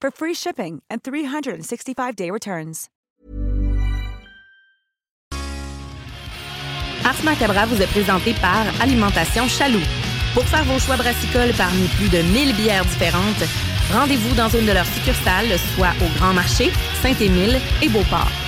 for free shipping and 365-day returns. Ars Macabra vous est présenté par Alimentation Chaloux. Pour faire vos choix brassicoles parmi plus de 1000 bières différentes, rendez-vous dans une de leurs succursales, soit au Grand Marché, Saint-Émile et Beauport.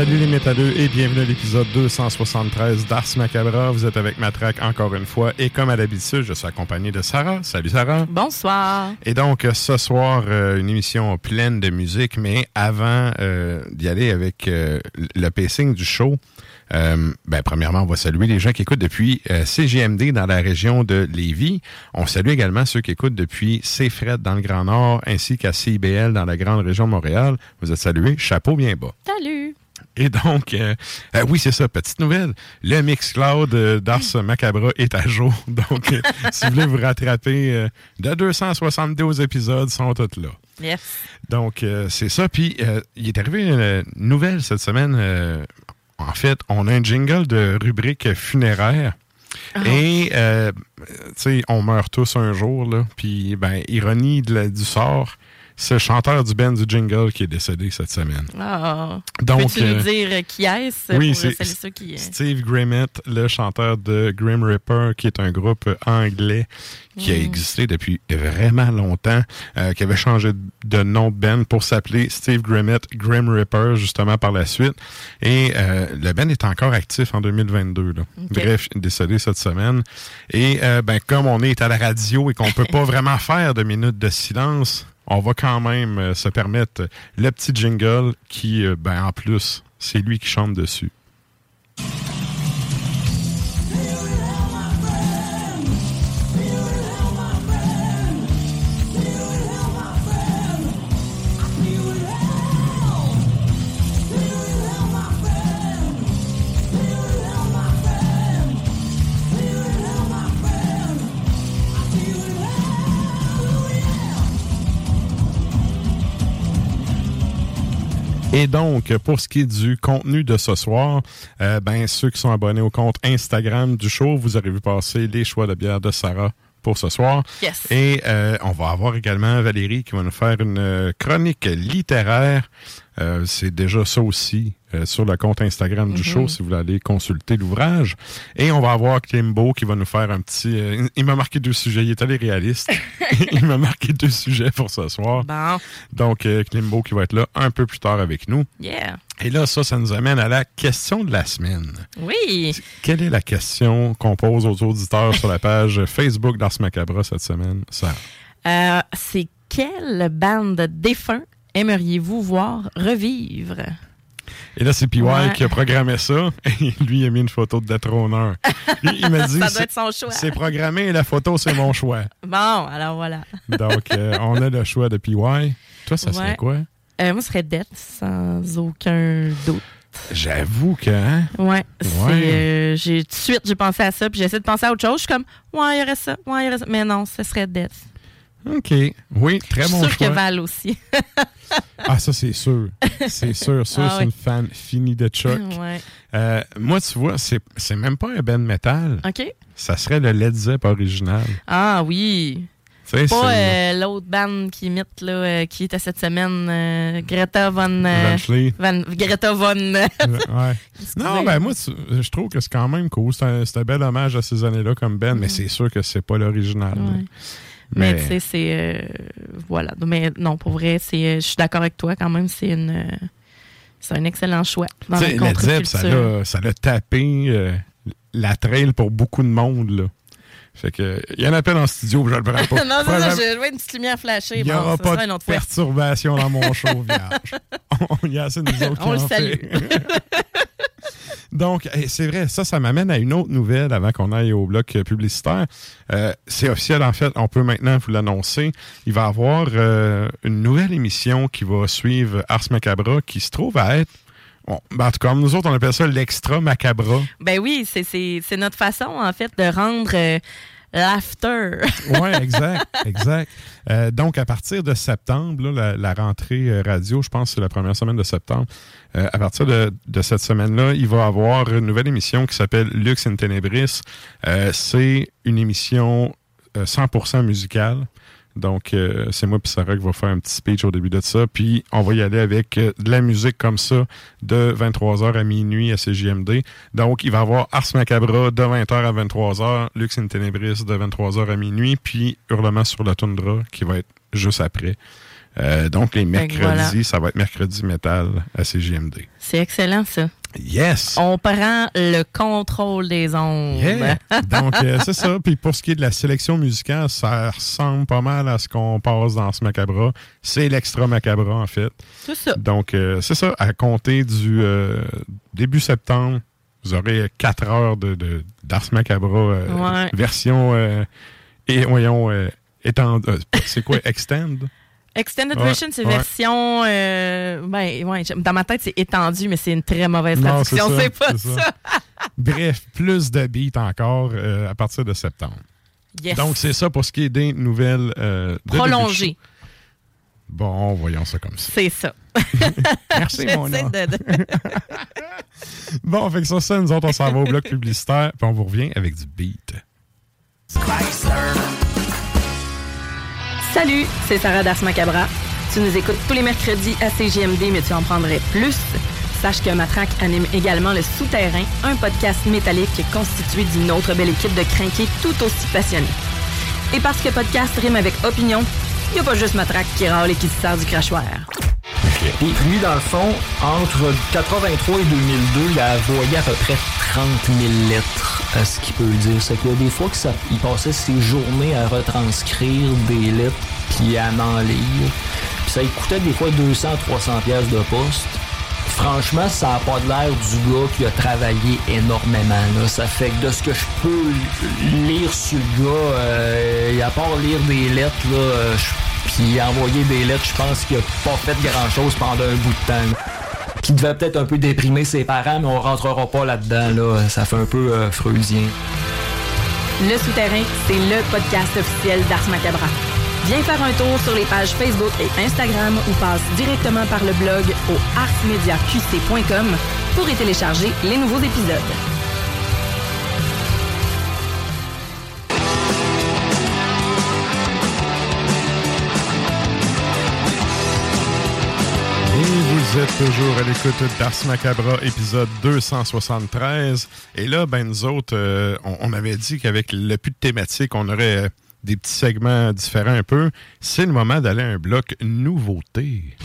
Salut les métalleux et bienvenue à l'épisode 273 d'Ars Macabra. Vous êtes avec Matraque encore une fois et comme à l'habitude, je suis accompagné de Sarah. Salut Sarah. Bonsoir. Et donc ce soir, euh, une émission pleine de musique, mais avant euh, d'y aller avec euh, le pacing du show, euh, ben, premièrement, on va saluer les gens qui écoutent depuis euh, CGMD dans la région de Lévis. On salue également ceux qui écoutent depuis CFRED dans le Grand Nord ainsi qu'à CIBL dans la grande région de Montréal. Vous êtes salués. Chapeau bien bas. Salut. Et donc, euh, euh, oui, c'est ça, petite nouvelle. Le Mixcloud euh, d'Ars Macabra est à jour. Donc, euh, si vous voulez vous rattraper, de 272 épisodes sont tous là. Yes. Donc, c'est ça. Puis, il est arrivé une nouvelle cette semaine. en fait, on a un jingle de rubrique funéraire. Et, euh, tu sais, on meurt tous un jour, là. Puis, ben, ironie de la- du sort, c'est le chanteur du band du jingle qui est décédé cette semaine. Ah. Donc, Peux-tu nous euh, dire qui est-ce oui, pour ceux qui... Steve Grimmett, le chanteur de Grim Reaper, qui est un groupe anglais qui a Mm. existé depuis vraiment longtemps, euh, qui avait changé de nom de band pour s'appeler Steve Grimmett Grim Reaper, justement, par la suite. Et euh, le band est encore actif en 2022. Là. Bref, décédé cette semaine. Et ben, comme on est à la radio et qu'on peut pas vraiment faire de minutes de silence, on va quand même euh, se permettre le petit jingle qui, euh, ben, en plus, c'est lui qui chante dessus. Et donc, pour ce qui est du contenu de ce soir, euh, ben ceux qui sont abonnés au compte Instagram du show, vous aurez vu passer les choix de bière de Sarah pour ce soir. Yes. Et euh, on va avoir également Valérie qui va nous faire une euh, chronique littéraire Euh, c'est déjà ça aussi euh, sur le compte Instagram du show si vous voulez aller consulter l'ouvrage. Et on va avoir Kimbo qui va nous faire un petit... euh, il m'a marqué deux sujets. Il est allé réaliste. il m'a marqué deux sujets pour ce soir. Bon, Donc, Klimbo qui va être là un peu plus tard avec nous. yeah. Et là, ça, ça nous amène à la question de la semaine. Oui. Quelle est la question qu'on pose aux auditeurs sur la page Facebook d'Ars Macabra cette semaine? Ça. Euh, c'est quelle bande de défunts aimeriez-vous voir revivre? Et là, c'est PY Ouais. qui a programmé ça. Et lui, il a mis une photo de détrôneur. Il, il m'a dit, Ça doit c'est- être son choix. c'est programmé et la photo, c'est mon choix. Bon, alors voilà. Donc, euh, on a le choix de PY. Toi, ça serait quoi? Euh, moi, ce serait Death, sans aucun doute. J'avoue que... hein? Ouais. Ouais. euh, j'ai, tout de suite, j'ai pensé à ça, puis j'essaie de penser à autre chose. Je suis comme, ouais, il y aurait ça, ouais, il y aurait ça. Mais non, ce serait Death. OK. Oui, très Je suis bon choix. que Val aussi. Ah, ça, c'est sûr. C'est sûr. Ça, Ah c'est oui. une fan finie de Chuck. ouais. Euh, moi, tu vois, c'est c'est même pas un band metal. OK. Ça serait le Led Zepp original. Ah oui. Sais, Pas c'est- euh, l'autre band qui imite, là, euh, qui était cette semaine, euh, Greta Von... Van- Greta Von... Ouais. Non, ben moi, je trouve que c'est quand même cool. C'est un, c'est un bel hommage à ces années-là comme band, mais c'est sûr que c'est pas l'original. Ouais. Mais, tu sais, c'est. euh, voilà. Mais non, pour vrai, c'est, euh, je suis d'accord avec toi quand même. C'est une. euh, c'est un excellent choix. Dans la Led ça l'a ça l'a tapé euh, la trail pour beaucoup de monde. Là. Fait que, il y en a plein en studio, je le prends pas. non, c'est Pas ça, je vois une petite lumière flasher. Il n'y Bon, aura pas de perturbation dans mon show, vierge. On- y a assez de nous autres qui On le en salue. fait. Donc, eh, c'est vrai, ça, ça m'amène à une autre nouvelle avant qu'on aille au bloc euh, publicitaire. Euh, c'est officiel, en fait, on peut maintenant vous l'annoncer. Il va y avoir euh, une nouvelle émission qui va suivre Ars Macabra qui se trouve à être, bon, ben, en tout cas, nous autres, on appelle ça l'extra macabra. Ben oui, c'est, notre façon, en fait, de rendre l'after. Oui, exact, exact. Euh, donc, à partir de septembre, la, rentrée euh, radio, je pense que c'est la première semaine de septembre, euh, à partir de, cette semaine-là, il va y avoir une nouvelle émission qui s'appelle Lux in Tenebris. C'est une émission euh, 100% musicale. Donc, euh, c'est moi et Sarah qui va faire un petit speech au début de ça. Puis, on va y aller avec euh, de la musique comme ça de 23h à minuit à CJMD. Donc, il va y avoir Ars Macabra de 20h à 23h, Lux in Tenebris de 23h à minuit, puis Hurlement sur la toundra qui va être juste après. Euh, donc, les mercredis, voilà. ça va être mercredi métal à CJMD. C'est excellent, ça. Yes! On prend le contrôle des ondes. Yeah! Donc, euh, c'est ça. Puis pour ce qui est de la sélection musicale, ça ressemble pas mal à ce qu'on passe dans ce Macabra. C'est l'extra Macabra, en fait. C'est ça. Donc, euh, c'est ça. À compter du euh, début septembre, vous aurez quatre heures de, de- d'Ars Macabra Ouais. version, et voyons, c'est quoi, extend? Extended Ouais, version, c'est ouais. version. euh, ben, ouais, dans ma tête, c'est étendu, mais c'est une très mauvaise traduction. C'est pas ça. ça. Bref, plus de beats encore euh, à partir de septembre. Yes. Donc, c'est ça pour ce qui est des nouvelles euh, de début de Prolongé. show. Bon, voyons ça comme ça. C'est ça. Merci, mon nom. de- de- Bon, fait que sur ça, nous autres, on s'en va au bloc publicitaire, puis on vous revient avec du beat. Salut, c'est Sarah Das Macabra. Tu nous écoutes tous les mercredis à CGMD, mais tu en prendrais plus. Sache que Matraque anime également Le Souterrain, un podcast métallique constitué d'une autre belle équipe de crinqués tout aussi passionnés. Et parce que podcast rime avec opinion, il n'y a pas juste Matraque qui râle et qui se sert du crachoir. Puis lui, dans le fond, entre 83 et 2002, il a voyé à peu près 30 000 lettres à ce qu'il peut dire. C'est qu'il y a des fois que ça, il passait ses journées à retranscrire des lettres puis à en lire. Puis ça lui coûtait des fois 200 300 pièces de poste. Franchement, ça n'a pas l'air du gars qui a travaillé énormément. Là. Ça fait que de ce que je peux lire sur le gars, euh, à part lire des lettres, là, euh, puis envoyer des lettres, je pense qu'il a pas fait grand-chose pendant un bout de temps. Qui devait peut-être un peu déprimer ses parents, mais on rentrera pas là-dedans. Là. Ça fait un peu euh, freudien. Le Souterrain, c'est le podcast officiel d'Ars Macabra. Viens faire un tour sur les pages Facebook et Instagram ou passe directement par le blog au arsmediaqc.com pour y télécharger les nouveaux épisodes. Vous êtes toujours à l'écoute d'Ars Macabra, épisode 273. Et là, ben nous autres, euh, on, on avait dit qu'avec le plus de thématiques, on aurait euh, des petits segments différents un peu. C'est le moment d'aller à un bloc nouveauté.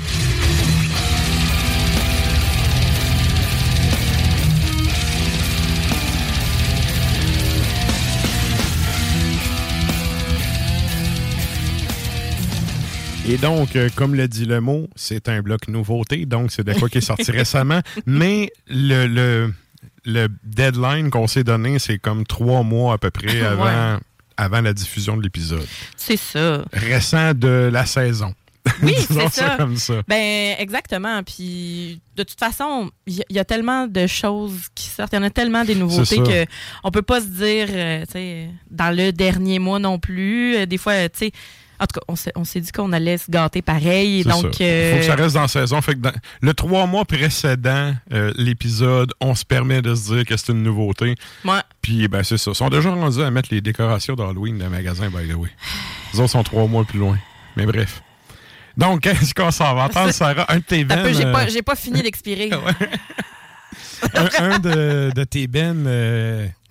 Et donc, euh, comme le dit le mot, c'est un bloc nouveauté, donc c'est de quoi qui est sorti récemment. Mais le, le, le deadline qu'on s'est donné, c'est comme trois mois à peu près avant, avant la diffusion de l'épisode. C'est ça. Récent de la saison. Oui, c'est ça. comme ça. Ben, exactement. Puis, de toute façon, il y, y a tellement de choses qui sortent. Il y en a tellement des nouveautés que on peut pas se dire, euh, tu sais, dans le dernier mois non plus. Euh, Des fois, tu sais, en tout cas, on s'est- dit qu'on allait se gâter pareil. Donc, ça. Il euh, faut que ça reste dans la saison. Fait que dans- le trois mois précédent euh, l'épisode, on se permet de se dire que c'est une nouveauté. moi, Puis, ben, c'est ça. Ils sont déjà rendus à mettre les décorations d'Halloween dans le magasin, by the way. Les autres sont trois mois plus loin. Mais bref. Donc, qu'est-ce qu'on s'en va? Entendre, Sarah? Un de tes j'ai euh, pas, j'ai pas fini d'expirer. un, un de, de tes bennes.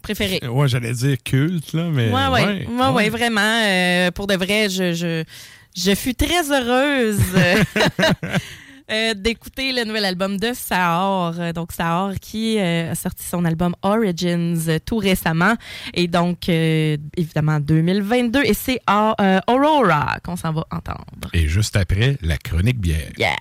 Euh, Préféré. ouais, j'allais dire culte, là, mais. Ouais, ouais, ouais, ouais, vraiment. euh, pour de vrai, je, je, je fus très heureuse euh, euh, d'écouter le nouvel album de. Euh, Donc, Sahar qui euh, a sorti son album Origins euh, tout récemment. Et donc, euh, évidemment, 2022. Et c'est euh, Aurora qu'on s'en va entendre. Et juste après, la chronique bière. Yeah!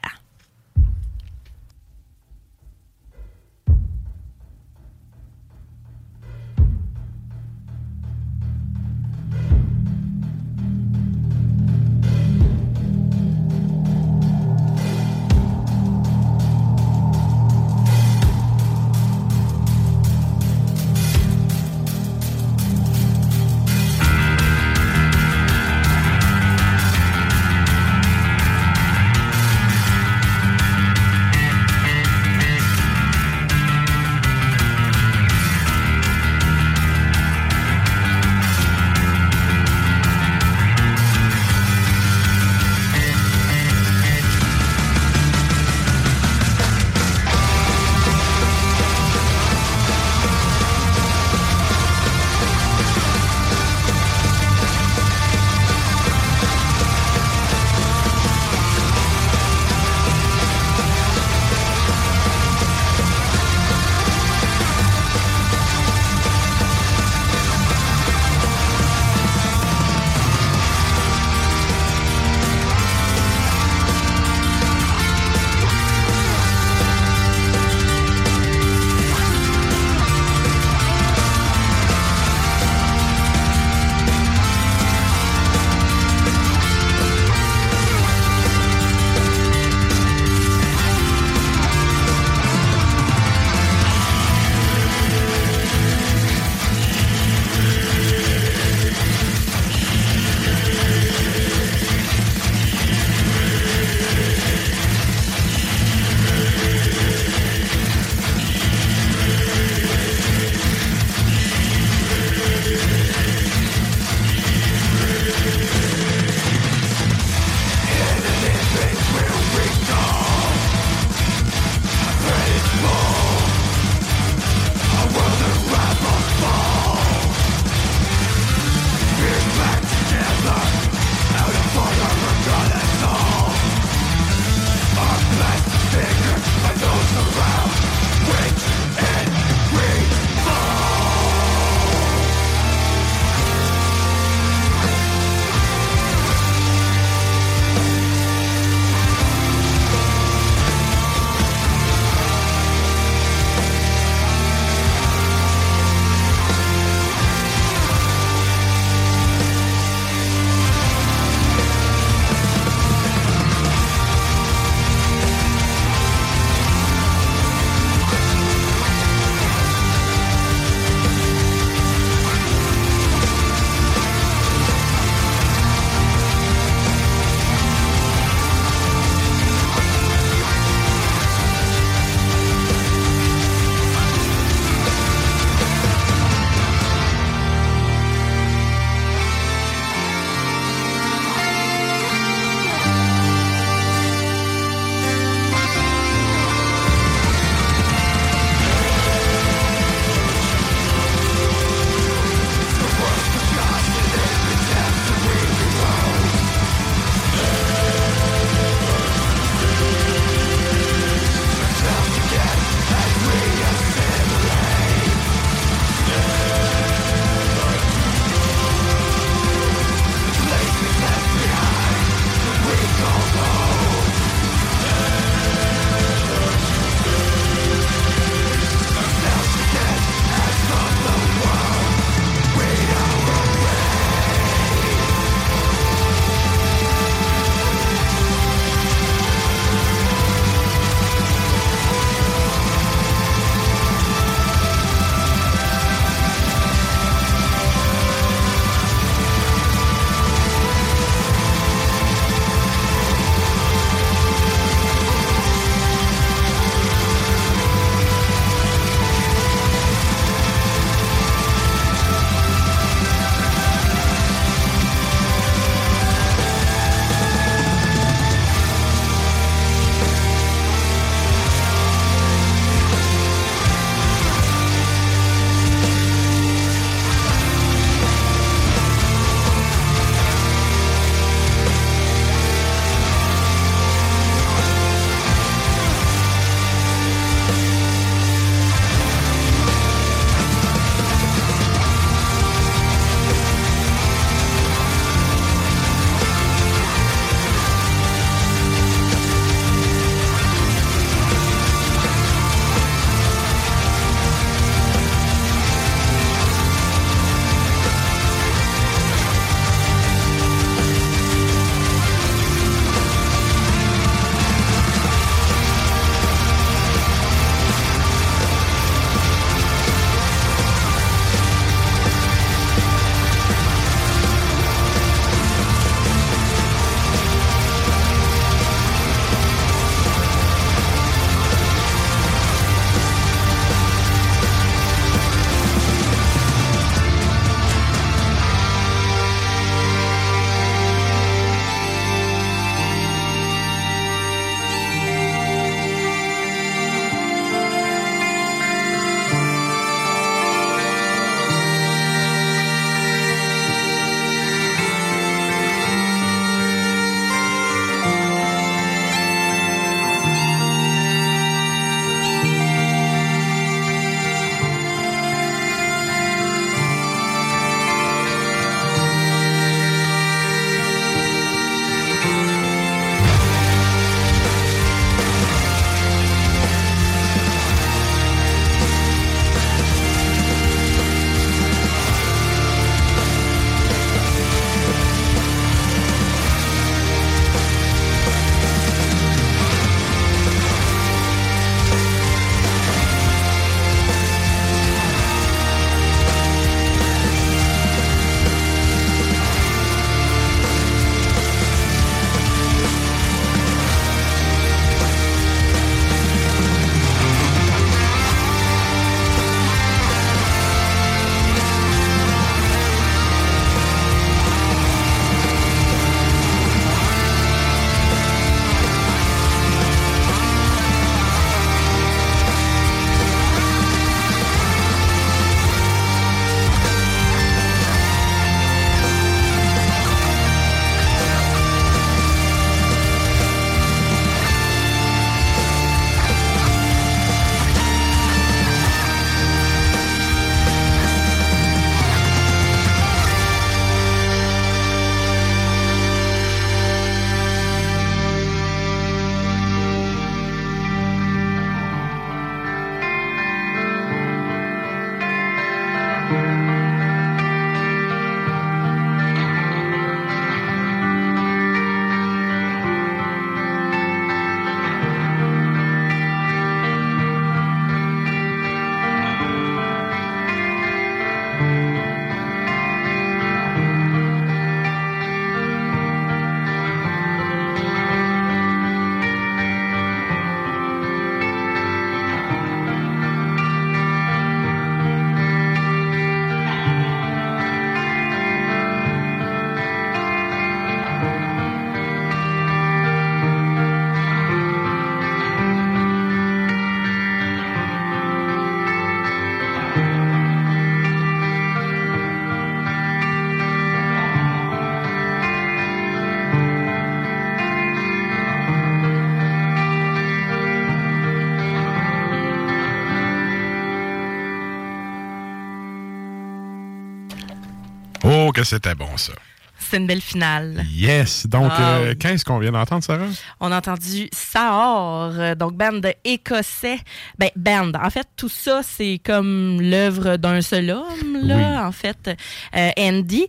Que c'était bon, ça. C'est une belle finale. Yes. Donc, Ah. euh, qu'est-ce qu'on vient d'entendre, Sarah? On a entendu Sahor, euh, donc band écossais. Ben, band. En fait, tout ça, c'est comme l'œuvre d'un seul homme, là, en fait, euh, Andy,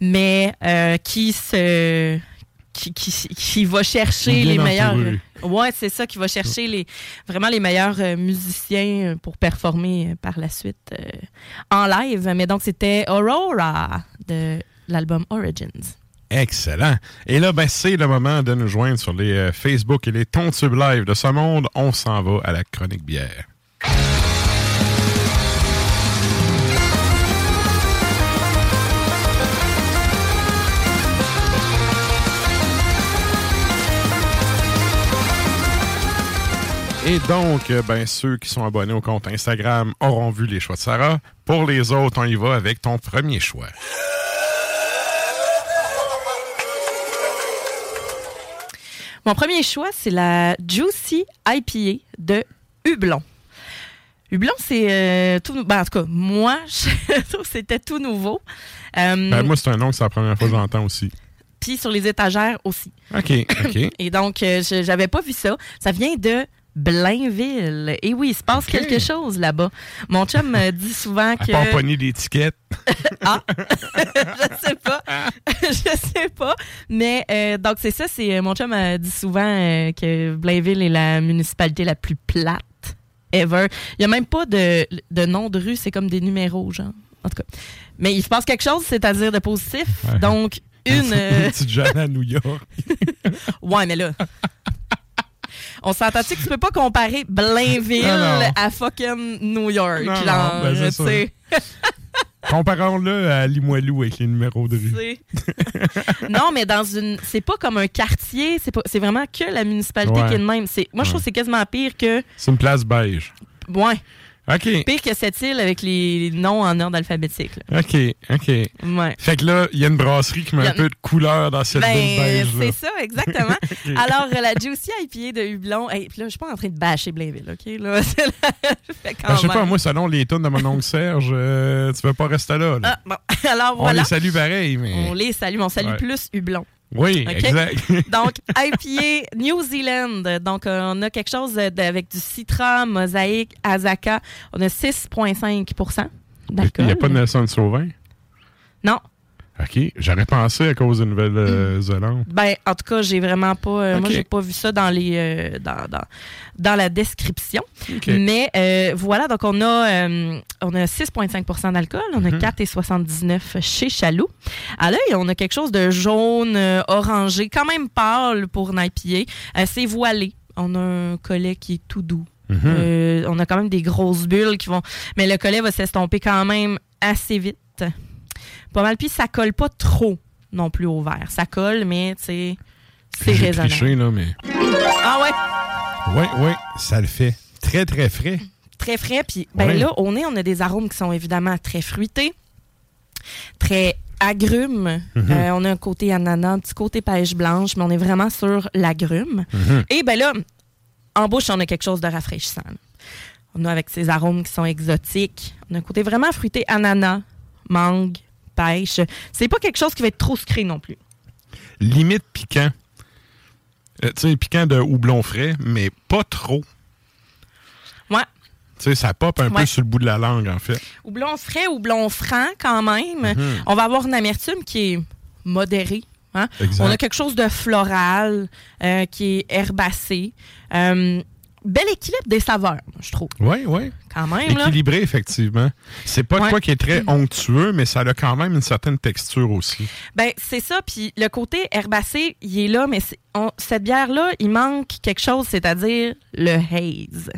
mais euh, qui se. Qui, qui, qui va chercher Bien les meilleurs. Ouais, c'est ça, qui va chercher les vraiment les meilleurs musiciens pour performer par la suite euh, en live. Mais donc, c'était Aurora de l'album Origins. Excellent. Et là, ben, c'est le moment de nous joindre sur les euh, Facebook et les Tontubes Live de ce monde. On s'en va à la chronique bière. Et donc, euh, ben, ceux qui sont abonnés au compte Instagram auront vu les choix de Sarah. Pour les autres, on y va avec ton premier choix. Mon premier choix, c'est la Juicy IPA de Hublon. Hublon, c'est euh, tout. nou- ben, en tout cas, moi, je trouve que c'était tout nouveau. Euh, Ben, moi, c'est un nom que c'est la première fois que j'entends aussi. Puis sur les étagères aussi. OK, OK. Et donc, euh, je j'avais pas vu ça. Ça vient de Blainville. Et oui, il se passe quelque chose là-bas. Mon chum me dit souvent que. part pogner l'étiquette. je sais pas. je sais pas. Mais euh, donc, c'est ça. C'est, euh, mon chum me dit souvent euh, que Blainville est la municipalité la plus plate ever. Il n'y a même pas de, de nom de rue. C'est comme des numéros, genre. En tout cas. Mais il se passe quelque chose, c'est-à-dire de positif. Ouais. Donc, une. Une petite jeune à New York. Ouais, mais là. On s'entend-tu que tu peux pas comparer Blainville Non, non. à fucking New York? Non, non, genre, ben, tu sais? Comparons-le à Limoilou avec les numéros de rue. Non, mais dans une. C'est pas comme un quartier, c'est pas- c'est vraiment que la municipalité Ouais. qui est de même. C'est- Moi, je trouve que c'est quasiment pire que. C'est une place beige. Ouais, OK, pire que cette île avec les noms en ordre alphabétique. là. OK, OK. Ouais. Fait que là, il y a une brasserie qui met y un a- peu de couleur dans cette Ben, beige. c'est là. ça, exactement. Alors, euh, la Juicy IPA de Hublon. Hey, puis là, je suis pas en train de bâcher Blainville, OK? Là, Fait quand Ben, je sais pas, moi, selon les tunes de mon oncle Serge, euh, tu veux pas rester là. là. Ah, bon. Alors, On voilà. les salue pareil, mais... On les salue, mais on salue Ouais. plus Hublon. Oui, exact. Donc, IPA New Zealand. Donc, on a quelque chose avec du Citra, Mosaïque, Azaka. On a 6,5% d'alcool. Il n'y a pas de Nelson Sauvin? Non. OK, j'aurais pensé à cause de Nouvelle-Zélande. Ben, en tout cas, j'ai vraiment pas. euh, Moi, j'ai pas vu ça dans les euh, dans, dans, dans la description. Mais euh, voilà, donc on a on a 6,5% d'alcool, on a Mhm. 4,79 chez Chaloux. À l'œil, on a quelque chose de jaune, orangé, quand même pâle pour. Euh, C'est voilé. On a un collet qui est tout doux. Mhm. Euh, on a quand même des grosses bulles qui vont. Mais le collet va s'estomper quand même assez vite. Pas mal. Puis ça colle pas trop non plus au verre. Ça colle, mais tu sais, c'est raisonnable. triché, là, mais... Ah ouais? Oui, oui, ça le fait. Très, très frais. Très frais. Puis ben Ouais. là, au nez, on a des arômes qui sont évidemment très fruités, très agrumes. Mhm. Euh, on a un côté ananas, un petit côté pêche blanche, mais on est vraiment sur l'agrume. Mhm. Et ben là, en bouche, on a quelque chose de rafraîchissant. On a avec ces arômes qui sont exotiques. On a un côté vraiment fruité ananas, mangue, pêche. C'est pas quelque chose qui va être trop sucré non plus. Limite piquant. Euh, tu sais, piquant de houblon frais, mais pas trop. Ouais. Tu sais, ça pop un Ouais. peu sur le bout de la langue, en fait. Houblon frais, houblon franc quand même. Mhm. On va avoir une amertume qui est modérée. hein. On a quelque chose de floral, euh, qui est herbacé. Euh, bel équilibre des saveurs, je trouve, Oui, oui. quand même. Là. Équilibré, effectivement. C'est pas Ouais. quoi qui est très onctueux, mais ça a quand même une certaine texture aussi. Ben, c'est ça. Puis le côté herbacé, il est là, mais on- cette bière-là, il manque quelque chose, c'est-à-dire le haze.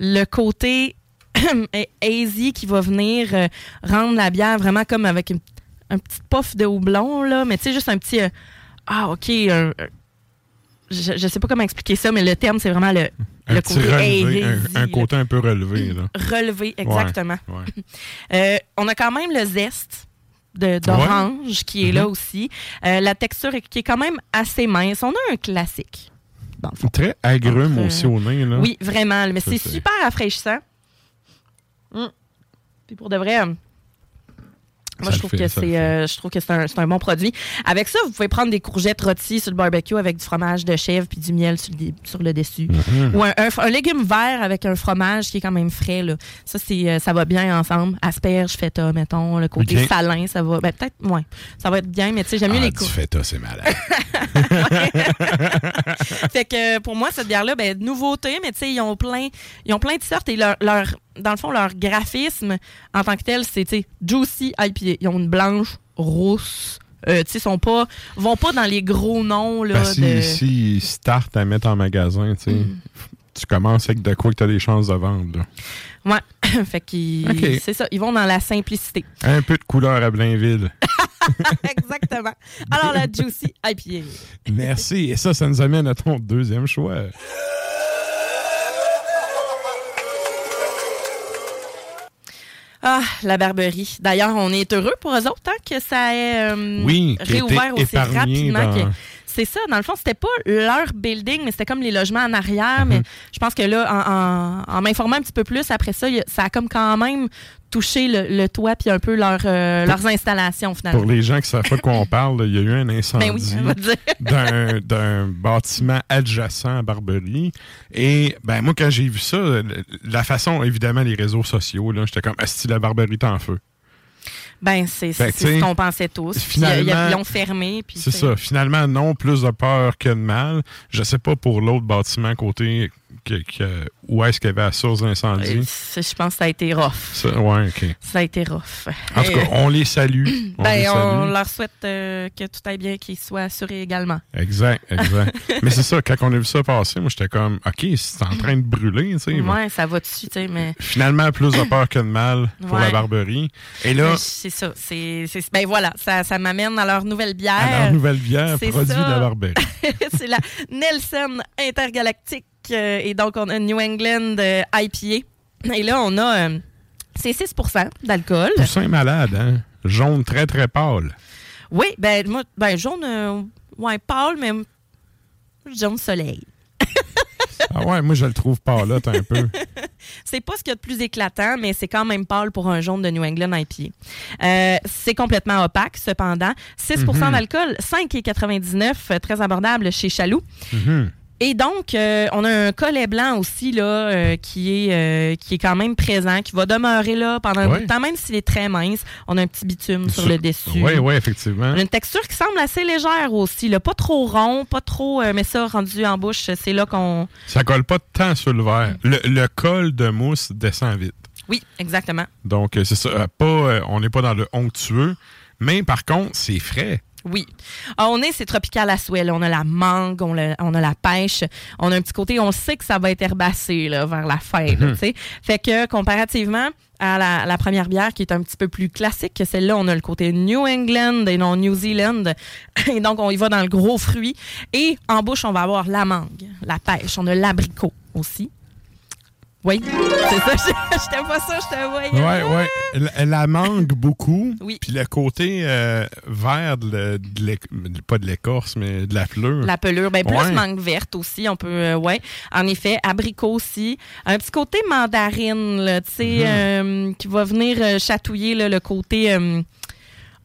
Le côté hazy qui va venir euh, rendre la bière vraiment comme avec une, un petit puff de houblon, là, mais tu sais, juste un petit. euh, ah, OK. un- je, je sais pas comment expliquer ça, mais le terme, c'est vraiment le, Un le côté relevé, un, côté un peu relevé. Là. relevé, exactement. Ouais. Euh, on a quand même le zeste d'orange qui est là aussi. Euh, la texture est, qui est quand même assez mince. On a un classique. dans le fond. Très agrume aussi au nez. Là. Oui, vraiment. Mais c'est super rafraîchissant. Mm. Puis pour de vrai, euh, Moi, je trouve, fait, que euh, je trouve que c'est un, c'est un bon produit. Avec ça, vous pouvez prendre des courgettes rôties sur le barbecue avec du fromage de chèvre puis du miel sur le, sur le dessus. Mhm. Ou un, un, un légume vert avec un fromage qui est quand même frais. Là. Ça, c'est, euh, ça va bien ensemble. Asperge, feta, mettons. Le côté salin, ça va. Ben, peut-être, ouais. Ça va être bien, mais tu sais, j'aime mieux Ah, les courgettes. feta, c'est malade. fait que euh, pour moi, cette bière-là, ben, nouveauté, mais tu sais, ils ont plein, ils ont plein de sortes et leur, leur, dans le fond, leur graphisme en tant que tel, c'est, Juicy IPA. Ils ont une blanche, rousse. Euh, tu sais, sont pas, vont pas dans les gros noms, là. Ben, si, de... si ils startent à mettre en magasin, tu Mm. tu commences avec de quoi que tu as des chances de vendre. là. Ouais. fait qu'ils, c'est ça. Ils vont dans la simplicité. Un peu de couleur à Blainville. Exactement. Alors, la Juicy IPA. Merci. Et ça, ça nous amène à ton deuxième choix. Ah, la Barberie. D'ailleurs, on est heureux pour eux autres hein, que ça ait euh, Oui, réouvert aussi rapidement. dans- que- C'est ça, dans le fond, c'était pas leur building, mais c'était comme les logements en arrière. Mhm. Mais je pense que là, en, en- en m'informant un petit peu plus, après ça, ça a comme quand même touché le, le toit puis un peu leur, euh, leurs installations, finalement. Pour les gens qui ne savent pas de quoi on parle, il y a eu un incendie Ben oui, dire. d'un, bâtiment adjacent à Barberie. Et ben moi, quand j'ai vu ça, la façon, évidemment, les réseaux sociaux, j'étais comme, est la Barberie est en feu? Ben, c'est Fait c'est ce qu'on pensait tous. Puis, finalement, ils- l'ont fermé. C'est ça. Finalement, non, plus de peur que de mal. Je sais pas pour l'autre bâtiment côté que, que- où est-ce qu'il y avait la source d'incendie? c'est- Je pense que ça a été rough. Ça, ouais, OK. Ça a été rough. En tout cas, on les salue. On les Ben, on leur souhaite euh, que tout aille bien, qu'ils soient assurés également. Exact, exact. Mais c'est ça, quand on a vu ça passer, moi, j'étais comme, OK, c'est en train de brûler. Ouais, ça va dessus, mais. Finalement, plus de peur que de mal pour Ouais. la Barberie. Et là, mais C'est ça. C'est, ben voilà, ça, ça m'amène à leur nouvelle bière. à leur nouvelle bière, produit ça. de la Barberie. c'est la Nelson Intergalactique. Euh, et donc, on a New England euh, IPA. Et là, on a. euh, c'est 6% d'alcool. Poussin malade, hein? Jaune très, très pâle. Oui, ben, moi, ben, jaune, euh, ouais, pâle, mais jaune soleil. Ah ouais, moi, je le trouve pâlotte un peu. C'est pas ce qu'il y a de plus éclatant, mais c'est quand même pâle pour un jaune de New England IPA. Euh, c'est complètement opaque, cependant. 6 Mhm. d'alcool, 5,99 euh, très abordable chez Chaloux. Mhm. Et donc, euh, on a un collet blanc aussi là, euh, qui, est, euh, qui est quand même présent, qui va demeurer là pendant un bout de temps, même s'il est très mince. On a un petit bitume sur le dessus. Oui, oui, effectivement. On a une texture qui semble assez légère aussi, là. pas trop rond, pas trop, mais ça, rendu en bouche, c'est là qu'on... Ça colle pas tant sur le verre. Le, le col de mousse descend vite. Oui, exactement. Donc, c'est ça. Pas, on n'est pas dans le onctueux. Mais par contre, c'est frais. Oui. Ah, on est, c'est tropical à souhait. là. On a la mangue, on a, on a la pêche. On a un petit côté, on sait que ça va être herbacé là, vers la fin. là, sais. Fait que comparativement à la, la première bière qui est un petit peu plus classique que celle-là, on a le côté New England et non New Zealand. Et donc, on y va dans le gros fruit. Et en bouche, on va avoir la mangue, la pêche. On a l'abricot aussi. Oui, c'est ça. Je t'aime pas ça, je te voyais. Ouais, ouais. La, la mangue beaucoup. Oui. Puis le côté euh, vert, de, de pas de l'écorce, mais de la fleur. La pelure, ben plus Ouais. mangue verte aussi, on peut, euh, ouais. En effet, abricot aussi, un petit côté mandarine, là, tu sais, Mhm. euh, qui va venir euh, chatouiller là, le côté euh,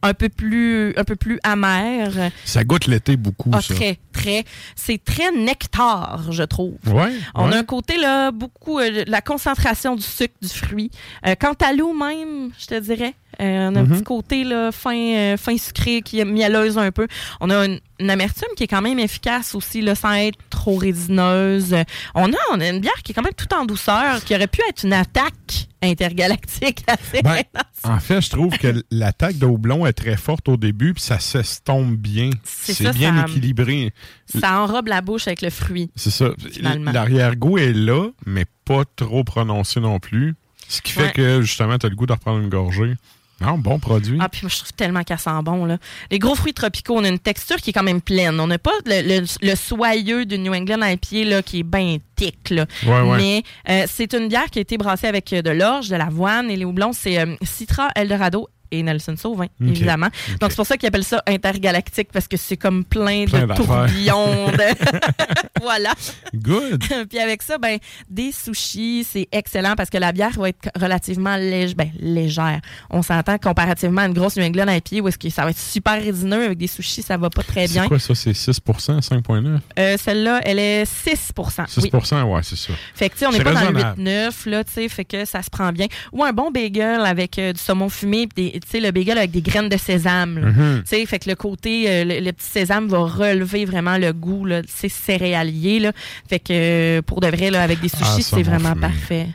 un peu plus, un peu plus amer. Ça goûte l'été beaucoup, Ah, ça. très, très, c'est très nectar, je trouve. Ouais, On ouais. a un côté là beaucoup euh, la concentration du sucre du fruit. Euh, quant à l'eau même, je te dirais, on a un Mhm. petit côté là fin euh, fin sucré qui est mielleuse un peu. On a une, une amertume qui est quand même efficace aussi là sans être trop résineuse. Euh, On a on a une bière qui est quand même tout en douceur qui aurait pu être une attaque intergalactique assez Ben. En fait, je trouve que l'attaque de houblon est très forte au début, puis ça s'estompe bien. C'est bien ça- équilibré. Ça enrobe la bouche avec le fruit. C'est ça. L'arrière-goût est là, mais pas trop prononcé non plus. Ce qui fait Ouais. que, justement, tu as le goût de reprendre une gorgée. Non, bon produit. Ah, puis moi, je trouve tellement qu'elle sent bon. Là. Les gros fruits tropicaux, on a une texture qui est quand même pleine. On n'a pas le, le- le soyeux du New England IPA là, qui est bien thick. Là. Ouais, ouais. Mais euh, c'est une bière qui a été brassée avec euh, de l'orge, de l'avoine et les houblons. C'est euh, Citra Eldorado et Nelson Sauvin, évidemment. Donc, c'est pour ça qu'ils appellent ça intergalactique, parce que c'est comme plein, Plein de tourbillons. de- voilà. Good. Puis avec ça, ben, des sushis, c'est excellent parce que la bière va être relativement lég- ben, légère. On s'entend comparativement à une grosse New England IPA où est-ce que ça va être super résineux avec des sushis, ça va pas très bien. C'est quoi ça? C'est 6% 5,9 Euh, Celle-là, elle est 6 6 oui. ouais, c'est ça. Fait que, tu sais, on n'est pas dans le raisonnable. 8-9, là, tu sais, fait que ça se prend bien. Ou un bon bagel avec euh, du saumon fumé, pis des- tu sais, le bagel avec des graines de sésame. Mhm. Tu sais, fait que le côté, euh, le, le petit sésame va relever vraiment le goût, là, c'est céréalier, là. Fait que, euh, pour de vrai, là, avec des Ah, sushis, c'est saumon vraiment fumé. parfait.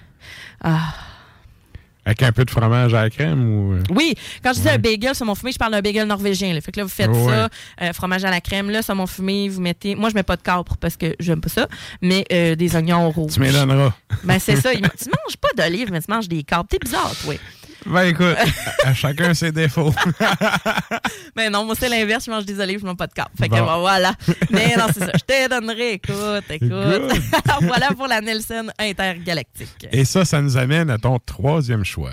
Ah. Avec un peu de fromage à la crème ou. euh? Oui, quand je dis Ouais. un bagel saumon fumé, je parle d'un bagel norvégien. Là. Fait que là, vous faites Ouais. ça, euh, fromage à la crème, là, saumon fumé, vous mettez. Moi, je mets pas de capre parce que j'aime pas ça, mais euh, des oignons rouges. Tu donneras. Ben, c'est ça. Tu manges pas d'olives, mais tu manges des capres. T'es bizarre, toi. Ben écoute, à, chacun ses défauts. Mais non, moi, c'est l'inverse. Je mange des olives, je mange pas de capre. Fait que Bon. ben, voilà. Mais non, c'est ça. Je te donnerai. Écoute, écoute. Voilà pour la Nelson intergalactique. Et ça, ça nous amène à ton troisième choix.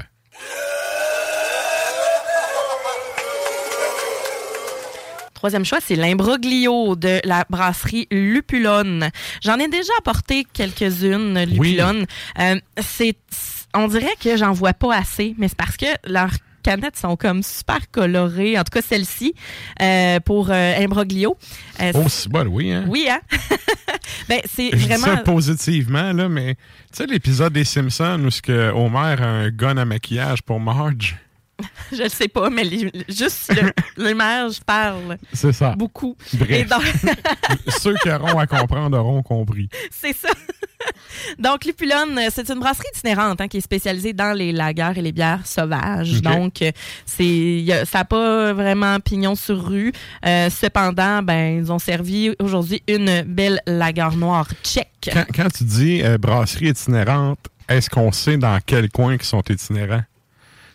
Troisième choix, c'est l'imbroglio de la brasserie Lupulone. J'en ai déjà apporté quelques-unes, Lupulone. Euh, c'est, on dirait que j'en vois pas assez, mais c'est parce que leurs canettes sont comme super colorées. En tout cas, celle-ci, euh, pour euh, imbroglio. Euh, Oh, c'est bon, oui, hein? Oui, hein? ben, c'est vraiment... ça positivement, là, mais tu sais, l'épisode des Simpsons où ce que Homer a un gun à maquillage pour Marge, Je le sais pas, mais les- juste le- l'image parle c'est ça. beaucoup. Et Bref, donc- ceux qui auront à comprendre auront compris. C'est ça. Donc, Lupulone, c'est une brasserie itinérante hein, qui est spécialisée dans les lagers et les bières sauvages. Donc, c'est ça n'a pas vraiment pignon sur rue. Euh, cependant, ben, ils ont servi aujourd'hui une belle lager noire tchèque. Quand, quand tu dis euh, brasserie itinérante, est-ce qu'on sait dans quel coin qui sont itinérants?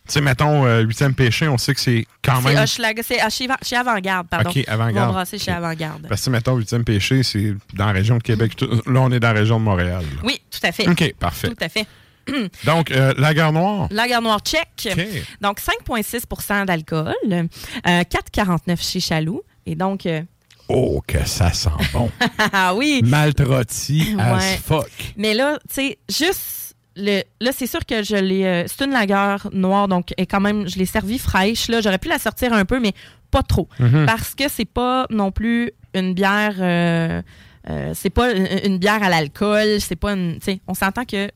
Tu sais, mettons, euh, huitième péché, on sait que c'est quand même... C'est chez, chez Avant-Garde, pardon. OK, Avant-Garde. Brasser chez. Avant-Garde. Parce que, mettons, huitième péché, c'est dans la région de Québec. Là, on est dans la région de Montréal. là. Oui, tout à fait. OK, parfait. Tout à fait. Donc, euh, la gare noire. Lager noire tchèque. OK. Donc, 5,6% d'alcool. euh, 4,49 chez Chaloux. Et donc, euh, Oh, que ça sent bon. ah oui, Maltrotti as Ouais. fuck. Mais là, tu sais, juste. Le, là, c'est sûr que je l'ai. euh, c'est une lagueur noire, donc et quand même, je l'ai servi fraîche. Là, j'aurais pu la sortir un peu, mais pas trop, Mhm. parce que c'est pas non plus une bière. euh, euh, c'est pas une, une bière à l'alcool. C'est pas une. On s'entend que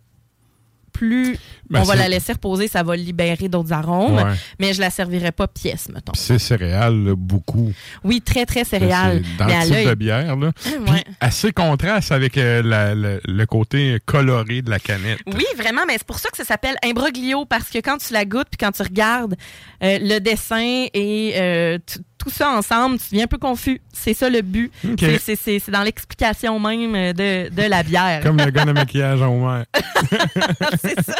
plus Ben, on va la laisser reposer, ça va libérer d'autres arômes. Ouais. Mais je la servirai pas pièce, mettons. C'est céréales, là, beaucoup. Oui, très très céréales. Dans mais le type de bière, là. Ouais. assez contraste avec euh, la- le- le côté coloré de la canette. Oui, vraiment, mais c'est pour ça que ça s'appelle imbroglio, parce que quand tu la goûtes puis quand tu regardes euh, le dessin et euh, tout ça ensemble, tu deviens un peu confus. C'est ça le but. OK. C'est- C'est c'est- c'est dans l'explication même euh, de, de la bière. Comme le gars de maquillage à Homer. c'est ça.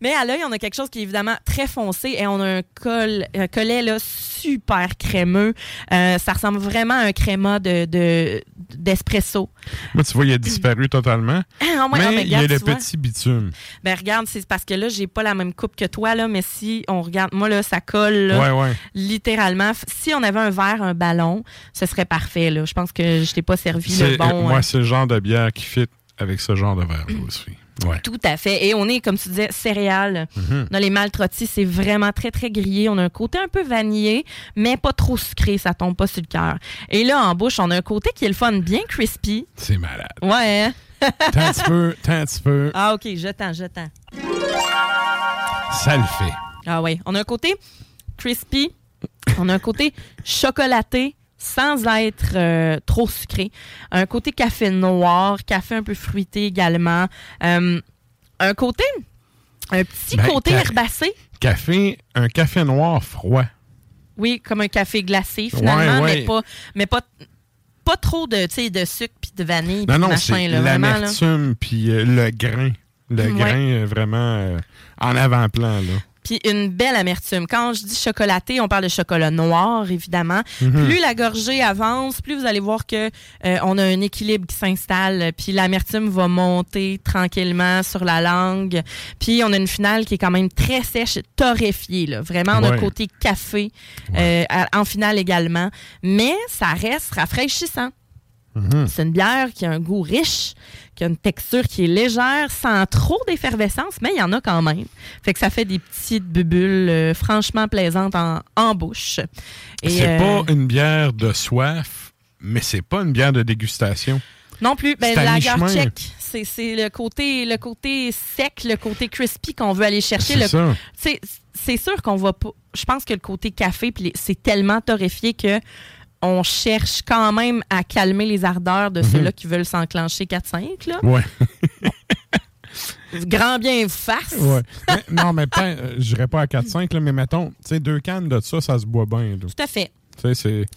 Mais à l'œil, on a quelque chose qui est évidemment très foncé et on a un, col, un collet là, super crémeux. Euh, ça ressemble vraiment à un créma de- de- d'espresso. Moi, tu vois, il a disparu totalement. Ah, ouais, mais ah, mais il y a le vois. petit bitume. Ben regarde, c'est parce que là, j'ai pas la même coupe que toi, là, mais si on regarde, moi, là, ça colle, là, Ouais, ouais. littéralement. Si on avait un verre, un ballon, ce serait parfait, là. Je pense que je t'ai pas servi le bon. moi, euh, c'est le genre de bière qui fit avec ce genre de verre aussi. Ouais. Tout à fait. Et on est, comme tu disais, céréales. Mhm. Dans les maltrottis, c'est vraiment très, très grillé. On a un côté un peu vanillé, mais pas trop sucré. Ça tombe pas sur le cœur. Et là, en bouche, on a un côté qui est le fun, bien crispy. C'est malade. Ouais. hein? Tant un petit peu, tant Ah, OK, je tends, je tends. ça le fait. Ah ouais. On a un côté crispy. On a un côté chocolaté sans être euh, trop sucré. Un côté café noir, café un peu fruité également. Euh, un côté, un petit Ben, côté ca- herbacé. Café, un café noir froid. Oui, comme un café glacé finalement, Ouais, ouais. mais pas, mais pas, pas trop de, de sucre puis de vanille Non, non, c'est l'amertume puis euh, le grain. Le Ouais. grain vraiment en avant-plan, là. Puis une belle amertume. Quand je dis chocolaté, on parle de chocolat noir, évidemment. Plus la gorgée avance, plus vous allez voir que euh, on a un équilibre qui s'installe, puis l'amertume va monter tranquillement sur la langue. Puis on a une finale qui est quand même très sèche, torréfiée. Là. Vraiment, on a Ouais. côté café euh, à- en finale également. Mais ça reste rafraîchissant. C'est une bière qui a un goût riche, qui a une texture qui est légère, sans trop d'effervescence, mais il y en a quand même. Fait que ça fait des petites bubules euh, franchement plaisantes en, en bouche. Et, C'est euh, pas une bière de soif, mais c'est pas une bière de dégustation. Non plus. Ben, C'est la mi-chemin. check, c'est c'est le côté, le côté sec, le côté crispy qu'on veut aller chercher. C'est Le- ça. C'est c'est sûr qu'on va pas. Je pense que le côté café, les- c'est tellement torréfié que on cherche quand même à calmer les ardeurs de ceux-là qui veulent s'enclencher 4-5. là. Ouais. Grand bien vous fasse. ouais. Mais- non, mais pas, euh, je dirais pas à 4-5, là, mais mettons, tu sais, deux cannes de ça, ça se boit bien. là. Tout à fait.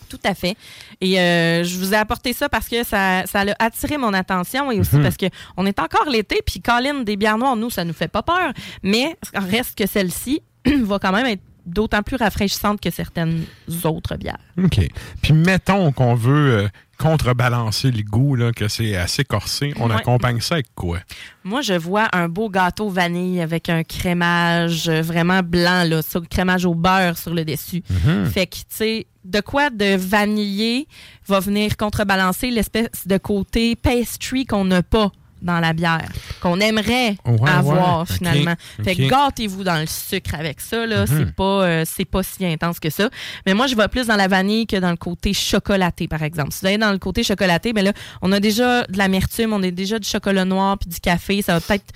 Tout à fait. Et euh, je vous ai apporté ça parce que ça, ça a attiré mon attention et aussi Mhm. parce que on est encore l'été, puis Colin, des bières noires, nous, ça nous fait pas peur. Mais reste que celle-ci va quand même être d'autant plus rafraîchissante que certaines autres bières. OK. Puis mettons qu'on veut euh, contrebalancer le goût, là, que c'est assez corsé. On Ouais. accompagne ça avec quoi? Moi, je vois un beau gâteau vanille avec un crémage euh, vraiment blanc, là, sur crémage au beurre sur le dessus. Fait que, tu sais, de quoi de vanillé va venir contrebalancer l'espèce de côté pastry qu'on n'a pas? Dans la bière, qu'on aimerait Ouais, avoir ouais. finalement. Fait que gâtez-vous dans le sucre avec ça, là. Mhm. C'est pas, euh, c'est pas si intense que ça. Mais moi, je vais plus dans la vanille que dans le côté chocolaté, par exemple. Si vous allez dans le côté chocolaté, ben là, on a déjà de l'amertume, on a déjà du chocolat noir puis du café. Ça va peut-être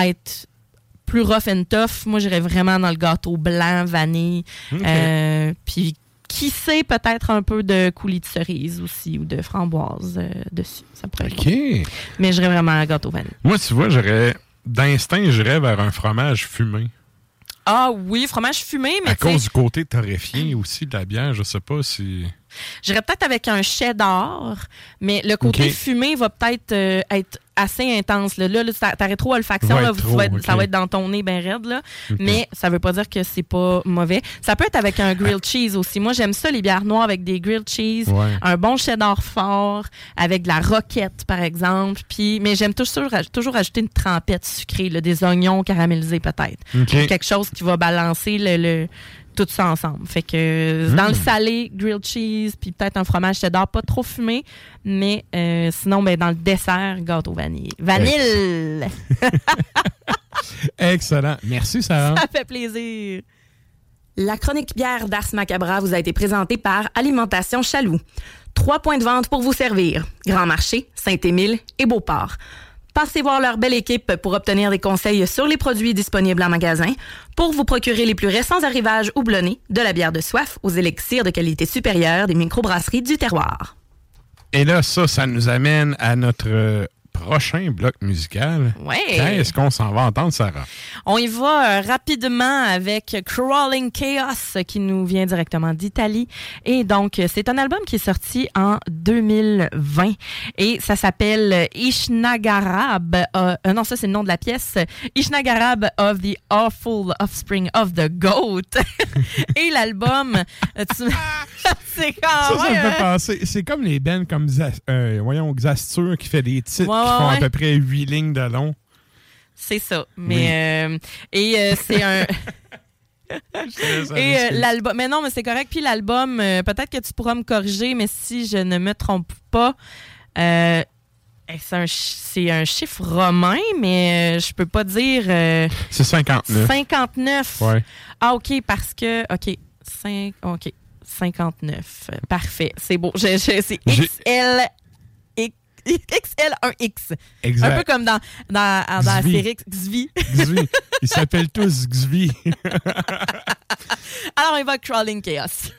être plus rough and tough. Moi, j'irais vraiment dans le gâteau blanc, vanille. Euh, puis qui sait, peut-être un peu de coulis de cerise aussi ou de framboise euh, dessus. Ça pourrait être OK. bon. Mais j'irais vraiment à gâteau vanille. Moi, tu vois, j'aurais. D'instinct, j'irais vers un fromage fumé. Ah oui, fromage fumé, mais À cause du côté torréfié aussi de la bière, je sais pas si. J'irais peut-être avec un cheddar, mais le côté fumé va peut-être euh, être assez intense. Là, là, là, ta, rétro-olfaction, là, être vous- trop, va être- ça va être dans ton nez bien raide. Là. Mais ça veut pas dire que c'est pas mauvais. Ça peut être avec un grilled cheese aussi. Moi, j'aime ça, les bières noires avec des grilled cheese. Ouais. Un bon cheddar fort, avec de la roquette, par exemple. Puis, mais j'aime toujours, toujours ajouter une trempette sucrée, là, des oignons caramélisés peut-être quelque chose qui va balancer le, le- tout ça ensemble. Fait que euh, dans le salé, grilled cheese, puis peut-être un fromage cheddar, pas trop fumé, mais euh, sinon, ben, dans le dessert, gâteau vanille. Vanille! Excellent. Merci, Sarah. Ça fait plaisir. La chronique bière d'Ars Macabra vous a été présentée par Alimentation Chaloux. Trois points de vente pour vous servir. Grand Marché, Saint-Émile et Beauport. Passez voir leur belle équipe pour obtenir des conseils sur les produits disponibles en magasin, pour vous procurer les plus récents arrivages houblonnés, de la bière de soif aux élixirs de qualité supérieure des microbrasseries du terroir. Et là, ça, ça nous amène à notre euh, prochain bloc musical. Ouais. Qu'est-ce qu'on s'en va entendre, Sarah? On y va euh, rapidement avec Crawling Chaos qui nous vient directement d'Italie. Et donc, c'est un album qui est sorti en 2020 et ça s'appelle Ishnagarab. euh, euh, non, ça c'est le nom de la pièce. Ishnagarab of the Awful Offspring of the Goat. et l'album, euh, tu- c'est quand Ça, ça me fait penser. C'est comme les bands comme voyons, Xastur qui fait des titres Ouais, qui font à peu près 8 lignes de long. C'est ça. Mais euh, et euh, c'est un Et euh, l'album, mais non, mais c'est correct. Puis l'album, euh, peut-être que tu pourras me corriger, mais si je ne me trompe pas, c'est un, un chiffre romain, mais je peux pas dire C'est 59. 59. Ouais. Ah, OK, parce que, OK, 5, OK, 59. Euh, Parfait, c'est beau. Je, je- c'est XL, XL1X. Un peu comme dans, dans, dans la série Xvi. Xvi. Ils s'appellent tous Xvi. Alors, on va Crawling Chaos.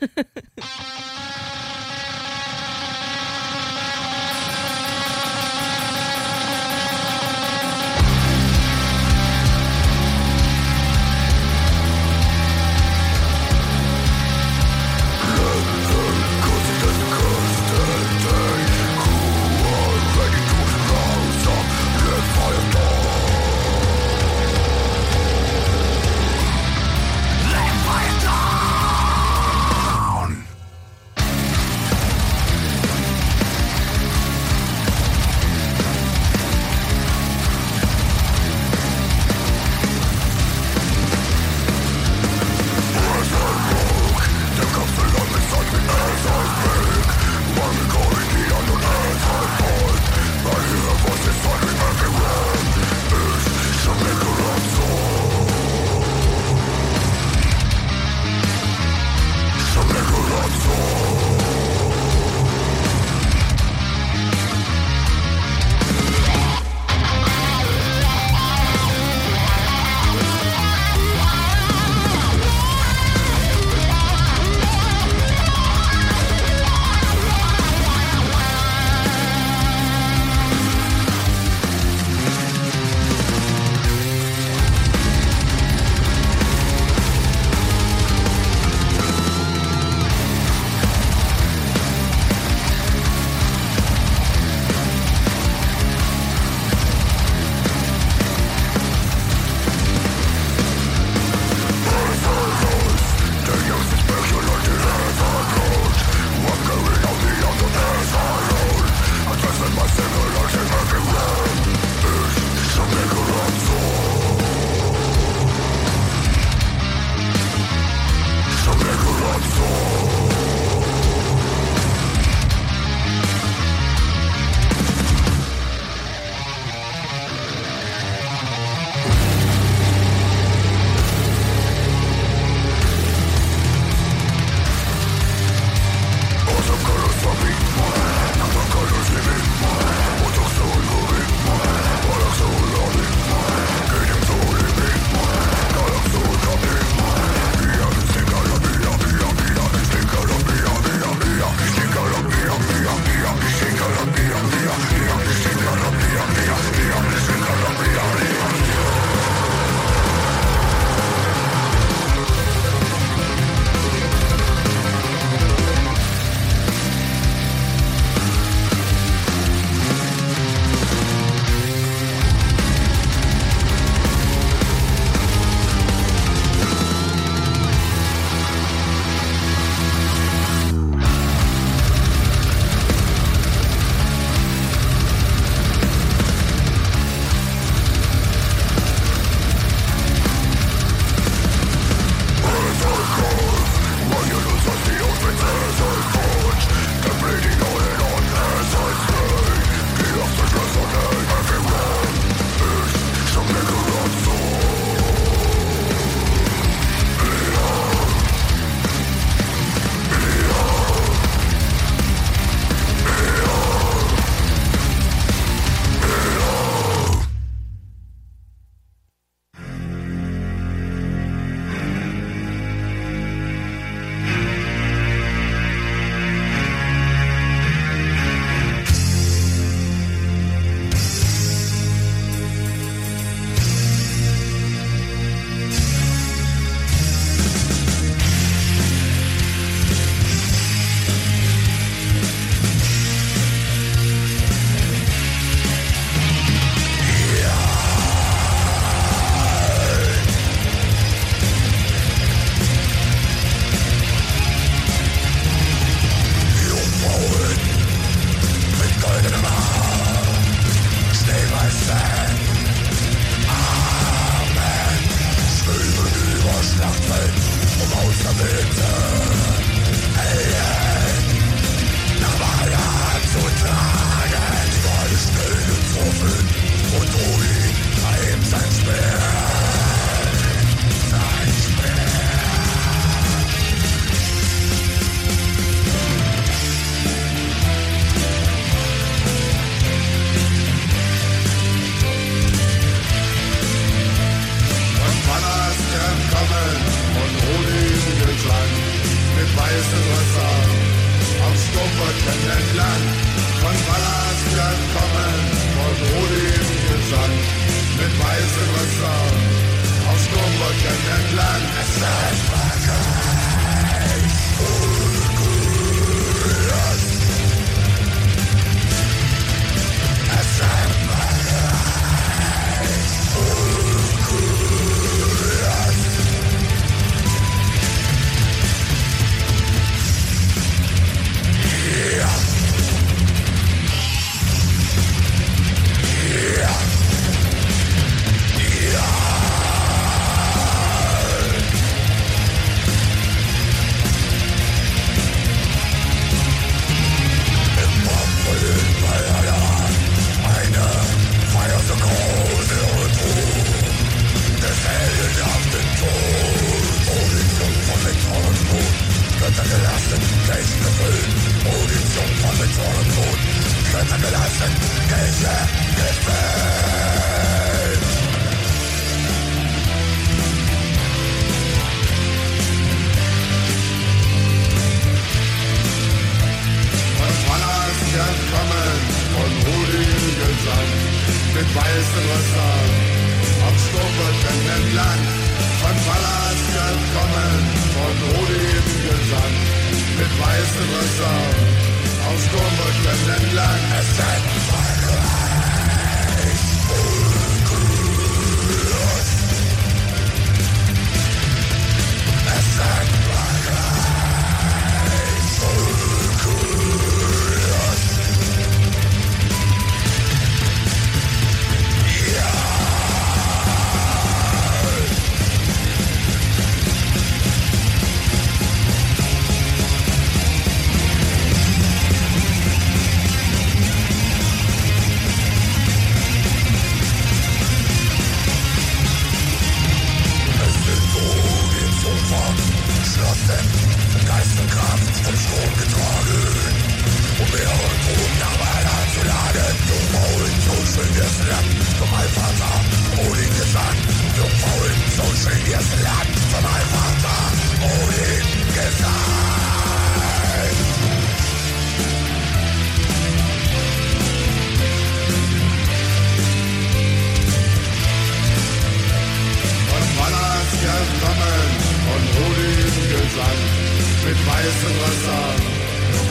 bisschen was haben.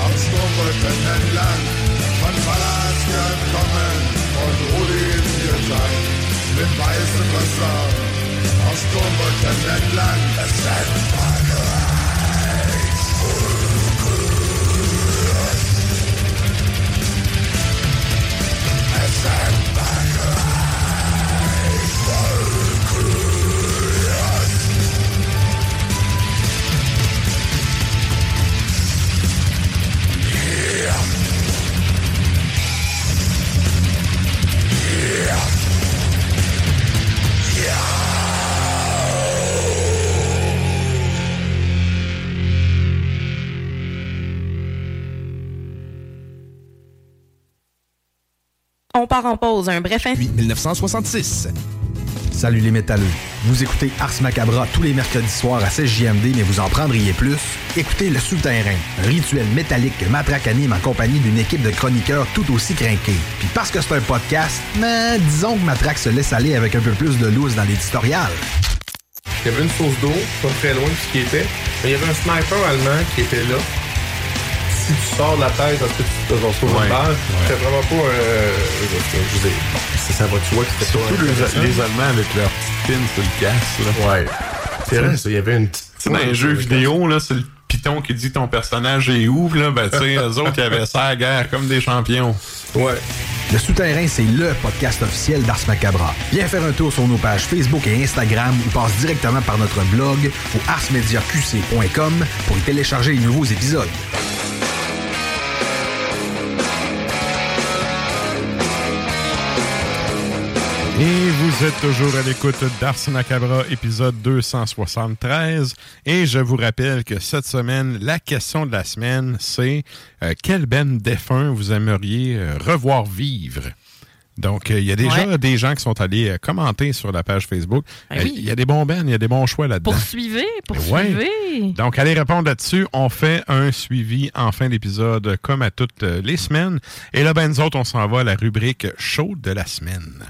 Am Sturmwolken entlang, von Valasia kommen und Odin hier sein. Mit weißem Wasser, am Sturmwolken entlang, es fällt part en pause, un bref Depuis 1966. Salut les métalleux. Vous écoutez Ars Macabra tous les mercredis soirs à 16 JMD, mais vous en prendriez plus? Écoutez Le Souterrain, un rituel métallique que Matraque anime en compagnie d'une équipe de chroniqueurs tout aussi crinqués. Puis parce que c'est un podcast, mais disons que Matraque se laisse aller avec un peu plus de loose dans l'éditorial. Il y avait une source d'eau, pas très loin de ce qui était. Mais il y avait un sniper allemand qui était là. Si tu sors de la tête, parce que tu te retrouves Ouais, une balle, ouais. c'est vraiment pas. Euh, je veux dire, ça, ça va, tu vois que c'était Surtout les, les Allemands avec leur pin sur le casque. Là. Ouais. C'est vrai, ça, il y avait une petite. Tu sais, dans les jeux vidéo, là, c'est le piton qui dit ton personnage est où, là, ben, tu sais, eux autres, ils avaient ça à la guerre comme des champions. Ouais. Le Souterrain, c'est LE podcast officiel d'Ars Macabra. Viens faire un tour sur nos pages Facebook et Instagram ou passe directement par notre blog au arsmediaqc.com pour y télécharger les nouveaux épisodes. Et vous êtes toujours à l'écoute d'Ars Macabra, épisode 273. Et je vous rappelle que cette semaine, la question de la semaine, c'est euh, quel ben défunt vous aimeriez euh, revoir vivre? Donc, euh, il y a déjà Ouais. des gens qui sont allés euh, commenter sur la page Facebook. Ben Euh, oui. Il y a des bons bands, il y a des bons choix là-dedans. Poursuivez, Ouais. poursuivez. Donc, allez répondre là-dessus. On fait un suivi en fin d'épisode, comme à toutes les semaines. Et là, ben, nous autres, on s'en va à la rubrique chaude de la semaine.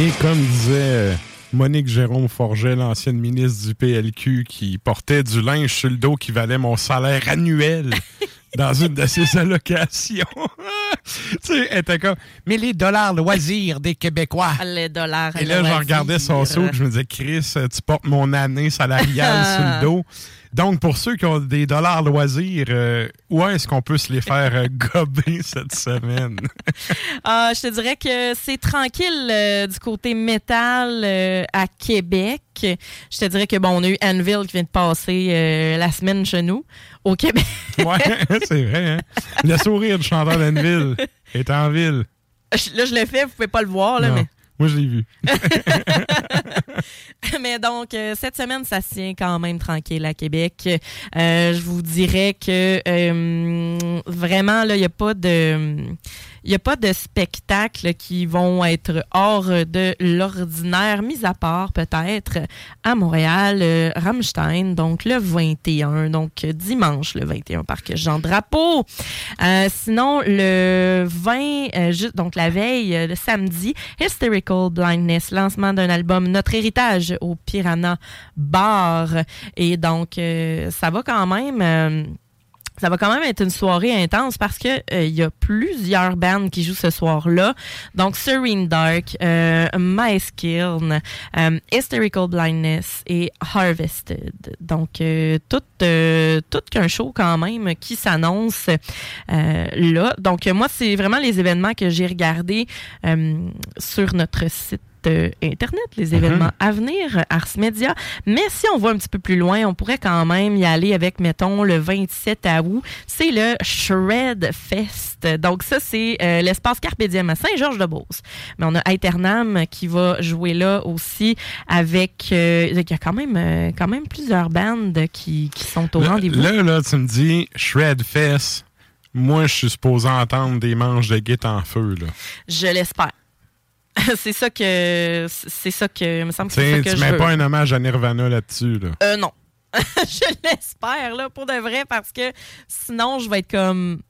Et comme disait euh, Monique Jérôme Forget, l'ancienne ministre du PLQ, qui portait du linge sur le dos qui valait mon salaire annuel dans une de ses allocations. tu sais, elle était comme, mais les dollars loisirs des Québécois. Les dollars. Et là, je regardais son saut, je me disais, Chris, tu portes mon année salariale sur le dos. Donc, pour ceux qui ont des dollars loisirs, euh, où est-ce qu'on peut se les faire euh, gober cette semaine? Ah, je te dirais que c'est tranquille euh, du côté métal à Québec. Je te dirais que bon, on a eu Anvil qui vient de passer euh, la semaine chez nous au Québec. ouais, c'est vrai. Hein? Le sourire du chanteur d'Anville est en ville. Là, je l'ai fait, vous pouvez pas le voir, là, Non, mais Moi, je l'ai vu. Mais donc, euh, cette semaine, ça se tient quand même tranquille à Québec. Euh, je vous dirais que euh, vraiment, là, il n'y a pas de. Il n'y a pas de spectacles qui vont être hors de l'ordinaire, mis à part peut-être à Montréal, euh, Rammstein, donc le 21, donc dimanche le 21, parc Jean Drapeau. Euh, sinon, le 20, euh, donc la veille, le samedi, Hysterical Blindness, lancement d'un album Notre Héritage au Piranha Bar. Et donc, euh, ça va quand même. Ça va quand même être une soirée intense parce que euh, il y a plusieurs bands qui jouent ce soir-là. Donc Serene Dark, euh, My Skiln, euh, Hysterical Blindness et Harvested. Donc euh, tout euh, tout qu'un show quand même qui s'annonce là. Donc moi c'est vraiment les événements que j'ai regardés sur notre site euh, Internet, les événements à venir, Ars Media. Mais si on va un petit peu plus loin, on pourrait quand même y aller avec, mettons, le 27 août. C'est le Shred Fest. Donc ça, c'est euh, l'espace Carpe Diem à Saint-Georges-de-Beauce. Mais on a Aeternam qui va jouer là aussi avec... euh, il y a quand même, euh, quand même plusieurs bandes qui, qui sont au rendez-vous. là, là, tu me dis Shred Fest. Moi, je suis supposé entendre des manches de guette en feu. Là. Je l'espère. c'est ça que... C'est ça que... Il me semble que Tu c'est ça que tu je mets veux. pas un hommage à Nirvana là-dessus. Là. Euh, non. je l'espère, là, pour de vrai, parce que sinon, je vais être comme.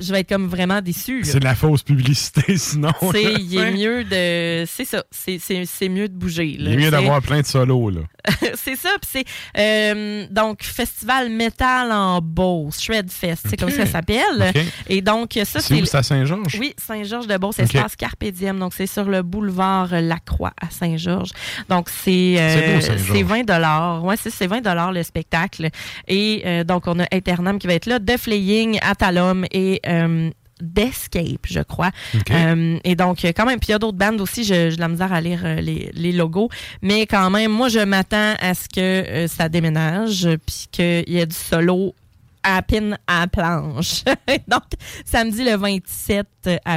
Je vais être comme vraiment déçue. là. C'est de la fausse publicité, sinon. C'est- mieux de. C'est ça. C'est- C'est c'est mieux de bouger. Il est mieux d'avoir plein de solos. Là. c'est ça. Puis c'est. euh, donc, Festival Metal en Beauce, Shred Fest, c'est comme ça s'appelle. Et donc, ça, C'est où, c'est. c'est à Saint-Georges? Oui, Saint-Georges-de-Beauce, OK. espace Carpe Diem. Donc, c'est sur le boulevard Lacroix à Saint-Georges. Donc, c'est euh, C'est beau, Saint-Georges. c'est 20 dollars. Ouais, c'est c'est 20 le spectacle. Et euh, donc, on a Eternam qui va être là, The Flaying, Atalum et euh, d'Escape, je crois. Euh, et donc, euh, quand même, puis il y a d'autres bandes aussi, je- j'ai de la misère à lire les, les logos, mais quand même, moi, je m'attends à ce que euh, ça déménage, puis qu'il y ait du solo à peine à la planche. donc, samedi le 27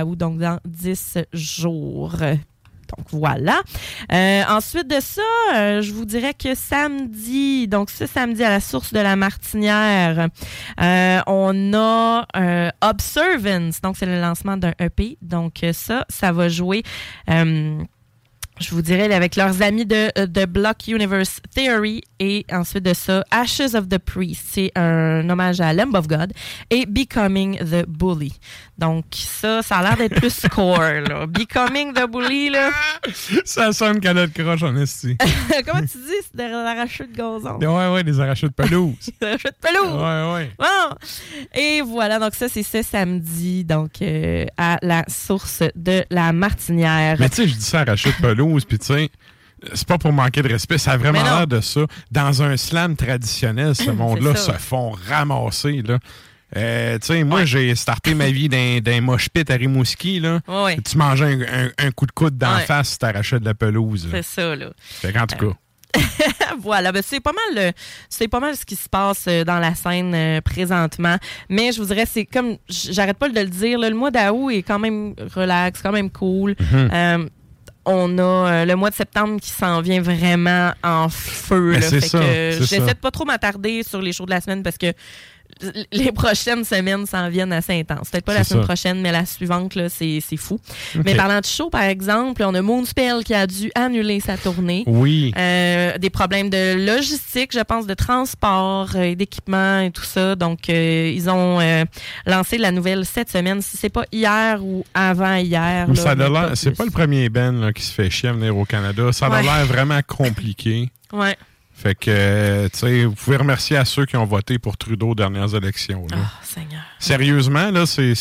août, donc dans 10 jours. Donc voilà. Euh, ensuite de ça, euh, je vous dirais que samedi, donc ce samedi à la source de la Martinière, euh, on a Observance. Donc c'est le lancement d'un EP. Donc ça, ça va jouer. Je vous dirais avec leurs amis de, euh, de Block Universe Theory et ensuite de ça, Ashes of the Priest. C'est un hommage à Lamb of God et Becoming the Bully. Donc ça, ça a l'air d'être plus score. Là. Becoming the Bully, là. Ça sonne calotte croche en esti. Comment tu dis? C'est de l'arracheux de gazon? ouais, ouais, des arrachés de pelouse. L'arracheux de pelouse. Ouais, ouais. Bon. Et voilà, donc ça, c'est ce samedi, donc euh, à la source de la Martinière. Mais tu sais, je dis ça arraché de pelouse, puis tu sais, c'est pas pour manquer de respect, ça a vraiment l'air de ça. Dans un slam traditionnel, ce monde-là se font ramasser, là. Euh, tu sais, moi, j'ai starté ma vie d'un, d'un mosh pit à Rimouski, là. Ouais. Tu mangeais un, un- un coup de coude d'en Ouais. face si t'arrachais de la pelouse. C'est ça, là. Fait qu'en tout cas, voilà, ben c'est pas mal le- c'est pas mal ce qui se passe euh, dans la scène euh, présentement. Mais je vous dirais, c'est comme j'arrête pas de le dire, là, le mois d'août est quand même relax, quand même cool. Mhm. Euh, on a euh, le mois de septembre qui s'en vient vraiment en feu. Ben, là. Fait ça, que c'est J'essaie de pas trop m'attarder sur les shows de la semaine parce que les prochaines semaines s'en viennent assez intenses. Peut-être pas la semaine ça. prochaine, mais la suivante, là, c'est c'est fou. Mais parlant de show, par exemple, on a Moonspell qui a dû annuler sa tournée. Oui. Euh, des problèmes de logistique, je pense, de transport, euh, et d'équipement et tout ça. Donc, euh, ils ont euh, lancé la nouvelle cette semaine. Si c'est pas hier ou avant hier. Là, ça a c'est pas le premier Ben là, qui se fait chier à venir au Canada. Ça a Ouais. l'air vraiment compliqué. Ouais. Fait que, tu sais, vous pouvez remercier à ceux qui ont voté pour Trudeau aux dernières élections. là. Oh, Seigneur. Sérieusement, là, c'est,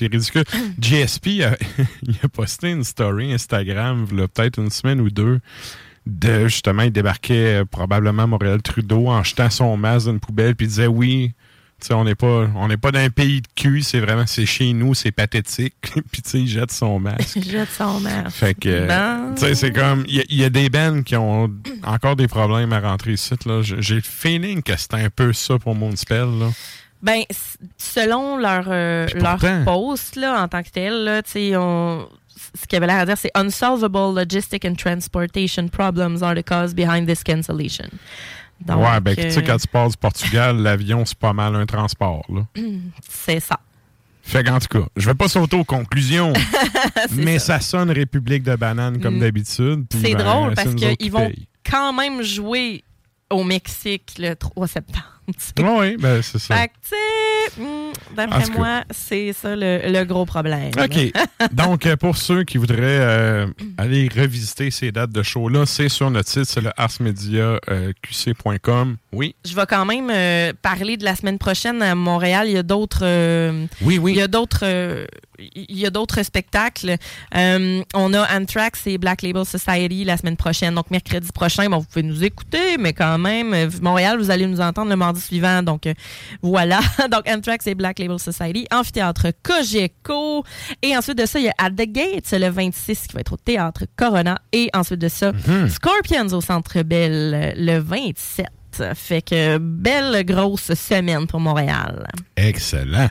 ridicule. GSP, a, il a posté une story Instagram, il y a peut-être une semaine ou deux, de justement, il débarquait euh, probablement à Montréal-Trudeau en jetant son masque dans une poubelle, puis il disait oui. Tu sais, on n'est pas on n'est pas dans un pays de cul, c'est vraiment c'est chez nous, c'est pathétique. puis tu sais, il jette son masque. Jette son masque. Fait que, euh, tu sais, c'est comme, il y y, a des bands qui ont encore des problèmes à rentrer ici. Là. J'ai le feeling que c'était un peu ça pour Moonspell. Là. Ben, selon leur, euh, leur pourtant- post là, en tant que tel, là, tu sais, on- ce qu'il y avait l'air à dire, c'est Unsolvable logistic and transportation problems are the cause behind this cancellation. Donc, ouais, ben, tu sais, euh, quand tu pars du Portugal, l'avion, c'est pas mal un transport. Là. c'est ça. Fait qu'en tout cas, je vais pas sauter aux conclusions, mais ça. ça. sonne République de banane comme Mm. d'habitude. C'est ben, drôle parce qu'ils vont quand même jouer au Mexique le 3 septembre. Oui, ben, c'est ça. Hmm, d'après moi, c'est ça le, le gros problème. OK. Donc, euh, pour ceux qui voudraient euh, aller revisiter ces dates de show-là, c'est sur notre site, c'est le arsmediaqc.com. Oui. Je vais quand même euh, parler de la semaine prochaine à Montréal. Il y a d'autres. euh, Oui, oui. Il y a d'autres. euh, il y a d'autres spectacles. Euh, on a Anthrax et Black Label Society la semaine prochaine. Donc, mercredi prochain, bon, vous pouvez nous écouter, mais quand même, euh, Montréal, vous allez nous entendre le mardi suivant. Donc, euh, voilà. Donc, Anthrax et Black Label Society, amphithéâtre Cogeco. Et ensuite de ça, il y a At the Gates le 26 qui va être au théâtre Corona. Et ensuite de ça, Scorpions au Centre Bell euh, le 27. Fait que belle grosse semaine pour Montréal. Excellent.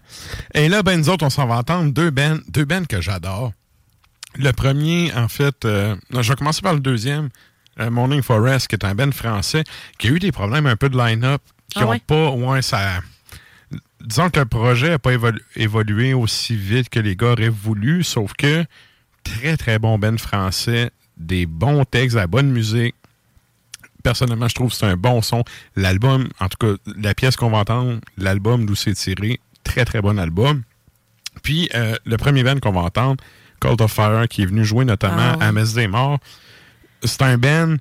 Et là, ben, nous autres, on s'en va entendre deux bands, deux bands que j'adore. Le premier, en fait, euh, je vais commencer par le deuxième, euh, Morning Forest, qui est un band français, qui a eu des problèmes un peu de line-up, qui Ah ont ouais? pas, ouais, ça... Disons que le projet n'a pas évolu- évolué aussi vite que les gars auraient voulu, sauf que très, très bon band français, des bons textes, de la bonne musique. Personnellement, je trouve que c'est un bon son. L'album, en tout cas, la pièce qu'on va entendre, l'album d'où c'est tiré, très, très bon album. Puis, euh, le premier band qu'on va entendre, Cult of Fire, qui est venu jouer notamment Ah ouais. à Messe des Morts, c'est un band,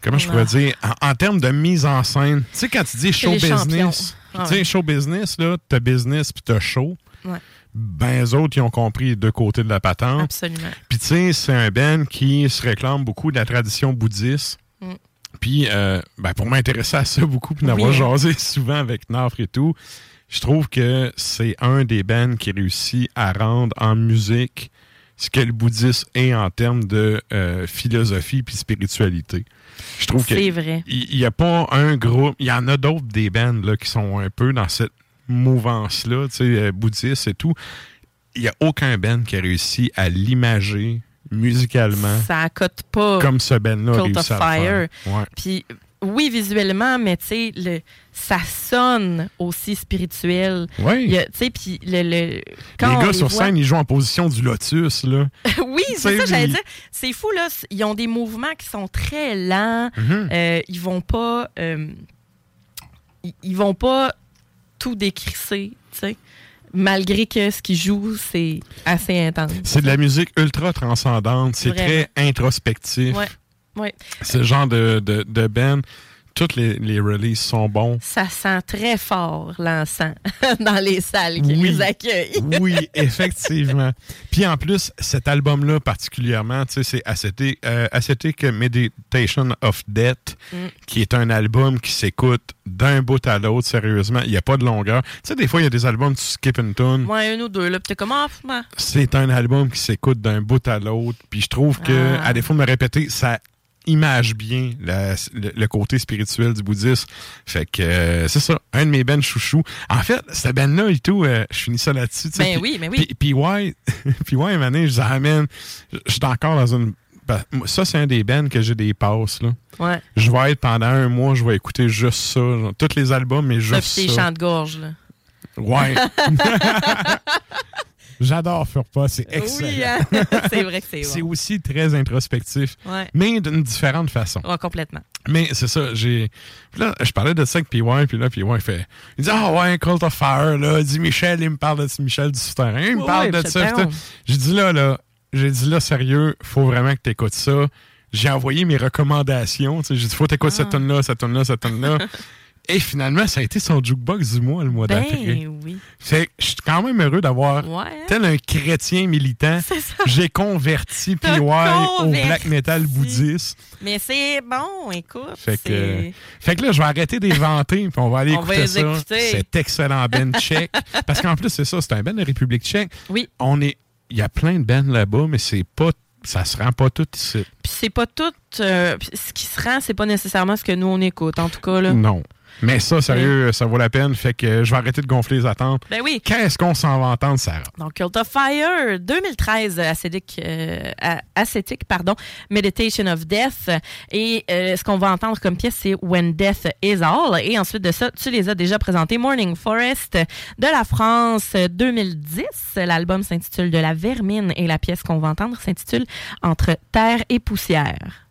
comment je pourrais Ah. dire, en, en termes de mise en scène, tu sais, quand tu dis show business, Ah tu sais, ouais. show business, là, t'as business puis t'as show. Ouais. Ben, eux autres, ils ont compris les deux côtés de la patente. Absolument. Puis tu sais, c'est un band qui se réclame beaucoup de la tradition bouddhiste. Mm. Puis euh, ben, pour m'intéresser à ça beaucoup, puis d'avoir Oui. jasé souvent avec Nafre et tout, je trouve que c'est un des bands qui réussit à rendre en musique ce que le bouddhisme est en termes de euh, philosophie puis spiritualité. Je trouve que C'est vrai. il n'y a pas un groupe. Il y en a d'autres des bands là, qui sont un peu dans cette mouvance-là, tu sais, euh, bouddhiste et tout. Il n'y a aucun band qui a réussi à l'imager musicalement Ça accote pas comme ce band-là a Cult réussi of Fire. Puis oui, visuellement, mais tu sais, le- ça sonne aussi spirituel. Oui. Puis le, le- quand les gars sur voit- scène, ils jouent en position du lotus, là. oui, c'est ça, j'allais dire. C'est fou, là. Ils ont des mouvements qui sont très lents. Mhm. Euh, ils vont pas. euh, ils, ils vont pas tout décrisser, tu sais. Malgré que ce qu'ils jouent, c'est assez intense. C'est de la musique ultra transcendante, c'est très introspectif. Ouais. Le genre de, de, de band. Toutes les, les releases sont bons. Ça sent très fort l'encens dans les salles qui Oui. les accueillent. Oui, effectivement. Puis en plus, cet album-là particulièrement, tu sais, c'est Ascetic, euh, Ascetic Meditation of Death, Mm. qui est un album qui s'écoute d'un bout à l'autre, sérieusement. Il n'y a pas de longueur. Tu sais, des fois, il y a des albums, tu skip une tune. Ouais, un ou deux, là. Puis t'es comme, ah, C'est un album qui s'écoute d'un bout à l'autre. Puis je trouve que, Ah. à défaut de me répéter, ça image bien la- le, le côté spirituel du bouddhisme. Fait que euh, c'est ça, un de mes bands chouchous. En fait, cette band-là et tout, euh, je finis ça là-dessus. Ben puis- oui, ben oui. Puis, ouais, puis ouais, année, je man, je suis encore dans une... ben, ça, c'est un des bands que j'ai des passes, là. Ouais. Je vais être pendant un mois, je vais écouter juste ça. genre, tous les albums, mais Ça, juste tes ça. chants de gorge, là. Ouais. J'adore faire pas, c'est excellent. Oui, hein? c'est vrai que c'est C'est bon. aussi très introspectif, Ouais. mais d'une différente façon. Ouais, complètement. Mais c'est ça, j'ai. Là, je parlais de ça avec PY, puis là, PY il fait. Il dit Ah ouais, Cult of Fire, là. Il dit Michel, il me parle de Michel du souterrain. Il me parle de Michel ça. J'ai dit là, là. J'ai dit là, sérieux, faut vraiment que t'écoutes ça. J'ai envoyé mes recommandations. tu J'ai dit, faut t'écouter cette Ah. tonne-là, cette tonne-là, cette tonne-là. Et finalement, ça a été son jukebox du mois le mois d'après. Ben oui. Fait que je suis quand même heureux d'avoir, Ouais, hein? tel un chrétien militant, C'est ça. j'ai converti PY au converti. black metal bouddhiste. Mais c'est bon, écoute. Fait que, fait que là, je vais arrêter des vanter, puis on va aller On écouter les ça. écouter. Cet excellent band tchèque. Parce qu'en plus, c'est ça, c'est un band de République tchèque. Oui. On est, il y a plein de bands là-bas, mais c'est pas, ça se rend pas tout ici. Puis c'est pas tout. euh, ce qui se rend, c'est pas nécessairement ce que nous, on écoute, en tout cas. Là. Non. Mais ça, sérieux, ça vaut la peine. Fait que je vais arrêter de gonfler les attentes. Ben oui. Qu'est-ce qu'on s'en va entendre, Sarah? Donc, Cult of Fire, 2013, Ascetic, euh, Ascetic, pardon, Meditation of Death. Et euh, ce qu'on va entendre comme pièce, c'est When Death Is All. Et ensuite de ça, tu les as déjà présentés. Morning Forest de la France, 2010. L'album s'intitule De la vermine et la pièce qu'on va entendre s'intitule Entre terre et poussière.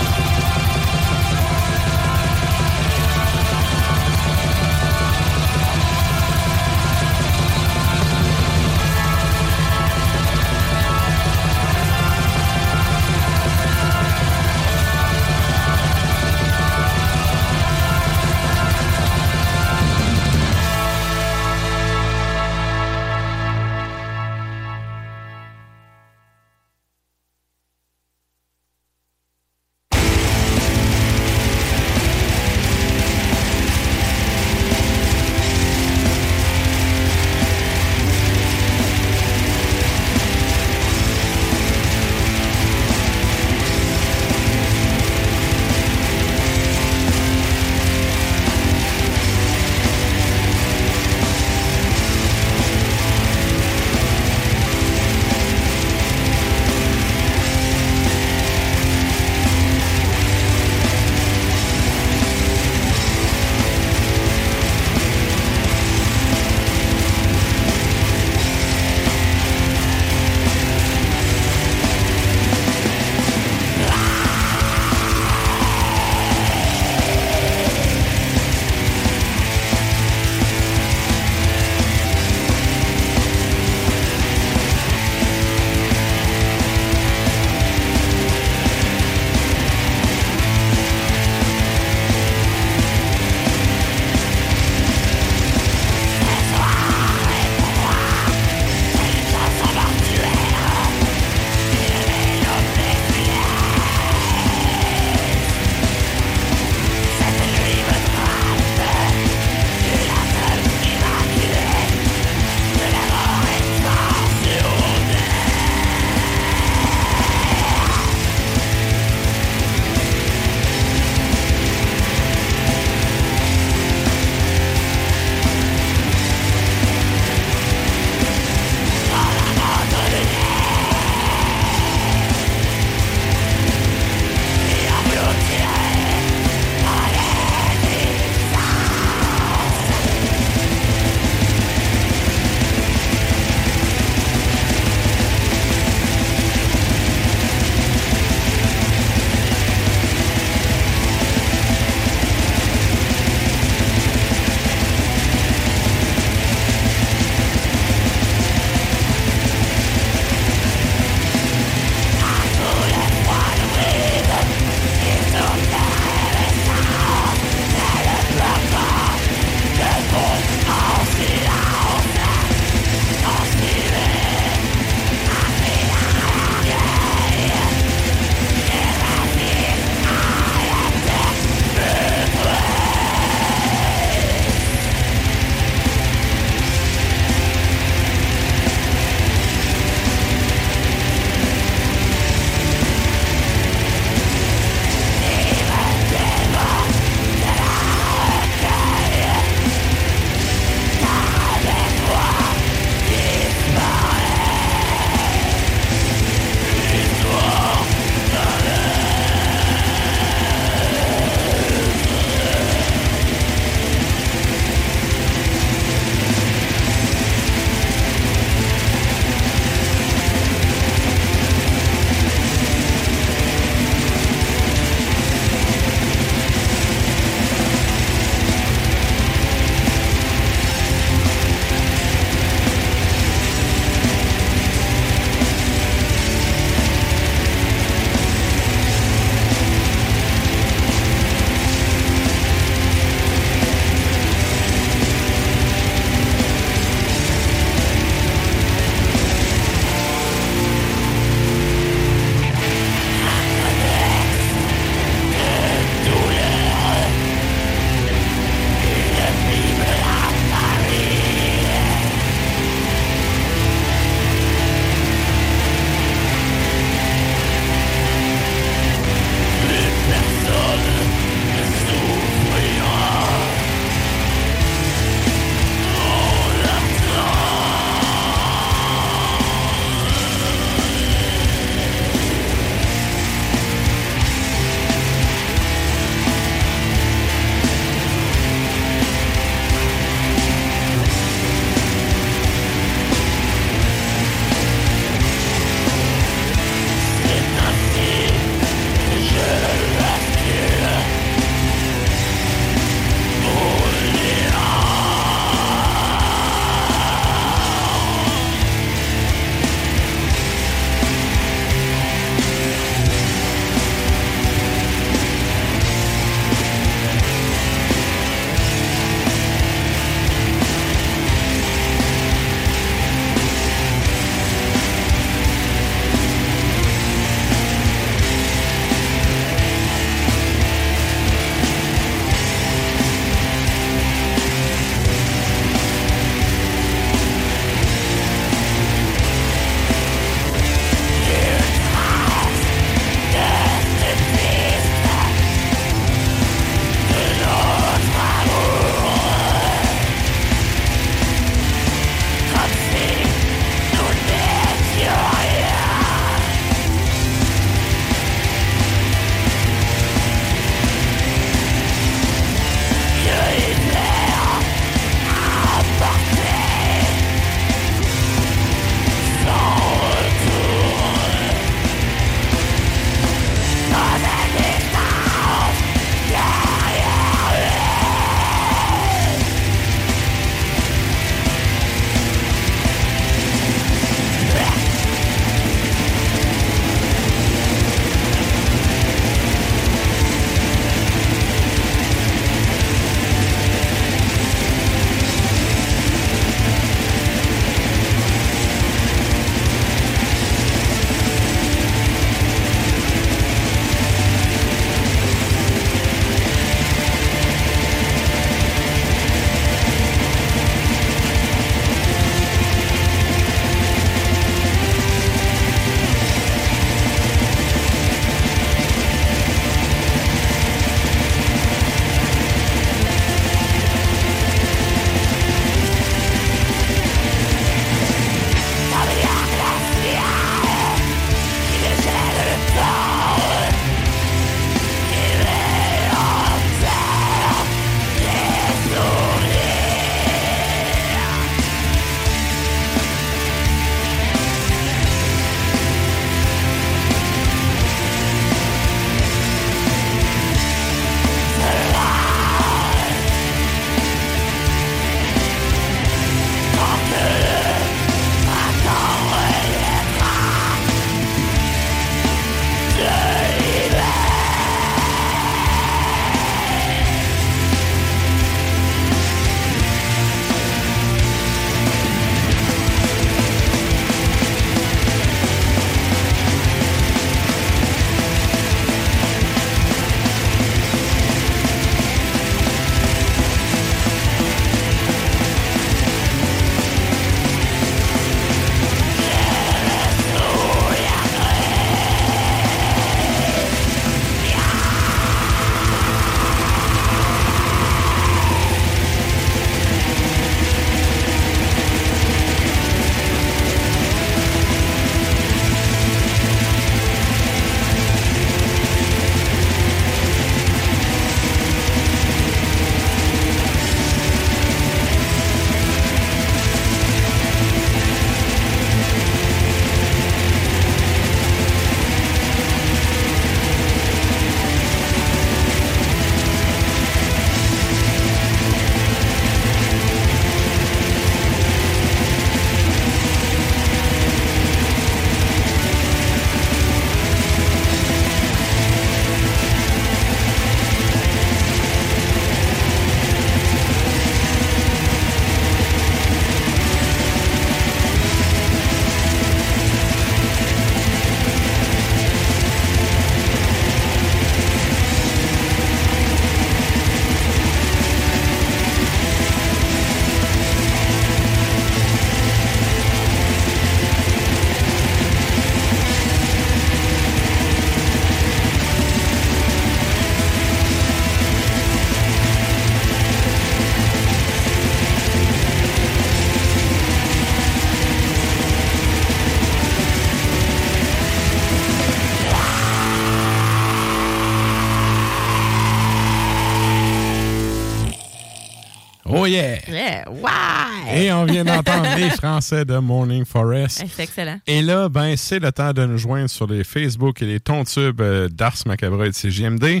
Les Français de Morning Forest. Eh, C'est excellent. Et là, ben, c'est le temps de nous joindre sur les Facebook et les tontubes euh, d'Ars Macabre et de CGMD.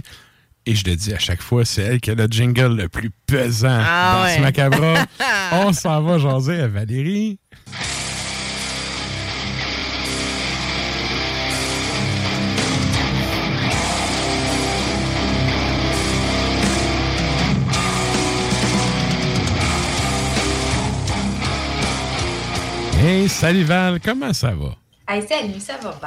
Et je le dis à chaque fois, c'est elle qui a le jingle le plus pesant Ah d'Ars ouais. Macabre. on s'en va jaser à Valérie. Hey, salut Val, comment ça va? Hey, salut, ça va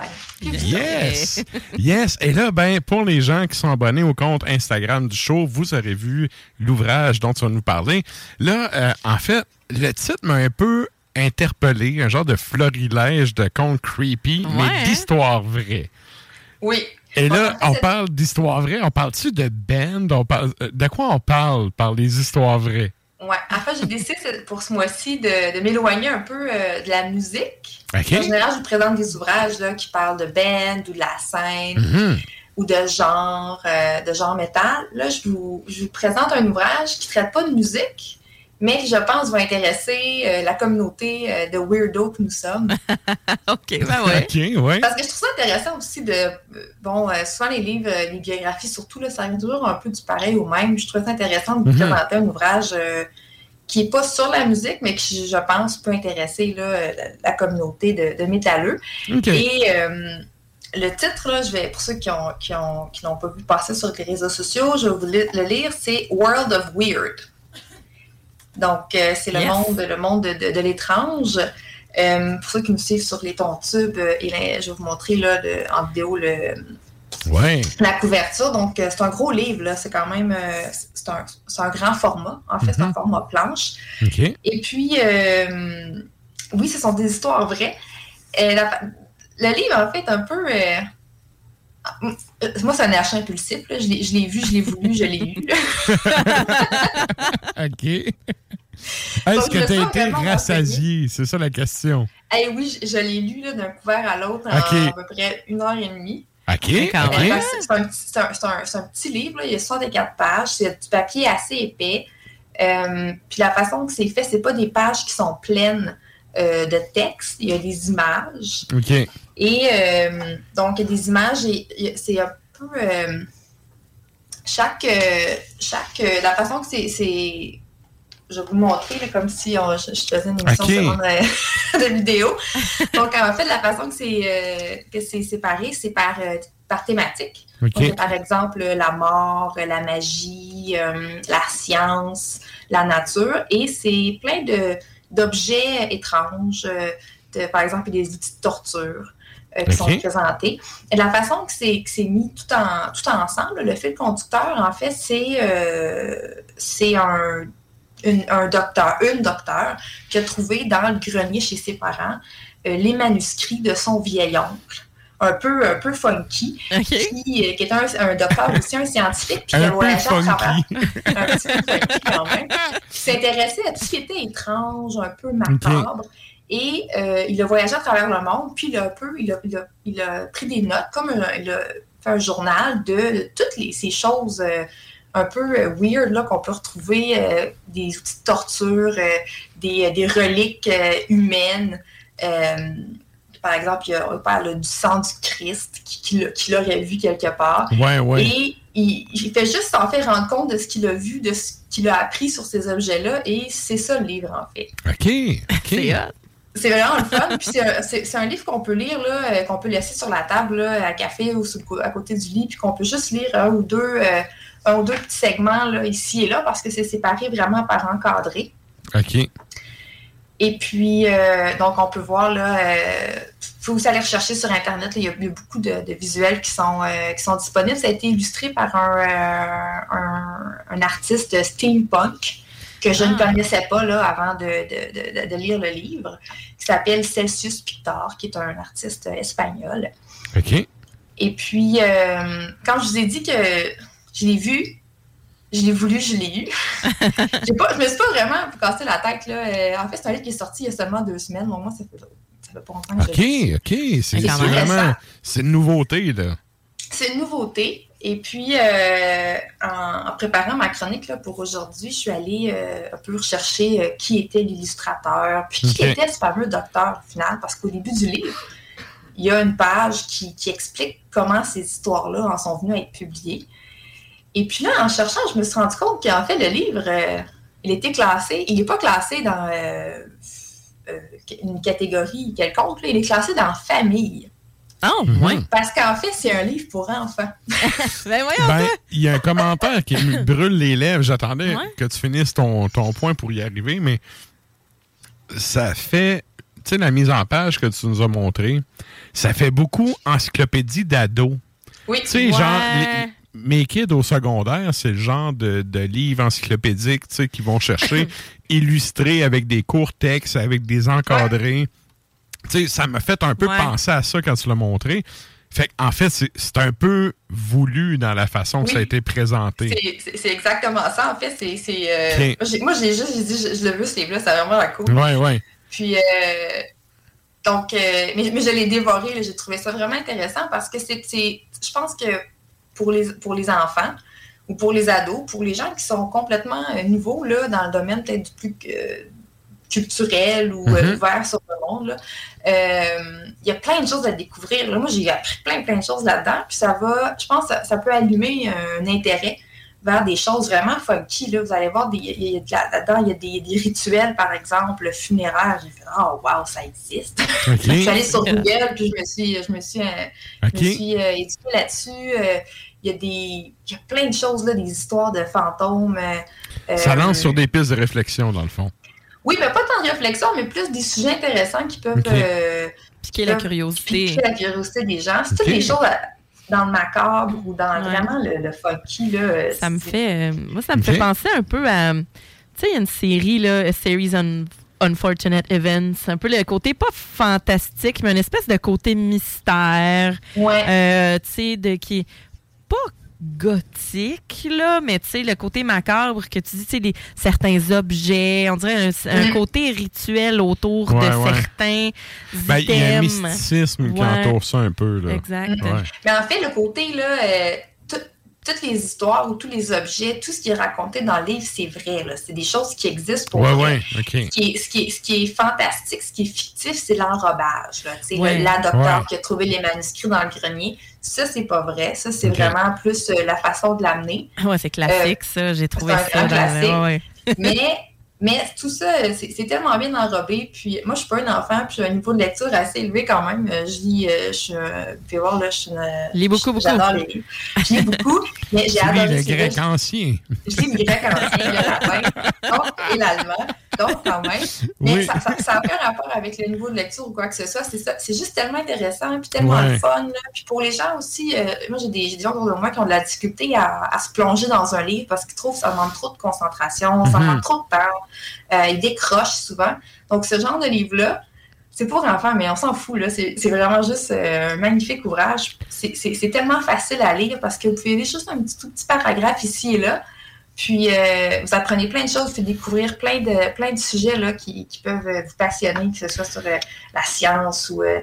bien. Yes! Yes! Et là, ben, pour les gens qui sont abonnés au compte Instagram du show, vous aurez vu l'ouvrage dont tu vas nous parler. Là, euh, en fait, le titre m'a un peu interpellé, un genre de florilège de contes creepy, Ouais, mais d'histoire vraie. Oui. Et là, on parle d'histoire vraie, on parle-tu de band? On parle, euh, de quoi on parle par les histoires vraies? Ouais, en fait, j'ai décidé pour ce mois-ci de, de m'éloigner un peu euh, de la musique. En général, je vous présente des ouvrages là, qui parlent de band ou de la scène Mhm. ou de genre, euh, de genre métal. Là, je vous, je vous présente un ouvrage qui ne traite pas de musique, mais qui, je pense, va intéresser euh, la communauté euh, de weirdo que nous sommes. OK, ben ouais. OK, ouais. Parce que je trouve ça intéressant aussi de. euh, Bon, euh, souvent les livres, euh, les biographies, surtout, là, ça toujours un peu du pareil au même. Je trouve ça intéressant de vous Mhm. présenter un ouvrage euh, qui n'est pas sur la musique, mais qui, je pense, peut intéresser là, la, la communauté de, de métalleux. OK. Et euh, le titre, là, je vais, pour ceux qui n'ont qui ont, qui n'ont pas vu passer sur les réseaux sociaux, je vais vous le lire, c'est World of Weird. Donc, euh, c'est le Yes. monde, le monde de, l'étrange. Euh, pour ceux qui nous suivent sur les tontubes, euh, et là, je vais vous montrer là, le- en vidéo le, Ouais. la couverture. Donc, euh, c'est un gros livre, là. C'est quand même euh, c'est un, c'est un grand format. En fait, c'est un format planche. Et puis, euh, oui, ce sont des histoires vraies. Euh, la- le livre, en fait, un peu. Euh, moi, c'est un achat impulsif. là. Je l'ai je l'ai vu, je l'ai voulu, je l'ai eu. OK. Est-ce que tu as été rassasié? C'est ça la question. Eh oui, je, je l'ai lu d'un couvert à l'autre en à peu près une heure et demie. OK. C'est- un, un- c'est un- un petit livre, là. il y a 64 pages, c'est du papier assez épais. Euh, puis la façon que c'est fait, c'est pas des pages qui sont pleines euh, de texte, il y a des images. OK. Et euh, donc, il y a des images c'est un peu. euh, chaque. euh, chaque euh, la façon que c'est-. Je vais vous montrer là, comme si on- je, je faisais une émission de, de vidéo. Donc, en fait, la façon que c'est euh, séparé, c'est par, par thématique. Donc, par exemple la mort, la magie, la science, la nature, et c'est plein de d'objets étranges. de- par exemple, des outils de torture euh, qui sont présentés. Et la façon que c'est que c'est mis tout, en, tout ensemble, le fil conducteur, en fait, c'est euh, c'est un, une- un docteur, une docteur, qui a trouvé dans le grenier chez ses parents euh, les manuscrits de son vieil oncle un peu, un peu funky, qui, euh, qui était un, un docteur aussi, un scientifique, puis qui a Un peu voyagé à travers. funky. un petit peu funky quand même. Qui s'intéressait à tout ce qui était étrange, un peu macabre. Et euh, il a voyagé à travers le monde, puis il a un peu, il a, il a- il a pris des notes, comme un- il a fait un journal de toutes les, ces choses euh, un peu euh, weird là, qu'on peut retrouver, euh, des outils de torture, euh, des, des reliques euh, humaines. Euh, par exemple, il a- on parle du sang du Christ qui- qu'il qu'il aurait vu quelque part. Ouais, ouais. Et il, il fait juste s'en faire rendre compte de ce qu'il a vu, de ce qu'il a appris sur ces objets-là, et c'est ça le livre en fait. OK. OK. C'est vraiment le fun. Puis c'est un- livre qu'on peut lire, là, euh, qu'on peut laisser sur la table là, à café ou le à côté du lit, puis qu'on peut juste lire un ou deux, euh, un ou deux petits segments là, ici et là, parce que c'est séparé vraiment par encadré. OK. Et puis, euh, donc, on peut voir, là, euh, faut aussi aller rechercher sur Internet. il, y a, il y a beaucoup de, de visuels qui sont, euh, qui sont disponibles. Ça a été illustré par un, un, un artiste steampunk que je ne connaissais pas là, avant de, de- de- de lire le livre, qui s'appelle Celsius Pictor, qui est un artiste espagnol. OK. Et puis, euh, quand je vous ai dit que je l'ai vu, je l'ai voulu, je l'ai eu. Pas, je me suis pas vraiment cassé la tête. Là. Euh, En fait, c'est un livre qui est sorti il y a seulement deux semaines. Donc, moi, ça fait, ça fait pas longtemps que je l'ai OK, OK. C'est vraiment... C'est une nouveauté, là. C'est une nouveauté. Et puis, euh, en, préparant ma chronique là, pour aujourd'hui, je suis allée euh, un peu rechercher euh, qui était l'illustrateur, puis qui était ce fameux docteur au final, parce qu'au début du livre, il y a une page qui, explique comment ces histoires-là en sont venues à être publiées. Et puis là, en cherchant, je me suis rendu compte qu'en fait, le livre, il était classé, il n'est pas classé dans une catégorie quelconque, il est classé dans famille. Oh, oui. Parce qu'en fait, c'est un livre pour enfants. ben, voyons, ben, il y a un commentaire qui me brûle les lèvres. J'attendais que tu finisses ton, ton point pour y arriver, mais ça fait, tu sais, la mise en page que tu nous as montrée, ça fait beaucoup encyclopédie d'ado. Oui, tu sais, genre, mes kids au secondaire, c'est le genre de, de livres encyclopédiques, tu sais, qu'ils vont chercher, illustrés avec des courts textes, avec des encadrés ça m'a fait un peu penser à ça quand tu l'as montré. Fait en fait, c'est un peu voulu dans la façon que ça a été présenté. C'est exactement ça. En fait, c'est. Euh, moi, j'ai juste dit, je, le veux, ce livre-là, c'est vraiment la cool. Oui, oui. Puis, euh, donc, euh, mais, je l'ai dévoré, j'ai trouvé ça vraiment intéressant parce que c'est. Je pense que pour les, pour les enfants ou pour les ados, pour les gens qui sont complètement nouveaux là, dans le domaine peut-être du plus culturel ou mm-hmm. ouvert sur le monde, euh, il y a plein de choses à découvrir. moi, j'ai appris plein, plein de choses là-dedans. Puis ça va, je pense que ça, peut allumer un intérêt vers des choses vraiment funky. Là. Vous allez voir, là-dedans, il y a des, rituels, par exemple, funéraire. J'ai fait Oh, wow, ça existe. je suis allée sur Google, puis je me suis, je me suis, euh, euh, éduquée là-dessus. il y, a des, il y a plein de choses, là, des histoires de fantômes. ça lance sur des pistes de réflexion, dans le fond. Oui, mais pas tant de réflexion, mais plus des sujets intéressants qui peuvent euh, piquer la curiosité. Piquer la curiosité des gens. C'est toutes des choses dans le macabre ou dans vraiment le, funky. Là, euh, ça me fait. Euh, moi, ça me fait penser un peu à. Tu sais, il y a une série, là, A Series on Unfortunate Events. Un peu le côté pas fantastique, mais une espèce de côté mystère. Ouais. tu sais, de qui est pas gothique, là, mais tu sais, le côté macabre que tu dis, tu sais, certains objets, on dirait un, côté rituel autour de certains ben, Il y a un mysticisme qui entoure ça un peu. Là. Exact. Mais en fait, le côté, là, euh, toutes les histoires ou tous les objets, tout ce qui est raconté dans le livre, c'est vrai. C'est des choses qui existent pour ouais, ce, qui est, ce, qui est, ce, qui est, fantastique, ce qui est fictif, c'est l'enrobage. La docteur qui a trouvé les manuscrits dans le grenier, ça, c'est pas vrai. Ça, c'est vraiment plus euh, la façon de l'amener. Ouais, c'est classique, euh, ça. J'ai trouvé ça. Dans... Mais mais tout ça, c'est tellement bien enrobé. Puis moi, je suis pas un enfant, puis j'ai un niveau de lecture assez élevé quand même. Euh, je lis, euh, je vous pouvez voir, là, je suis lis beaucoup, beaucoup. J'adore les livres. Je lis beaucoup, mais j'ai adoré. le grec ancien. Je lis le grec ancien, le latin, et l'allemand. Donc, quand même. Mais ça n'a aucun rapport avec le niveau de lecture ou quoi que ce soit. C'est juste tellement intéressant, puis tellement fun. Puis pour les gens aussi, euh, moi, j'ai des, des, gens autour de moi qui ont de la difficulté à, à se plonger dans un livre parce qu'ils trouvent que ça demande trop de concentration, ça demande mhm. trop de temps. Euh, ils décrochent souvent. Donc, ce genre de livre-là, c'est pour enfants, mais on s'en fout. Là. C'est, vraiment juste euh, un magnifique ouvrage. C'est, tellement facile à lire parce que vous pouvez lire juste un petit, tout petit paragraphe ici et là. Puis, euh, vous apprenez plein de choses, vous découvrir plein de, plein de sujets là, qui, qui peuvent euh, vous passionner, que ce soit sur euh, la science ou. Euh,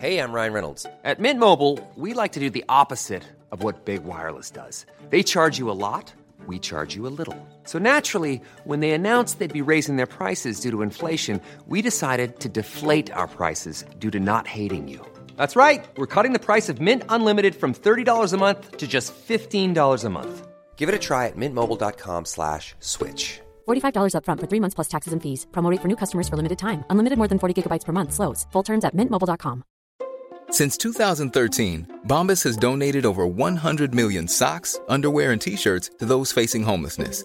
hey, I'm Ryan Reynolds. At Mint Mobile, we like to do the opposite of what Big Wireless does. They charge you a lot. we charge you a little. So naturally, when they announced they'd be raising their prices due to inflation, we decided to deflate our prices due to not hating you. That's right. We're cutting the price of Mint Unlimited from $30 a month to just $15 a month. Give it a try at mintmobile.com slash switch. $45 upfront for three months plus taxes and fees. Promote for new customers for limited time. Unlimited more than 40 gigabytes per month. Slows. Full terms at mintmobile.com. Since 2013, Bombas has donated over 100 million socks, underwear, and T-shirts to those facing homelessness.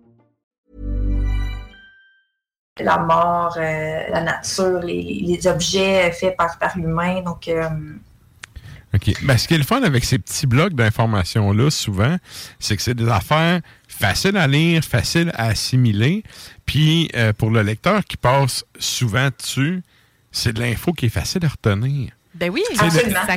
La mort, euh, la nature, les, objets faits par, l'humain. Donc, euh, OK. Ben, ce qui est le fun avec ces petits blocs d'informations-là, souvent, c'est que c'est des affaires faciles à lire, faciles à assimiler. Puis, euh, pour le lecteur qui passe souvent dessus, c'est de l'info qui est facile à retenir. Ben oui, ça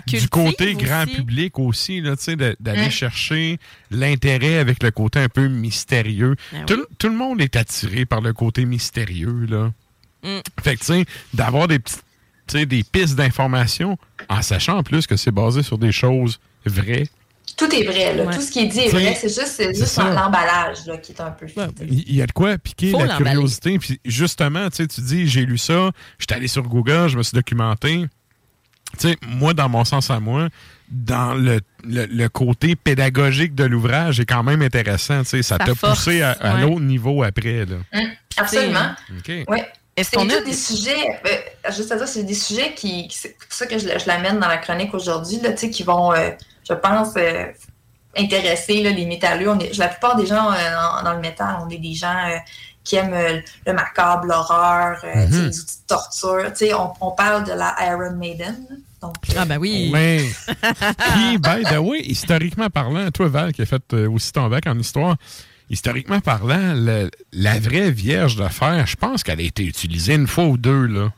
du côté grand aussi. public aussi, là, tu sais, de- d'aller Mm. chercher l'intérêt avec le côté un peu mystérieux. Ben tout, oui. tout le monde est attiré par le côté mystérieux. Là. Mm. Fait que, tu sais, d'avoir des, petites- tu sais, des pistes d'information, en sachant en plus que c'est basé sur des choses vraies. Tout est vrai, là. Ouais. Tout ce qui est dit est vrai. C'est juste, juste ça. l'emballage là, qui est un peu. Il y a de quoi piquer Faut la curiosité. Puis justement, tu sais, tu dis, j'ai lu ça, j'étais allé sur Google, je me suis documenté. Tu sais, moi, dans mon sens à moi, dans le, le- le côté pédagogique de l'ouvrage est quand même intéressant. Tu sais, ça t'a force, poussé à, à ouais. l'autre niveau après. Là. Hum, absolument. OK. Oui. Est-ce C'est qu'on a tous des sujets, euh, juste à dire, c'est des sujets qui, c'est pour ça que je, je l'amène dans la chronique aujourd'hui, là, tu sais, qui vont, euh, je pense, euh, intéresser là, les métalleux. On est, la plupart des gens euh, dans, dans le métal, on est des gens euh, qui aiment euh, le macabre, l'horreur, euh, Mhm. les outils de torture. Tu sais, on, on parle de la Iron Maiden. Donc, Ah ben oui. Ouais. Puis, by the way, historiquement parlant, toi, Val, qui a fait euh, aussi ton bac en histoire, historiquement parlant, le- la vraie Vierge de fer, je pense qu'elle a été utilisée une fois ou deux. là.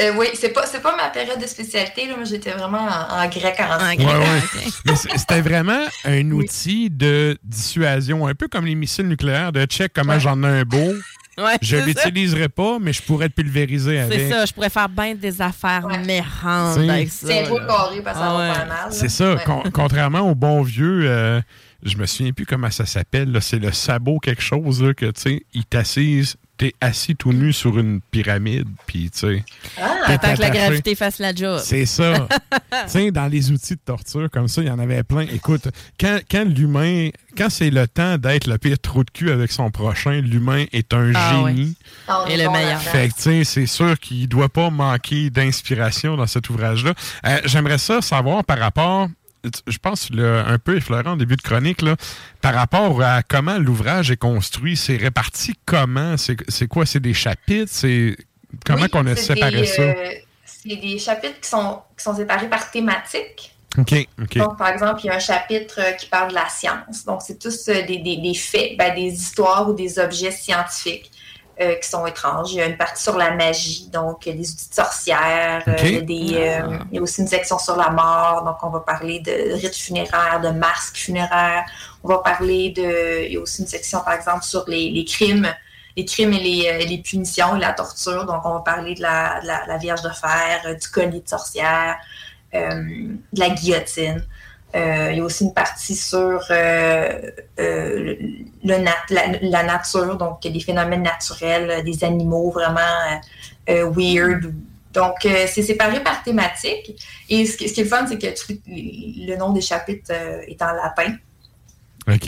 euh, oui, c'est pas, c'est pas ma période de spécialité. Là, moi, j'étais vraiment en, en grec ancien. Ouais, ouais. Mais c'était vraiment un outil de dissuasion, un peu comme les missiles nucléaires, de check comment j'en ai un beau. Ouais, je l'utiliserai pas, mais je pourrais te pulvériser avec. C'est ça, je pourrais faire bien des affaires mérantes C'est- avec ça. C'est là. carré parce que ça va ouais. faire mal. C'est ça. Ouais. con- contrairement au bon vieux, euh, je me souviens plus comment ça s'appelle. C'est le sabot quelque chose là, que tu sais, il t'assise, t'es assis tout nu sur une pyramide, puis tu sais. Ah, que la gravité fasse la job. C'est ça. tu sais, dans les outils de torture comme ça, il y en avait plein. Écoute, quand, quand l'humain, quand c'est le temps d'être le pire trou de cul avec son prochain, l'humain est un Ah génie. Ah, Et le meilleur. Fait que, tu sais, c'est sûr qu'il doit pas manquer d'inspiration dans cet ouvrage-là. Euh, J'aimerais ça savoir par rapport, je pense le, un peu effleuré en début de chronique, là, par rapport à comment l'ouvrage est construit. C'est réparti comment? C'est quoi? C'est des chapitres? C'est comment Oui, qu'on a séparé des, ça? euh, c'est des chapitres qui sont, qui sont séparés par thématique. Donc, par exemple, il y a un chapitre euh, qui parle de la science. Donc, c'est tous euh, des, des- des faits, ben, des histoires ou des objets scientifiques euh, qui sont étranges. Il y a une partie sur la magie, donc des outils de sorcières. euh, Ok. il, y a des, euh, il y a aussi une section sur la mort. Donc, on va parler de rites funéraires, de masques funéraires. On va parler de... Il y a aussi une section, par exemple, sur les, les crimes les crimes et les, euh, les punitions et la torture. Donc, on va parler de la, de la, la Vierge de fer, du collier de sorcière, euh, de la guillotine. Euh, il y a aussi une partie sur euh, euh, la, nature, donc des phénomènes naturels, des animaux vraiment weird. Donc, c'est séparé par thématique. Et ce qui, est le fun, c'est que le nom des chapitres est en latin.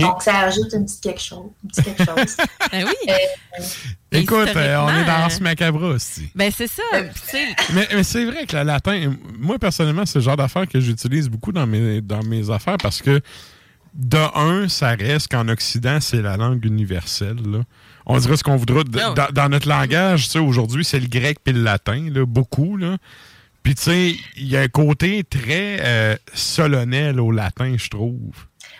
Donc, ça ajoute un petit quelque chose. Un petit quelque chose. Ben oui. Euh, Écoute, euh, on est dans ce macabre aussi. Ben c'est ça. Puis, tu sais, Mais, mais c'est vrai que le latin, moi personnellement, c'est le genre d'affaires que j'utilise beaucoup dans mes, dans mes affaires parce que, de un, ça reste qu'en Occident, c'est la langue universelle. là. On dirait ce qu'on voudra. D- Ah. Dans, dans notre langage, tu sais, aujourd'hui, c'est le grec puis le latin, là, beaucoup. Là. Puis, tu sais, il y a un côté très euh, solennel au latin, je trouve.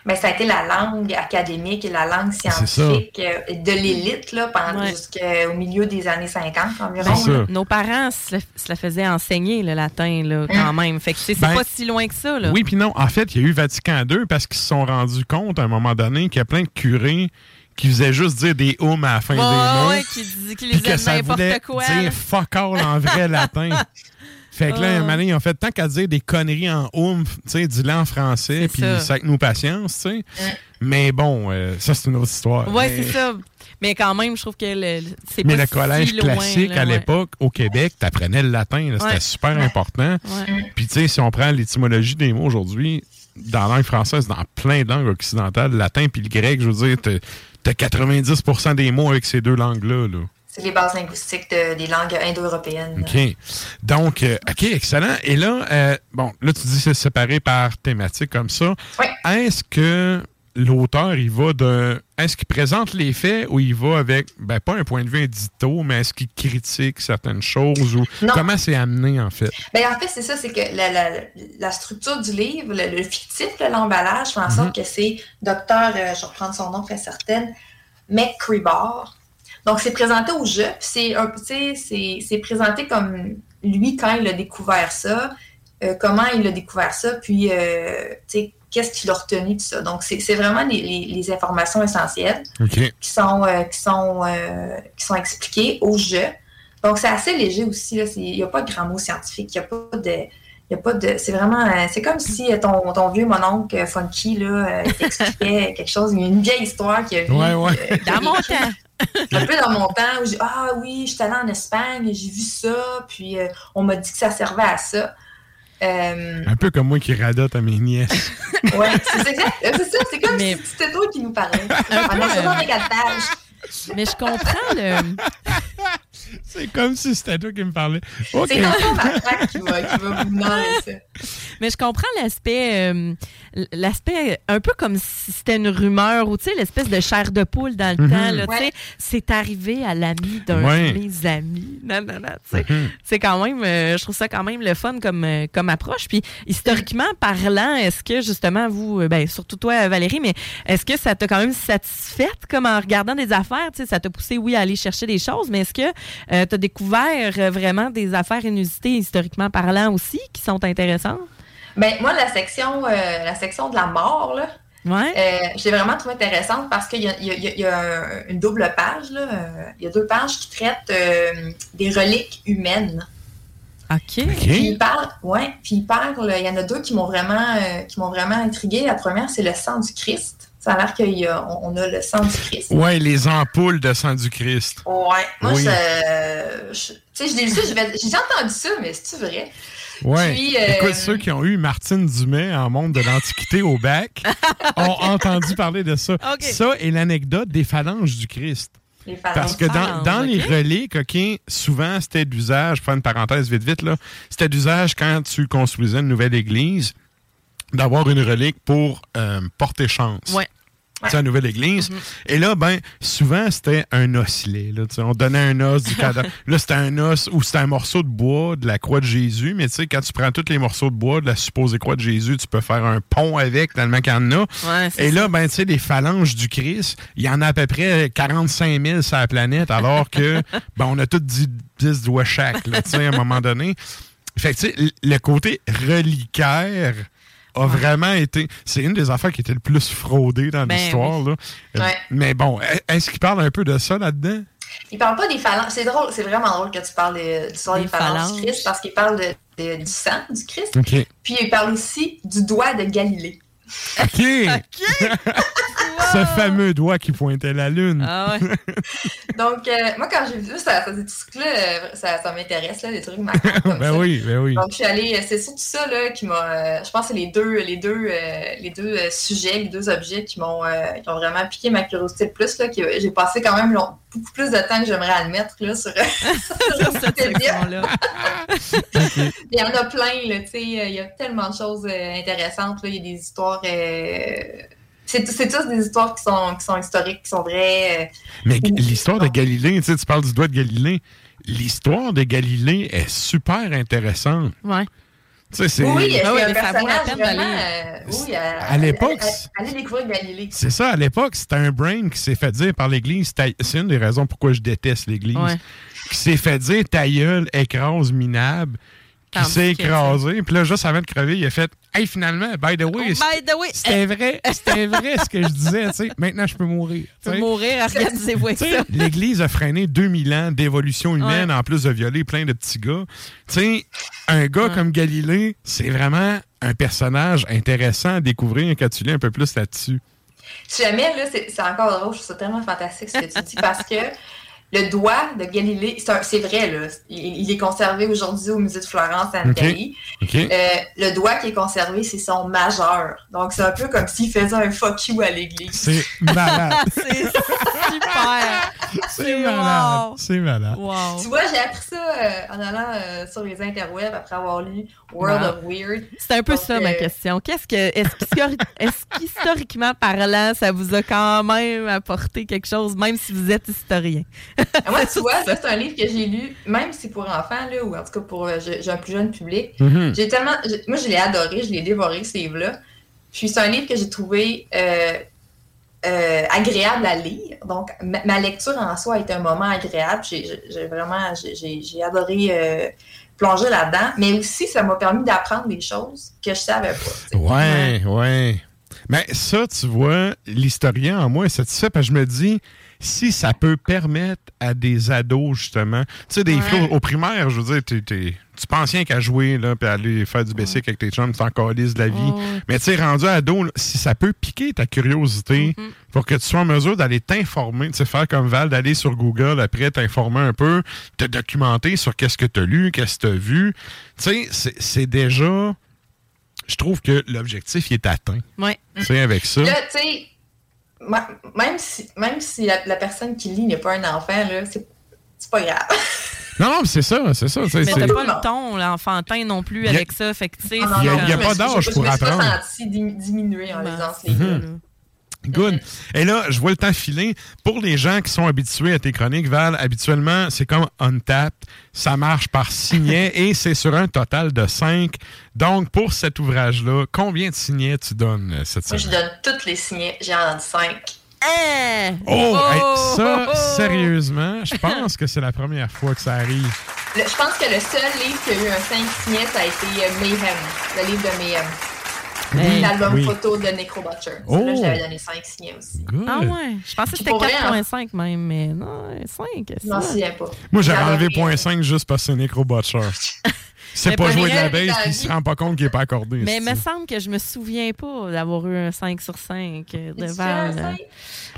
Mais ça a été la langue académique et la langue scientifique euh, de l'élite là, pendant Ouais. jusqu'au milieu des années 50 environ. ben, nos parents se, la faisaient enseigner, le latin, là, quand même. Fait que tu sais, c'est Ben, pas si loin que ça. Là. Oui, puis non. En fait, il y a eu Vatican II parce qu'ils se sont rendus compte à un moment donné qu'il y a plein de curés qui faisaient juste dire des hums à la fin des mots. ouais, qui, que ça voulait quoi. dire fuck all en vrai latin. Fait que là, Ah. un moment donné, ils ont fait tant qu'à dire des conneries en oomph, tu sais, dis-le en français, puis ça. avec nos patience, tu sais. Mais bon, euh, ça, c'est une autre histoire. Ouais, Mais- c'est ça. Mais quand même, je trouve que c'est Mais pas le collège si loin, classique là, à ouais. l'époque, au Québec, t'apprenais le latin. C'était Ouais. super important. Puis, tu sais, si on prend l'étymologie des mots aujourd'hui, dans la langue française, dans plein de langues occidentales, le latin puis le grec, je veux dire, t'as 90% des mots avec ces deux langues-là. là. C'est les bases linguistiques de- des langues indo-européennes. OK. Donc, euh, OK, excellent. Et là, euh, bon, là, tu dis que c'est séparé par thématique comme ça. Est-ce que, l'auteur, il va de. Est-ce qu'il présente les faits ou il va avec, ben, pas un point de vue indito, mais est-ce qu'il critique certaines choses ou Non. comment c'est amené, en fait? Ben, en fait, c'est ça, c'est que la, la- la structure du livre, le, le fictif, l'emballage, fait en sorte Mhm. que c'est docteur, euh, je vais reprendre son nom très certaine, McCreebar. Donc, c'est présenté au jeu, puis c'est un c'est- présenté comme lui quand il a découvert ça, euh, comment il a découvert ça, puis, euh, qu'est-ce qu'il a retenu de ça. Donc, c'est vraiment les, les- les informations essentielles qui sont, euh, qui sont, qui sont expliqués au jeu. Donc, c'est assez léger aussi. Il n'y a pas de grands mots scientifiques. Il n'y a pas de. Y a pas de c'est vraiment. euh, c'est comme si euh, ton, ton vieux mononcle euh, Funky là, t'expliquait quelque chose, une vieille histoire qu'il a vue. Ouais, ouais. euh, Dans mon temps. un peu dans mon temps où j'ai Ah oui, j'étais allée en Espagne, j'ai vu ça, puis euh, on m'a dit que ça servait à ça. Euh, Un peu comme moi qui radote à mes nièces. ouais, c'est exact. C'est ça, c'est comme si c'était toi qui nous parlais. Un peu, On a ça dans les quatre pages. Mais je comprends le. C'est comme si c'était toi qui me parlais. C'est matraque qui va, qui va vous mener ça. Mais je comprends l'aspect, euh, l'aspect un peu comme si c'était une rumeur ou tu sais l'espèce de chair de poule dans le temps. Là, tu sais, Ouais. C'est arrivé à l'ami d'un Ouais. de mes amis. Non, non, non. tu sais. Mhm. C'est quand même, euh, je trouve ça quand même le fun comme, euh, comme approche. Puis historiquement parlant, est-ce que justement vous, euh, ben surtout toi Valérie, mais est-ce que ça t'a quand même satisfaite comme en regardant des affaires, tu sais, ça t'a poussé oui à aller chercher des choses, mais est-ce que tu as découvert euh, vraiment des affaires inusitées historiquement parlant aussi qui sont intéressantes? Ben, moi, la section, euh, la section de la mort, là, Ouais. euh, je l'ai vraiment trouvé intéressante parce qu'il y a, il y a- y a- a une double page. Là, euh, il y a deux pages qui traitent euh, des reliques humaines. OK. Puis il parle, ouais, puis il parle, il y en a deux qui m'ont vraiment, euh, qui m'ont vraiment intriguée. La première, c'est le sang du Christ. Ça a l'air qu'on on a le sang du Christ. Ouais, les ampoules de sang du Christ. Ouais, moi, Oui. je, je- tu sais, je l'ai lu ça, je vais- j'ai déjà entendu ça, mais c'est-tu vrai? Ouais. Puis, euh, Écoute, ceux qui ont eu Martine Dumais en monde de l'Antiquité au bac ont entendu parler de ça. Ça et l'anecdote des phalanges du Christ. Parce que dans, dans les reliques, OK, souvent, c'était d'usage, je fais une parenthèse vite, vite, là, c'était d'usage quand tu construisais une nouvelle église, d'avoir une relique pour euh, porter chance. Ouais. La nouvelle église. Et là, ben, souvent, c'était un osselet. Là, on donnait un os du cadavre. là, c'était un os ou c'était un morceau de bois de la croix de Jésus. Mais tu sais, quand tu prends tous les morceaux de bois de la supposée croix de Jésus, tu peux faire un pont avec, tellement qu'il y en a. Ouais, Et là, ben, tu sais, les phalanges du Christ, il y en a à peu près 45 000 sur la planète, alors que, ben, on a tous 10, 10 doigts chaque, là, tu sais, à un moment donné. Fait que, tu sais, le côté reliquaire a vraiment été. C'est une des affaires qui était le plus fraudée dans Ben l'histoire, oui. là. Ouais. Mais bon, est-ce qu'il parle un peu de ça là-dedans? Il parle pas des phalanges. C'est drôle, c'est vraiment drôle que tu parles de, l'histoire des Des phalanges, phalanges. du Christ parce qu'il parle de, de- du sang du Christ. Puis il parle aussi du doigt de Galilée. OK! Ce fameux doigt qui pointait la lune. Ah ouais. Donc, euh, moi, quand j'ai vu ça, ça, ces trucs-là, euh, ça, ça m'intéresse, là, des trucs marquants comme ben ça. oui, ben oui. Donc, je suis allée, c'est surtout ça là, qui m'a. euh, je pense que c'est les deux, les deux, euh, les deux euh, sujets, les deux objets qui m'ont euh, qui ont vraiment piqué ma curiosité le plus. Là, que j'ai passé quand même long- beaucoup plus de temps que j'aimerais admettre là, sur, sur Wikipédia. Il y en a plein, là, tu sais, il y a tellement de choses euh, intéressantes. là. Il y a des histoires. euh, c'est tous des histoires qui sont, qui sont historiques, qui sont vraies. euh, Mais l'histoire de Galilée, tu sais, tu parles du doigt de Galilée. L'histoire de Galilée est super intéressante. Ouais. Tu sais, c'est. Oui, c'est Ah oui, un personnage vraiment. euh, oui, à, À l'époque, Allez découvrir Galilée. C'est ça, à l'époque, c'était un brain qui s'est fait dire par l'Église. C'est une des raisons pourquoi je déteste l'Église. Ouais. Qui s'est fait dire ta gueule, écrase minable, qui Tandis s'est écrasé. Puis là, juste avant de crever, il a fait Hey, finalement, by the way, Oh, by the way, c'était vrai, c'était vrai ce que je disais. tu sais. Maintenant, je peux mourir. Tu peux mourir, organisez-vous. L'Église a freiné 2000 ans d'évolution humaine en plus de violer plein de petits gars. Tu sais, un gars comme Galilée, c'est vraiment un personnage intéressant à découvrir quand tu lis un peu plus là-dessus. Si jamais, là, c'est c'est encore drôle, je trouve ça tellement fantastique ce que tu dis parce que le doigt de Galilée, c'est vrai, là. Il, il est conservé aujourd'hui au musée de Florence en Ok. Italie. Euh, le doigt qui est conservé, c'est son majeur. Donc, c'est un peu comme s'il faisait un fuck you à l'église. C'est malade. c'est super. C'est malade. C'est malade. Tu vois, j'ai appris ça euh, en allant euh, sur les interwebs après avoir lu World Wow. of Weird. C'est un peu Donc, ça ma euh, question. Qu'est-ce que est-ce qu'histori- est-ce qu'historiquement parlant, ça vous a quand même apporté quelque chose, même si vous êtes historien? Ah, Moi, tu vois, ça, c'est un livre que j'ai lu, même si c'est pour enfants, là, ou en tout cas pour j'ai un plus jeune public. Mm-hmm. Mhm. J'ai tellement. Moi, je l'ai adoré, je l'ai dévoré, ce livre-là. Puis c'est un livre que j'ai trouvé euh, agréable à lire. Donc, ma, lecture en soi a un moment agréable. J'ai vraiment j'ai- adoré euh, plonger là-dedans. Mais aussi, ça m'a permis d'apprendre des choses que je savais pas. tu sais. Ouais, ouais. Mais ça, tu vois, l'historien en moi est satisfait parce que je me dis, si ça peut permettre à des ados, justement, tu sais, des Ouais. flots au primaire, je veux dire, t'es- t'es- tu penses rien qu'à jouer, là, puis aller faire du basic avec tes chums, tu t'en calisses de la vie. Mais tu sais, rendu ado, là, si ça peut piquer ta curiosité pour que tu sois en mesure d'aller t'informer, tu sais, faire comme Val, d'aller sur Google après, t'informer un peu, te documenter sur qu'est-ce que tu as lu, qu'est-ce que tu as vu. Tu sais, c'est- c'est déjà je trouve que l'objectif il est atteint. Ouais. Tu sais, avec ça. Là, tu sais, même si, même si la, la personne qui lit n'est pas un enfant, là, c'est pas grave. Non, non, mais c'est ça, c'est ça. Mais c'est- t'as pas le ton l'enfantin non plus a- avec ça. Fait que, tu sais, Non, non, Il y a- pas me suis- d'âge je pour me suis pas apprendre. senti dim- diminuer en lisant ce livre. Good. Et là, je vois le temps filer. Pour les gens qui sont habitués à tes chroniques, Val, habituellement, c'est comme Untapped. Ça marche par signets et c'est sur un total de 5. Donc, pour cet ouvrage-là, combien de signets tu donnes euh, cette Moi, je semaine? donne toutes les signets. J'ai en 5. Oh, hey, ça, sérieusement, je pense que c'est la première fois que ça arrive. je pense que le seul livre qui a eu un 5 signets, ça a été euh, Mayhem, le livre de Mayhem. Hey. L'album Oui. photo de Necro Butcher. Oh. Là, j'avais donné 5 signets aussi. Ah ouais, je pensais que c'était Pour vrai, hein? 4.5 même, mais non, 5. Je m'en souviens pas. Moi, j'ai J'ai enlevé adoré. point 5 juste parce que c'est Necro Butcher. C'est pas jouer de la base puis il se rend pas compte qu'il est pas accordé. Mais il me semble que je me souviens pas d'avoir eu un 5 sur 5 de tu Val.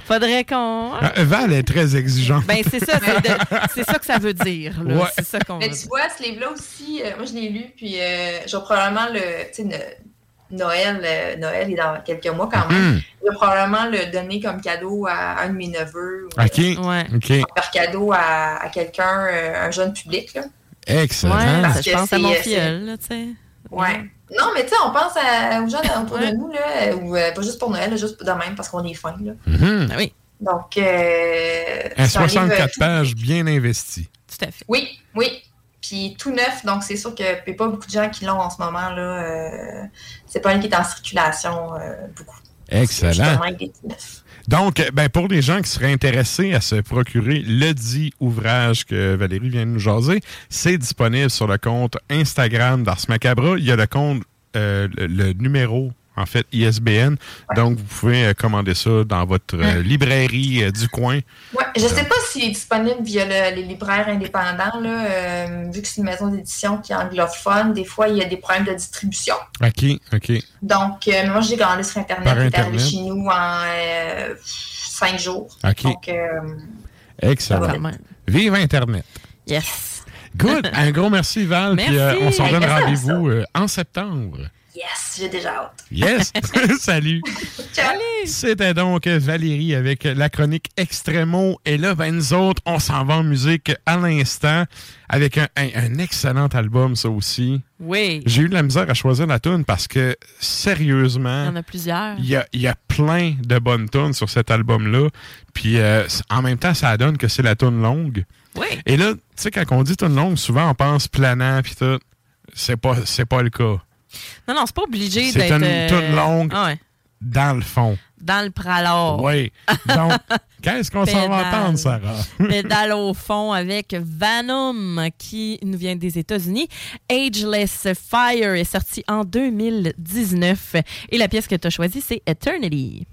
Faudrait qu'on. Ah, Val est très exigeante. Ben, c'est ça, c'est de- c'est ça que ça veut dire. là. Ouais. C'est ça qu'on Mais veut tu vois, ce livre-là aussi, euh, moi, je l'ai lu, puis euh, je vais probablement le. Noël, euh, Noël est dans quelques mois quand même. Je vais probablement le donner comme cadeau à un de mes neveux. ou, OK. euh, OK. Faire cadeau à, à quelqu'un, euh, un jeune public. Là. Excellent. Ouais, Parce ça, je que pense à c'est- mon c'est- filleul, là, tu sais. Ouais. Non, mais tu sais, on pense à- aux gens autour de nous, là, euh, ou euh, pas juste pour Noël, là, juste de même parce qu'on est fin. Là. Mhm. Ah oui, Donc, euh, livre- 64 pages bien investi. tout à fait. Oui, oui. Puis tout neuf, donc c'est sûr qu'il n'y a pas beaucoup de gens qui l'ont en ce moment. là. Euh, c'est pas un qui est en circulation euh, beaucoup. Excellent. Donc, euh, ben, pour les gens qui seraient intéressés à se procurer le dit ouvrage que Valérie vient de nous jaser, c'est disponible sur le compte Instagram d'Ars Macabra. Il y a le compte, euh, le, le numéro, en fait, ISBN. Donc, vous pouvez euh, commander ça dans votre euh, librairie euh, du coin. Ouais, je sais pas s'il est disponible via le- les libraires indépendants. Là, euh, vu que c'est une maison d'édition qui est anglophone, des fois, il y a des problèmes de distribution. OK, OK. Donc, euh, moi, j'ai commandé sur Internet. Par il est arrivé Internet. chez nous en euh, cinq jours. OK. Donc, euh, Excellent. Vive Internet. Yes. Good. Un gros merci, Val. Puis euh, Merci. on s'en donne rendez-vous euh, en septembre. Yes, j'ai déjà hâte. Yes! Salut! C'était donc Valérie avec la chronique Extremo. Et là, ben, nous autres, on s'en va en musique à l'instant avec un, un- un excellent album, ça aussi. Oui. J'ai eu de la misère à choisir la tune parce que, Il y sérieusement, en a plusieurs. il y a, il y a plein de bonnes tunes sur cet album-là. Puis euh, en même temps, ça donne que c'est la tune longue. Oui. Et là, tu sais, quand on dit tune longue, souvent on pense planant puis tout. C'est pas, c'est pas le cas. Non, non, c'est pas obligé C'est d'être. une euh, toune longue. ah ouais. Dans le fond. Dans le pralor. Oui. Donc, qu'est-ce qu'on s'en va entendre, Sarah? Pédale au fond avec Venom qui nous vient des États-Unis. Ageless Fire est sorti en 2019 et la pièce que tu as choisie, c'est Eternity.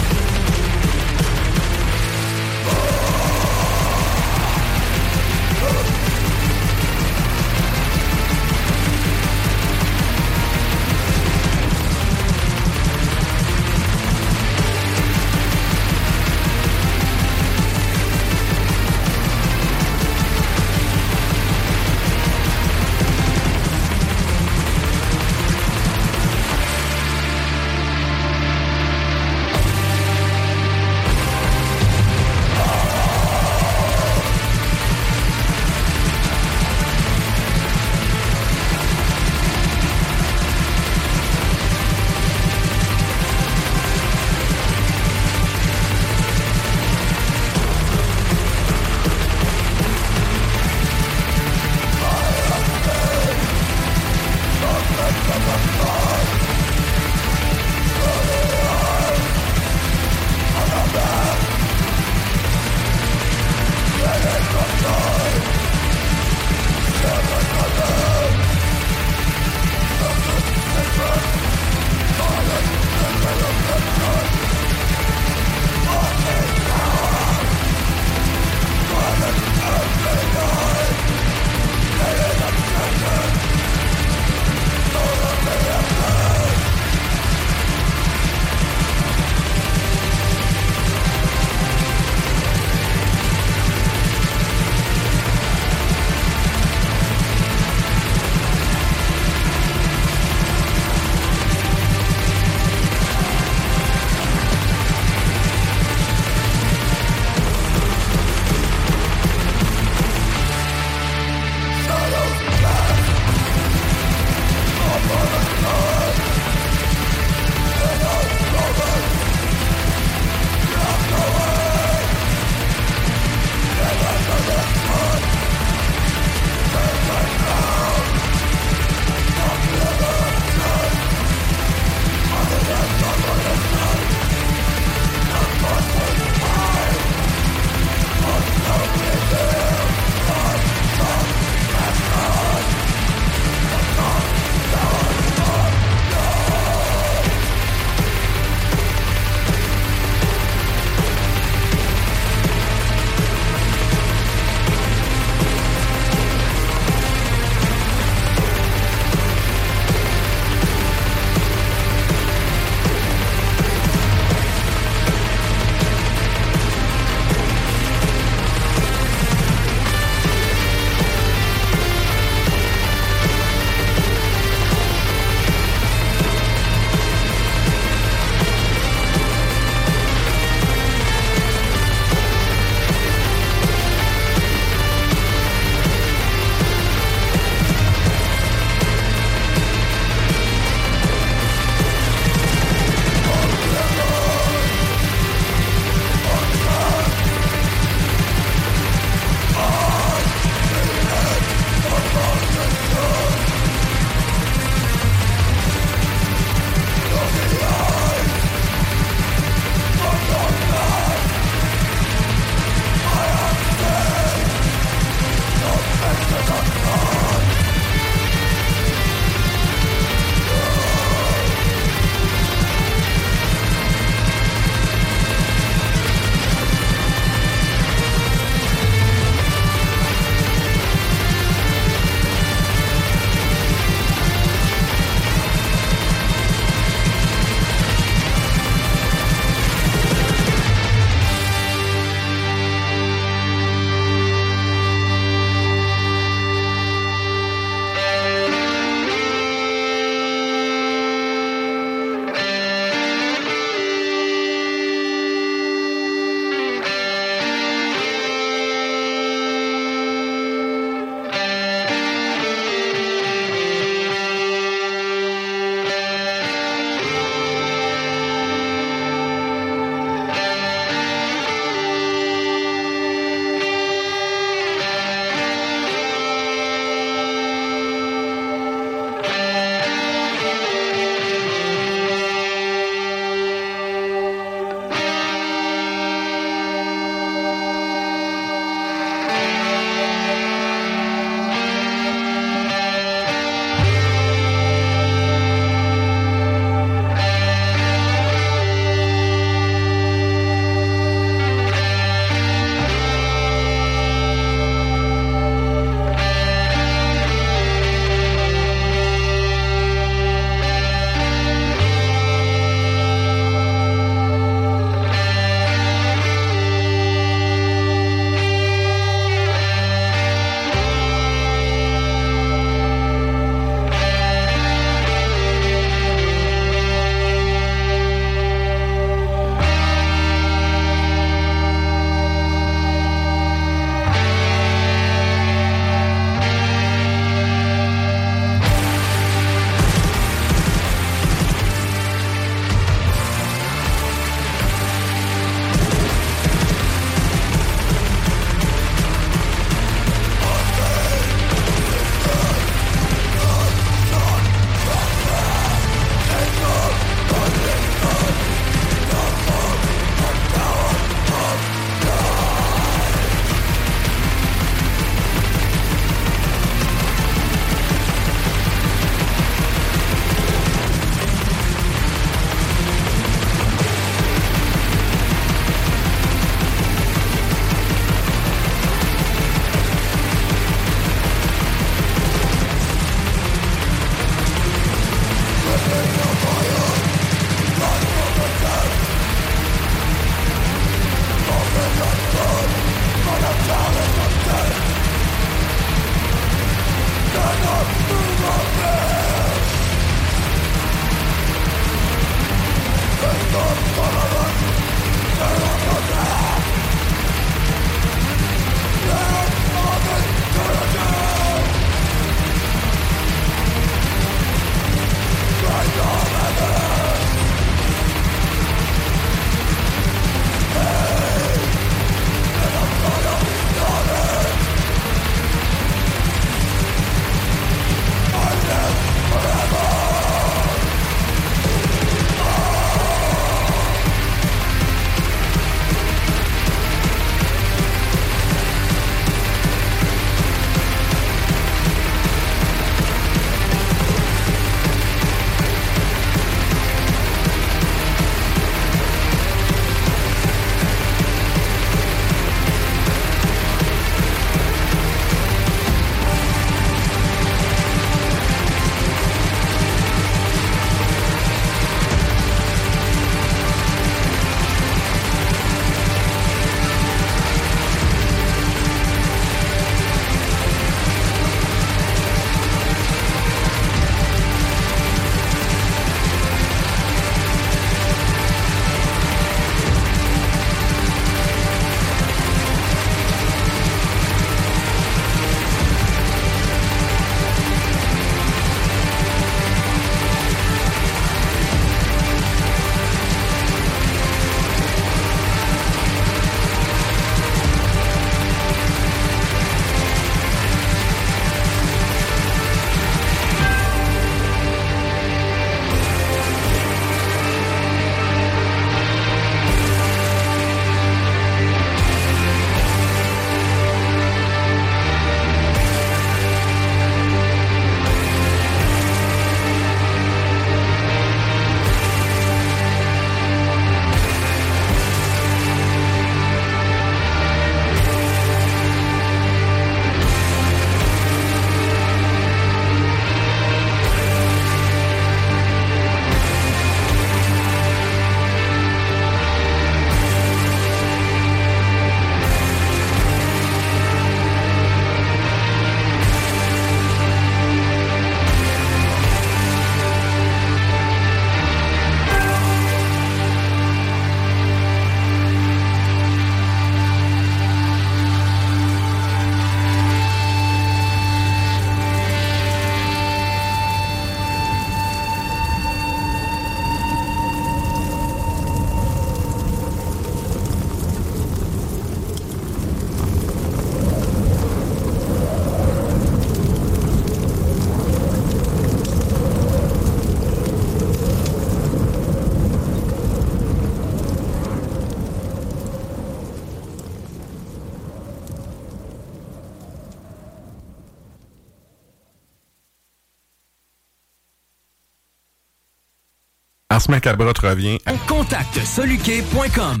Ars Macabra te revient. Contacte soluquet.com.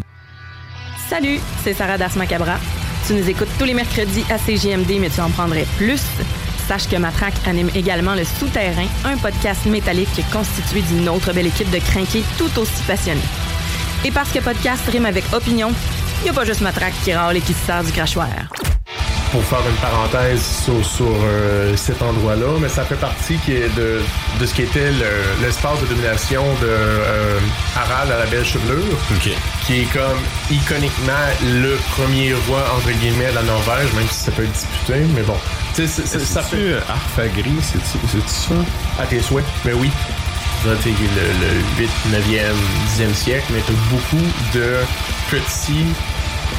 Salut, c'est Sarah Das Macabra. Tu nous écoutes tous les mercredis à CGMD, mais tu en prendrais plus. Sache que Matraque anime également Le Souterrain, un podcast métallique constitué d'une autre belle équipe de crinqués tout aussi passionnés. Et parce que podcast rime avec opinion, il n'y a pas juste Matraque qui râle et qui se sert du crachoir. Pour faire une parenthèse sur, sur, euh, cet endroit-là, mais ça fait partie qui est de, de ce qui était le- l'espace de domination de euh, Harald à la belle chevelure, qui est comme iconiquement le premier roi entre guillemets de la Norvège, même si ça peut être disputé, mais bon. Tu sais, c'est- c'est- ça fait euh, Arfagri, c'est-tu ça? à tes souhaits, mais oui. Le, le 8, 9e, 10e siècle, mais beaucoup de petits,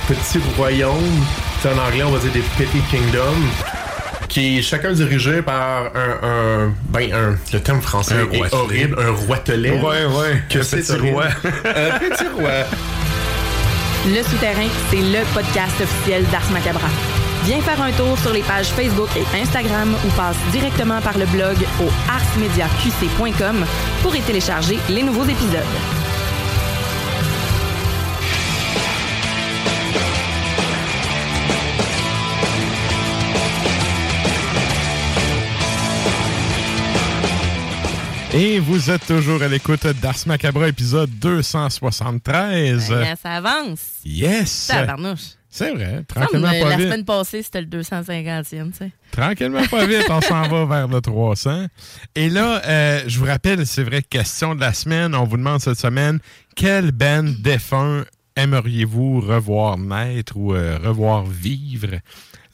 petits royaumes. Sais, en anglais, on va dire des petty kingdoms. Qui est chacun dirigé par un, un- ben un, le terme français Un est roitelet. horrible, un roitelet. Ouais, ouais, Que un c'est petit roi. un petit roi. Le Souterrain, c'est le podcast officiel d'Ars Macabra. Viens faire un tour sur les pages Facebook et Instagram ou passe directement par le blog au arsmediaqc.com pour y télécharger les nouveaux épisodes. Et vous êtes toujours à l'écoute d'Ars Macabra, épisode 273. Ben, ça avance. Yes! Tabarnouche. C'est vrai, tranquillement pas la vite. semaine passée, c'était le 250e, tu sais. Tranquillement pas vite, on s'en va vers le 300. Et là, euh, je vous rappelle, c'est vrai, question de la semaine, on vous demande cette semaine, quel band défunt aimeriez-vous revoir naître ou euh, revoir vivre?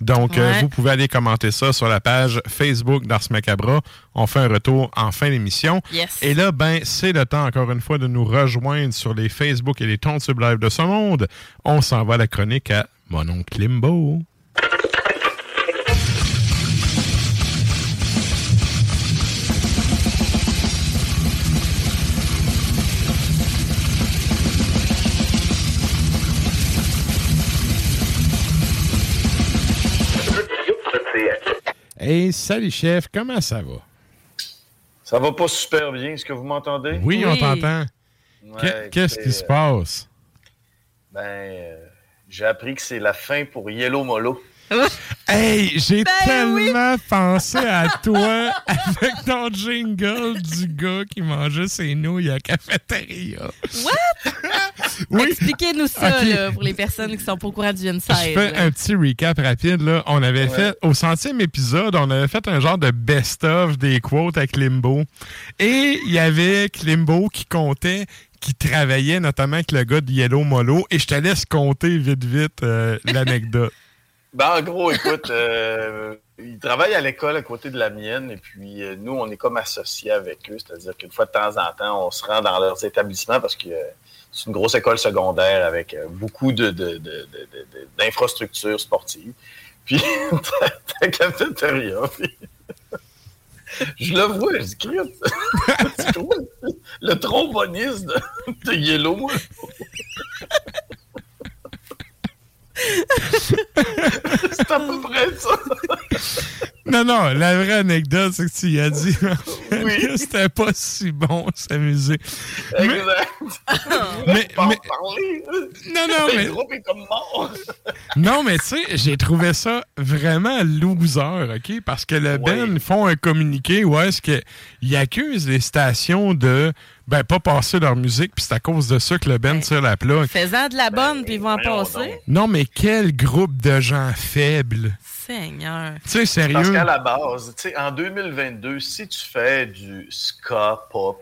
Donc, euh, vous pouvez aller commenter ça sur la page Facebook d'Ars Macabra. On fait un retour en fin d'émission. Yes. Et là, ben, c'est le temps, encore une fois, de nous rejoindre sur les Facebook et les Tontubes Live de ce monde. On s'en va à la chronique à Mon oncle Limbo. Hey, salut chef, comment ça va? Ça va pas super bien, est-ce que vous m'entendez? Oui, on t'entend. Ouais, Qu'est-ce qui se euh, passe? Ben, euh, j'ai appris que c'est la fin pour Yellow Molo. Hey, j'ai Ben tellement pensé à toi avec ton jingle du gars qui mangeait ses nouilles à la cafétéria. What? Oui. Expliquez-nous ça, là, pour les personnes qui sont pas au courant du Je Inside. fais là. un petit recap rapide. Là. On avait Ouais. fait, au centième épisode, on avait fait un genre de best-of des quotes avec Limbo. Et il y avait Limbo qui comptait, qui travaillait notamment avec le gars de Yellow Molo. Et je te laisse compter vite, vite euh, l'anecdote. Ben, en gros, écoute, euh, ils travaillent à l'école à côté de la mienne, et puis euh, nous, on est comme associés avec eux, c'est-à-dire qu'une fois de temps en temps, on se rend dans leurs établissements parce que euh, c'est une grosse école secondaire avec beaucoup de, de- de- d'infrastructures sportives. Puis, ta cafétéria, je le vois, je dis, trouves le tromboniste de, Yellow? C'est à peu près ça. Non, non, la vraie anecdote, c'est que tu y as dit que c'était pas si bon s'amuser. Exact. Mais, Pas mais- parler. Non, non, Le mais- groupe est comme mort. Non, mais tu sais, j'ai trouvé ça vraiment loser, OK? Parce que le Ben font un communiqué où est-ce qu'ils accusent les stations de ben pas passer leur musique, puis c'est à cause de ça que le Ben tire la plug. Faisant de la bonne, puis ils vont en passer. Non, mais quel groupe de gens faibles. Seigneur. Tu sais, sérieux. Parce qu'à la base, tu sais, en 2022, si tu fais du ska pop,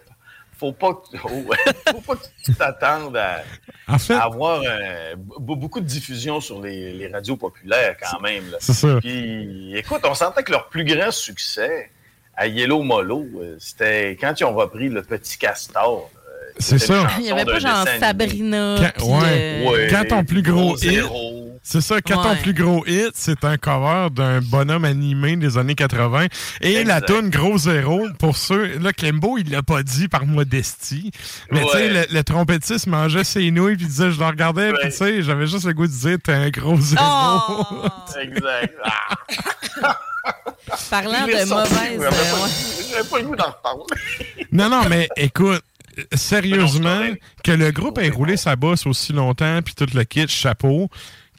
faut pas que, oh, faut pas que tu t'attendes à, En fait- à avoir euh, beaucoup de diffusion sur les, les radios populaires quand même. C'est ça. Puis, écoute, on sentait que leur plus grand succès à Yellow Molo, euh, c'était quand ils ont repris le petit castor. euh, C'est ça. Il y avait pas genre. Sabrina. Quand, puis, ouais. euh, Quand ton plus gros hit. zéro. C'est ça, quand ton plus gros hit, c'est un cover d'un bonhomme animé des années 80. Et la Exact. tune Gros Zéro, pour ceux, là, Klembo, il l'a pas dit par modestie. Mais tu sais, le, le trompettiste mangeait ses nouilles, puis il disait, je le regardais, puis tu sais, j'avais juste le goût de dire, t'es un gros zéro. Oh! Exact. Ah. Parlant de sorti, mauvaise. mais j'avais euh, pas- ouais. J'avais pas le goût d'en reparler. non, non, mais écoute, sérieusement, que le groupe ait roulé sa bosse aussi longtemps, puis tout le kit, chapeau,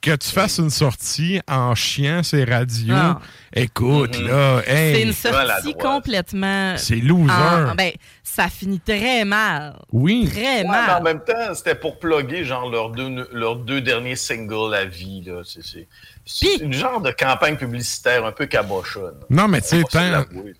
que tu fasses une sortie en chiant ces radios, Ah. écoute, là, hey, C'est une sortie complètement. C'est loser. en- ben, ça finit très mal. Oui. Très Ouais, mais mal. en même temps, c'était pour plugger genre leurs deux, leurs deux derniers singles à vie. là. C'est, c'est, c'est une genre de campagne publicitaire un peu cabochonne. Non, mais tu sais,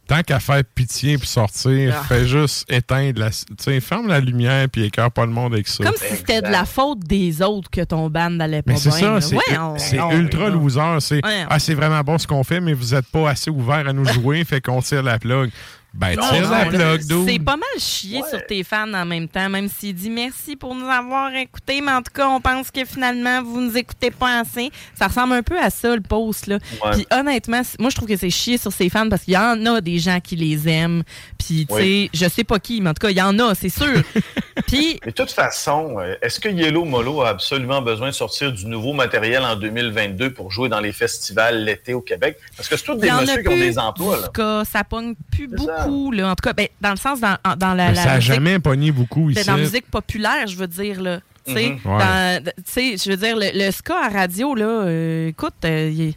tant, qu'à faire pitié puis sortir, Ah. fais juste éteindre la. Tu sais, ferme la lumière puis écœure pas le monde avec ça. Comme si c'était de la faute des autres que ton band n'allait pas Mais c'est ça, c'est Ouais, on- c'est on- ultra loser. C'est Ouais. ah, c'est vraiment bon ce qu'on fait, mais vous êtes pas assez ouvert à nous jouer, fait qu'on tire la plug. Ben, tire la C'est pas mal chier sur tes fans en même temps, même s'il dit merci pour nous avoir écoutés, mais en tout cas, on pense que finalement, vous nous écoutez pas assez. Ça ressemble un peu à ça, le post, là. Ouais. Puis honnêtement, moi, je trouve que c'est chier sur ses fans parce qu'il y en a des gens qui les aiment. Puis, tu sais, Oui. je sais pas qui, mais en tout cas, il y en a, c'est sûr. Puis, Mais de toute façon, euh, est-ce que Yellow Molo a absolument besoin de sortir du nouveau matériel en 2022 pour jouer dans les festivals l'été au Québec? Parce que c'est tous des messieurs qui ont des emplois. Là. ça pogne plus ça. Beaucoup, là. En tout cas, ben, dans le sens, dans, dans la, la ça a musique- jamais pogné beaucoup Ben, ici. dans la musique populaire, je veux dire, là. Tu sais. Ouais. dans- tu sais, je veux dire, le, le ska à radio, là, euh, écoute, euh, il est-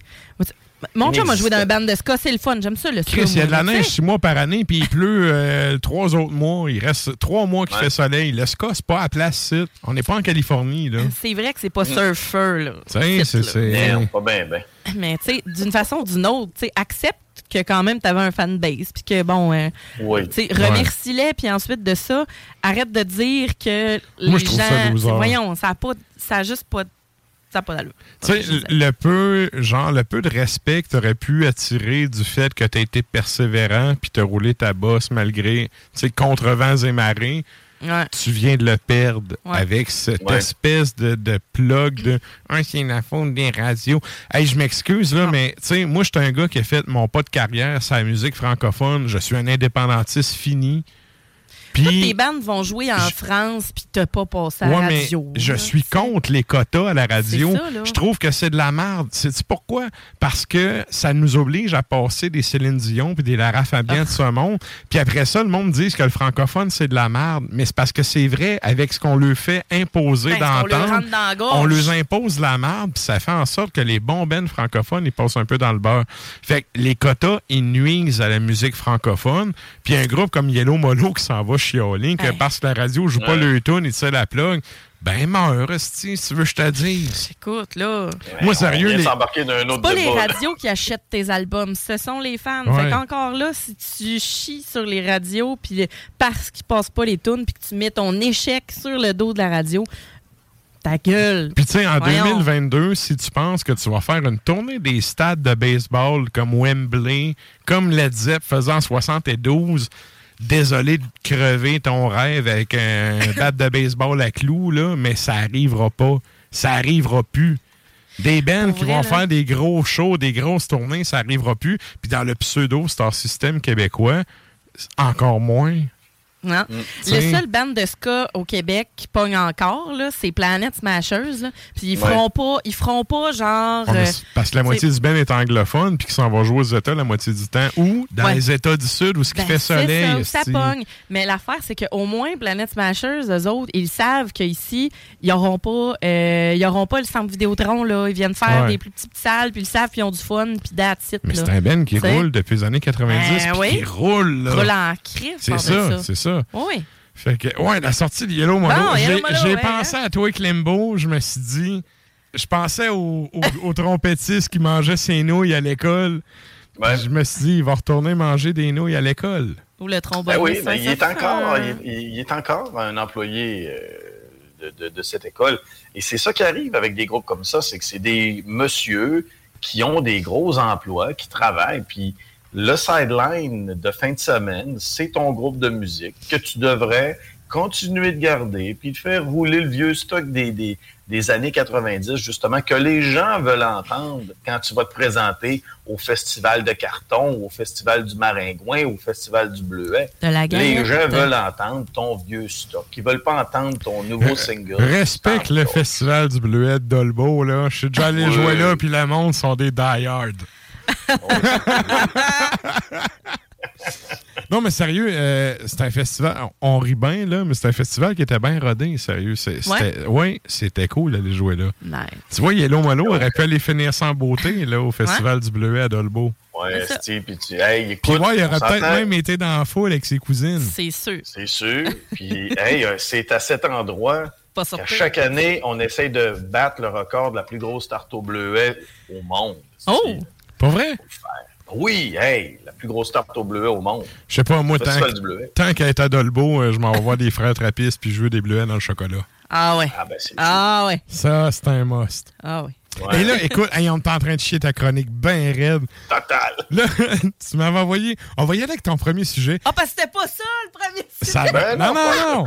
mon chum a joué dans un band de ska, c'est le fun, j'aime ça, le ska. Chris, il y a de la neige six mois par année, puis il pleut euh, trois autres mois. Il reste trois mois qu'il Ouais. fait soleil. Le ska, c'est pas à place site. On n'est pas en Californie, là. C'est vrai que c'est pas surfer, là. C'est- c'est. Non, pas bien, ben. Mais, tu sais, d'une façon ou d'une autre, tu sais, accepte que quand même, tu avais un fanbase, puis que, bon, euh, Oui. tu sais, remercie-les, puis ensuite de ça, arrête de dire que les Moi, je trouve gens... ça. Voyons, ça a, pas, ça a juste pas... Ça a pas d'allure. Tu sais, le peu, genre, le peu de respect que tu aurais pu attirer du fait que tu as été persévérant puis tu as roulé ta bosse malgré, tu sais, contre vents et marées, Ouais. tu viens de le perdre Ouais. avec cette Ouais. espèce de, de plug de Ah, c'est la faute des radios. Hey, je m'excuse, là, mais tu sais, moi, je suis un gars qui a fait mon pas de carrière sur la musique francophone. Je suis un indépendantiste fini. Toutes Puis. tes bandes vont jouer en France, puis t'as pas passé à Ouais, la mais radio. je là. suis contre les quotas à la radio. Ça, je trouve que c'est de la merde. C'est pourquoi? Parce que ça nous oblige à passer des Céline Dion puis des Lara Fabian Ah. de ce monde. Puis après ça, le monde dit que le francophone, c'est de la merde. Mais c'est parce que c'est vrai avec ce qu'on leur fait imposer Ben, d'entendre. gorge. On leur impose de la merde, puis ça fait en sorte que les bons bennes francophones, ils passent un peu dans le beurre. Fait que les quotas, ils nuisent à la musique francophone. Puis un groupe comme Yellow Molo qui s'en va chialer, que Hey. parce que la radio joue pas le tune, il tire la plug. Ben, meurs, si tu veux je te dise. Écoute, là. Moi, sérieux, les- C'est pas les radios qui achètent tes albums, ce sont les fans. Ouais. Fait qu'encore là, si tu chies sur les radios, puis parce qu'ils passent pas les tunes, puis que tu mets ton échec sur le dos de la radio, ta gueule. Puis, tu sais, en Voyons. 2022, si tu penses que tu vas faire une tournée des stades de baseball comme Wembley, comme Led Zepp faisait en 72, désolé de crever ton rêve avec un bat de baseball à clous, là, mais ça arrivera pas. Ça arrivera plus. Des bands qui vont là. faire des gros shows, des grosses tournées, ça arrivera plus. Puis dans le pseudo Star System québécois, encore moins. Non. Mm. Le seul band de ska au Québec qui pogne encore, là, c'est Planet Smashers. là. Puis ils Ouais. feront pas, ils feront pas genre. Ouais, mais euh, parce que la moitié du band est anglophone puis qu'ils s'en vont jouer aux États la moitié du temps ou dans Ouais. les États du Sud où ce qui Ben, fait soleil. Ça, ça pogne. Mais l'affaire, c'est qu'au moins, Planet Smashers, eux autres, ils savent qu'ici, ils n'auront pas, euh, ils auront pas le centre Vidéotron. Là. Ils viennent faire Ouais. des plus petites salles, puis ils le savent, puis ils ont du fun, puis that's it. Mais c'est un band qui T'sais. roule depuis les années 90 Ben puis oui. qui roule. là. Roule en crise. C'est ça, c'est ça. Oui. Fait que, ouais, la sortie de Yellow Molo, Bon, j'ai Molo, j'ai ouais, pensé à toi, Clembo. Je me suis dit, je pensais au, au, au trompettiste qui mangeait ses nouilles à l'école. Je me suis dit, il va retourner manger des nouilles à l'école. Ou le Ben trombone. oui, ben, il, est encore, il, est- il est encore un employé euh, de, de- de cette école. Et c'est ça qui arrive avec des groupes comme ça, c'est que c'est des messieurs qui ont des gros emplois, qui travaillent, puis le sideline de fin de semaine, c'est ton groupe de musique que tu devrais continuer de garder, puis de faire rouler le vieux stock des, des, des années 90, justement, que les gens veulent entendre quand tu vas te présenter au Festival de Carton, au Festival du Maringouin, au Festival du Bleuet. De la les galette. gens veulent entendre ton vieux stock. Ils veulent pas entendre ton nouveau single. Respecte le festival du Bleuet de Dolbeau, là. Je suis déjà allé Oui. jouer là, puis le monde sont des die-hard. Non, mais sérieux, euh, c'est un festival. On rit bien, là, mais c'est un festival qui était bien rodé, sérieux. C'était, ouais, c'était cool d'aller jouer là. Nice. Tu vois, Yellow Molo aurait pu aller finir sans beauté là, au Festival du Bleuet à Dolbeau. Ouais, Steve, puis tu. Hey, écoute, Puis ouais, il aurait peut-être même été dans la foule avec ses cousines. C'est sûr. C'est sûr. Puis, hey, euh, c'est à cet endroit Pas sortir. chaque année, on essaye de battre le record de la plus grosse tarte au bleuet au monde. Oh! Pas vrai? Oui, hey, la plus grosse tarte au bleuet au monde. Je sais pas, moi, tant, tant qu'à être à Dolbeau, euh, je m'en vais voir des frères trappistes puis jouer des bleuets dans le chocolat. Ah ouais. Ah ben c'est Ah ouais. Ça, c'est un must. Ah ouais. Et là, écoute, hey, on est en train de chier ta chronique bien raide. Total. Là, tu m'avais envoyé. On va y aller avec ton premier sujet. Ah, parce que c'était pas ça le premier Ça- sujet. Ben non, non, non.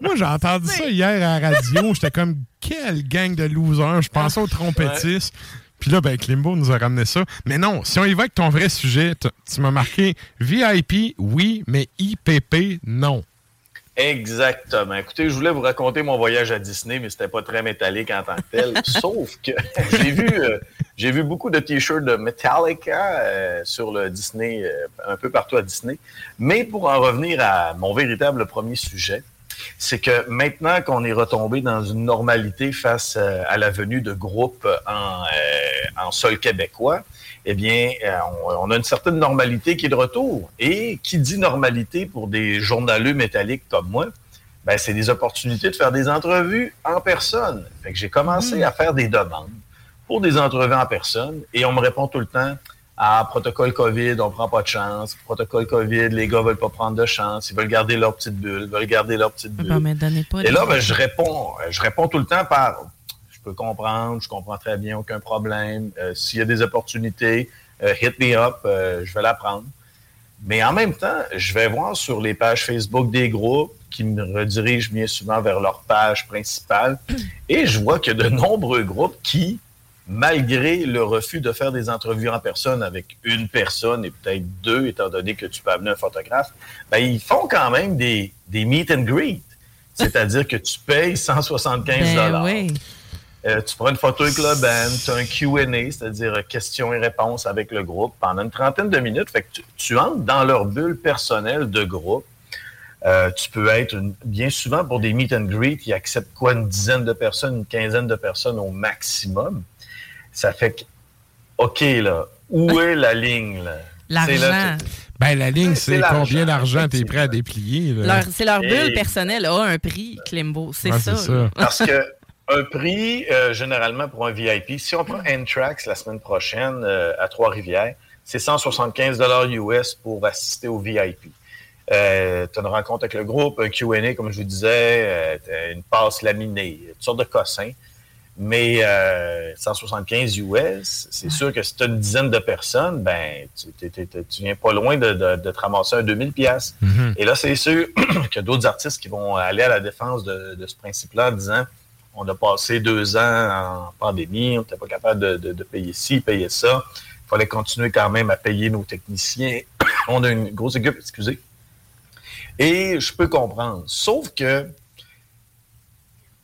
Moi, j'ai entendu ça hier à la radio. J'étais comme, quelle gang de losers. Je pensais aux trompettistes. Puis là, ben, Klimbo nous a ramené ça. Mais non, si on y va avec ton vrai sujet, tu m'as marqué VIP, oui, mais IPP, non. Exactement. Écoutez, je voulais vous raconter mon voyage à Disney, mais c'était pas très métallique en tant que tel. Sauf que j'ai vu, euh, j'ai vu beaucoup de t-shirts de Metallica euh, sur le Disney, euh, un peu partout à Disney. Mais pour en revenir à mon véritable premier sujet, c'est que maintenant qu'on est retombé dans une normalité face à la venue de groupes en, en sol québécois, eh bien, euh, on, on a une certaine normalité qui est de retour. Et qui dit normalité pour des journaleux métalliques comme moi, ben, c'est des opportunités de faire des entrevues en personne. Fait que j'ai commencé à faire des demandes pour des entrevues en personne et on me répond tout le temps ah, protocole COVID, on prend pas de chance. Protocole COVID, les gars veulent pas prendre de chance. Ils veulent garder leur petite bulle, veulent garder leur petite bulle. Ben, mais donnez pas Et là, ben, je réponds, je réponds tout le temps par peux comprendre, je comprends très bien, aucun problème. Euh, S'il y a des opportunités, euh, hit me up, euh, je vais la prendre. Mais en même temps, je vais voir sur les pages Facebook des groupes qui me redirigent bien souvent vers leur page principale. Et je vois qu'il y a de nombreux groupes qui, malgré le refus de faire des entrevues en personne avec une personne et peut-être deux, étant donné que tu peux amener un photographe, ben, ils font quand même des, des meet and greet. C'est-à-dire que tu payes 175 Ben oui. Euh, tu prends une photo avec le band, tu as un Q&A, c'est-à-dire questions et réponses avec le groupe pendant une trentaine de minutes. Fait que tu, tu entres dans leur bulle personnelle de groupe. Euh, tu peux être, une- bien souvent, pour des meet and greet, ils acceptent quoi, une dizaine de personnes, une quinzaine de personnes au maximum. Ça fait que, OK, là, où est la ligne, L'argent. Ben, la ligne, C'est combien d'argent t'es prêt à déplier. C'est leur bulle personnelle a un prix, Klimbo. C'est Ouais, ça. ça. Parce que un prix, euh, généralement, pour un VIP, si on prend N-Trax la semaine prochaine euh, à Trois-Rivières, c'est 175 US pour assister au VIP. Euh, tu as une rencontre avec le groupe, un Q&A, comme je vous disais, euh, une passe laminée, toutes sortes de cossins. Mais euh, 175 US, c'est sûr que si tu as une dizaine de personnes, ben tu, tu viens pas loin de, de- de te ramasser un 2000 pièces. Mhm. Et là, c'est sûr qu'il y a d'autres artistes qui vont aller à la défense de, de ce principe-là en disant on a passé deux ans en pandémie, on n'était pas capable de, de- de payer ci, payer ça. Il fallait continuer quand même à payer nos techniciens. on a une grosse équipe, excusez. Et je peux comprendre. Sauf que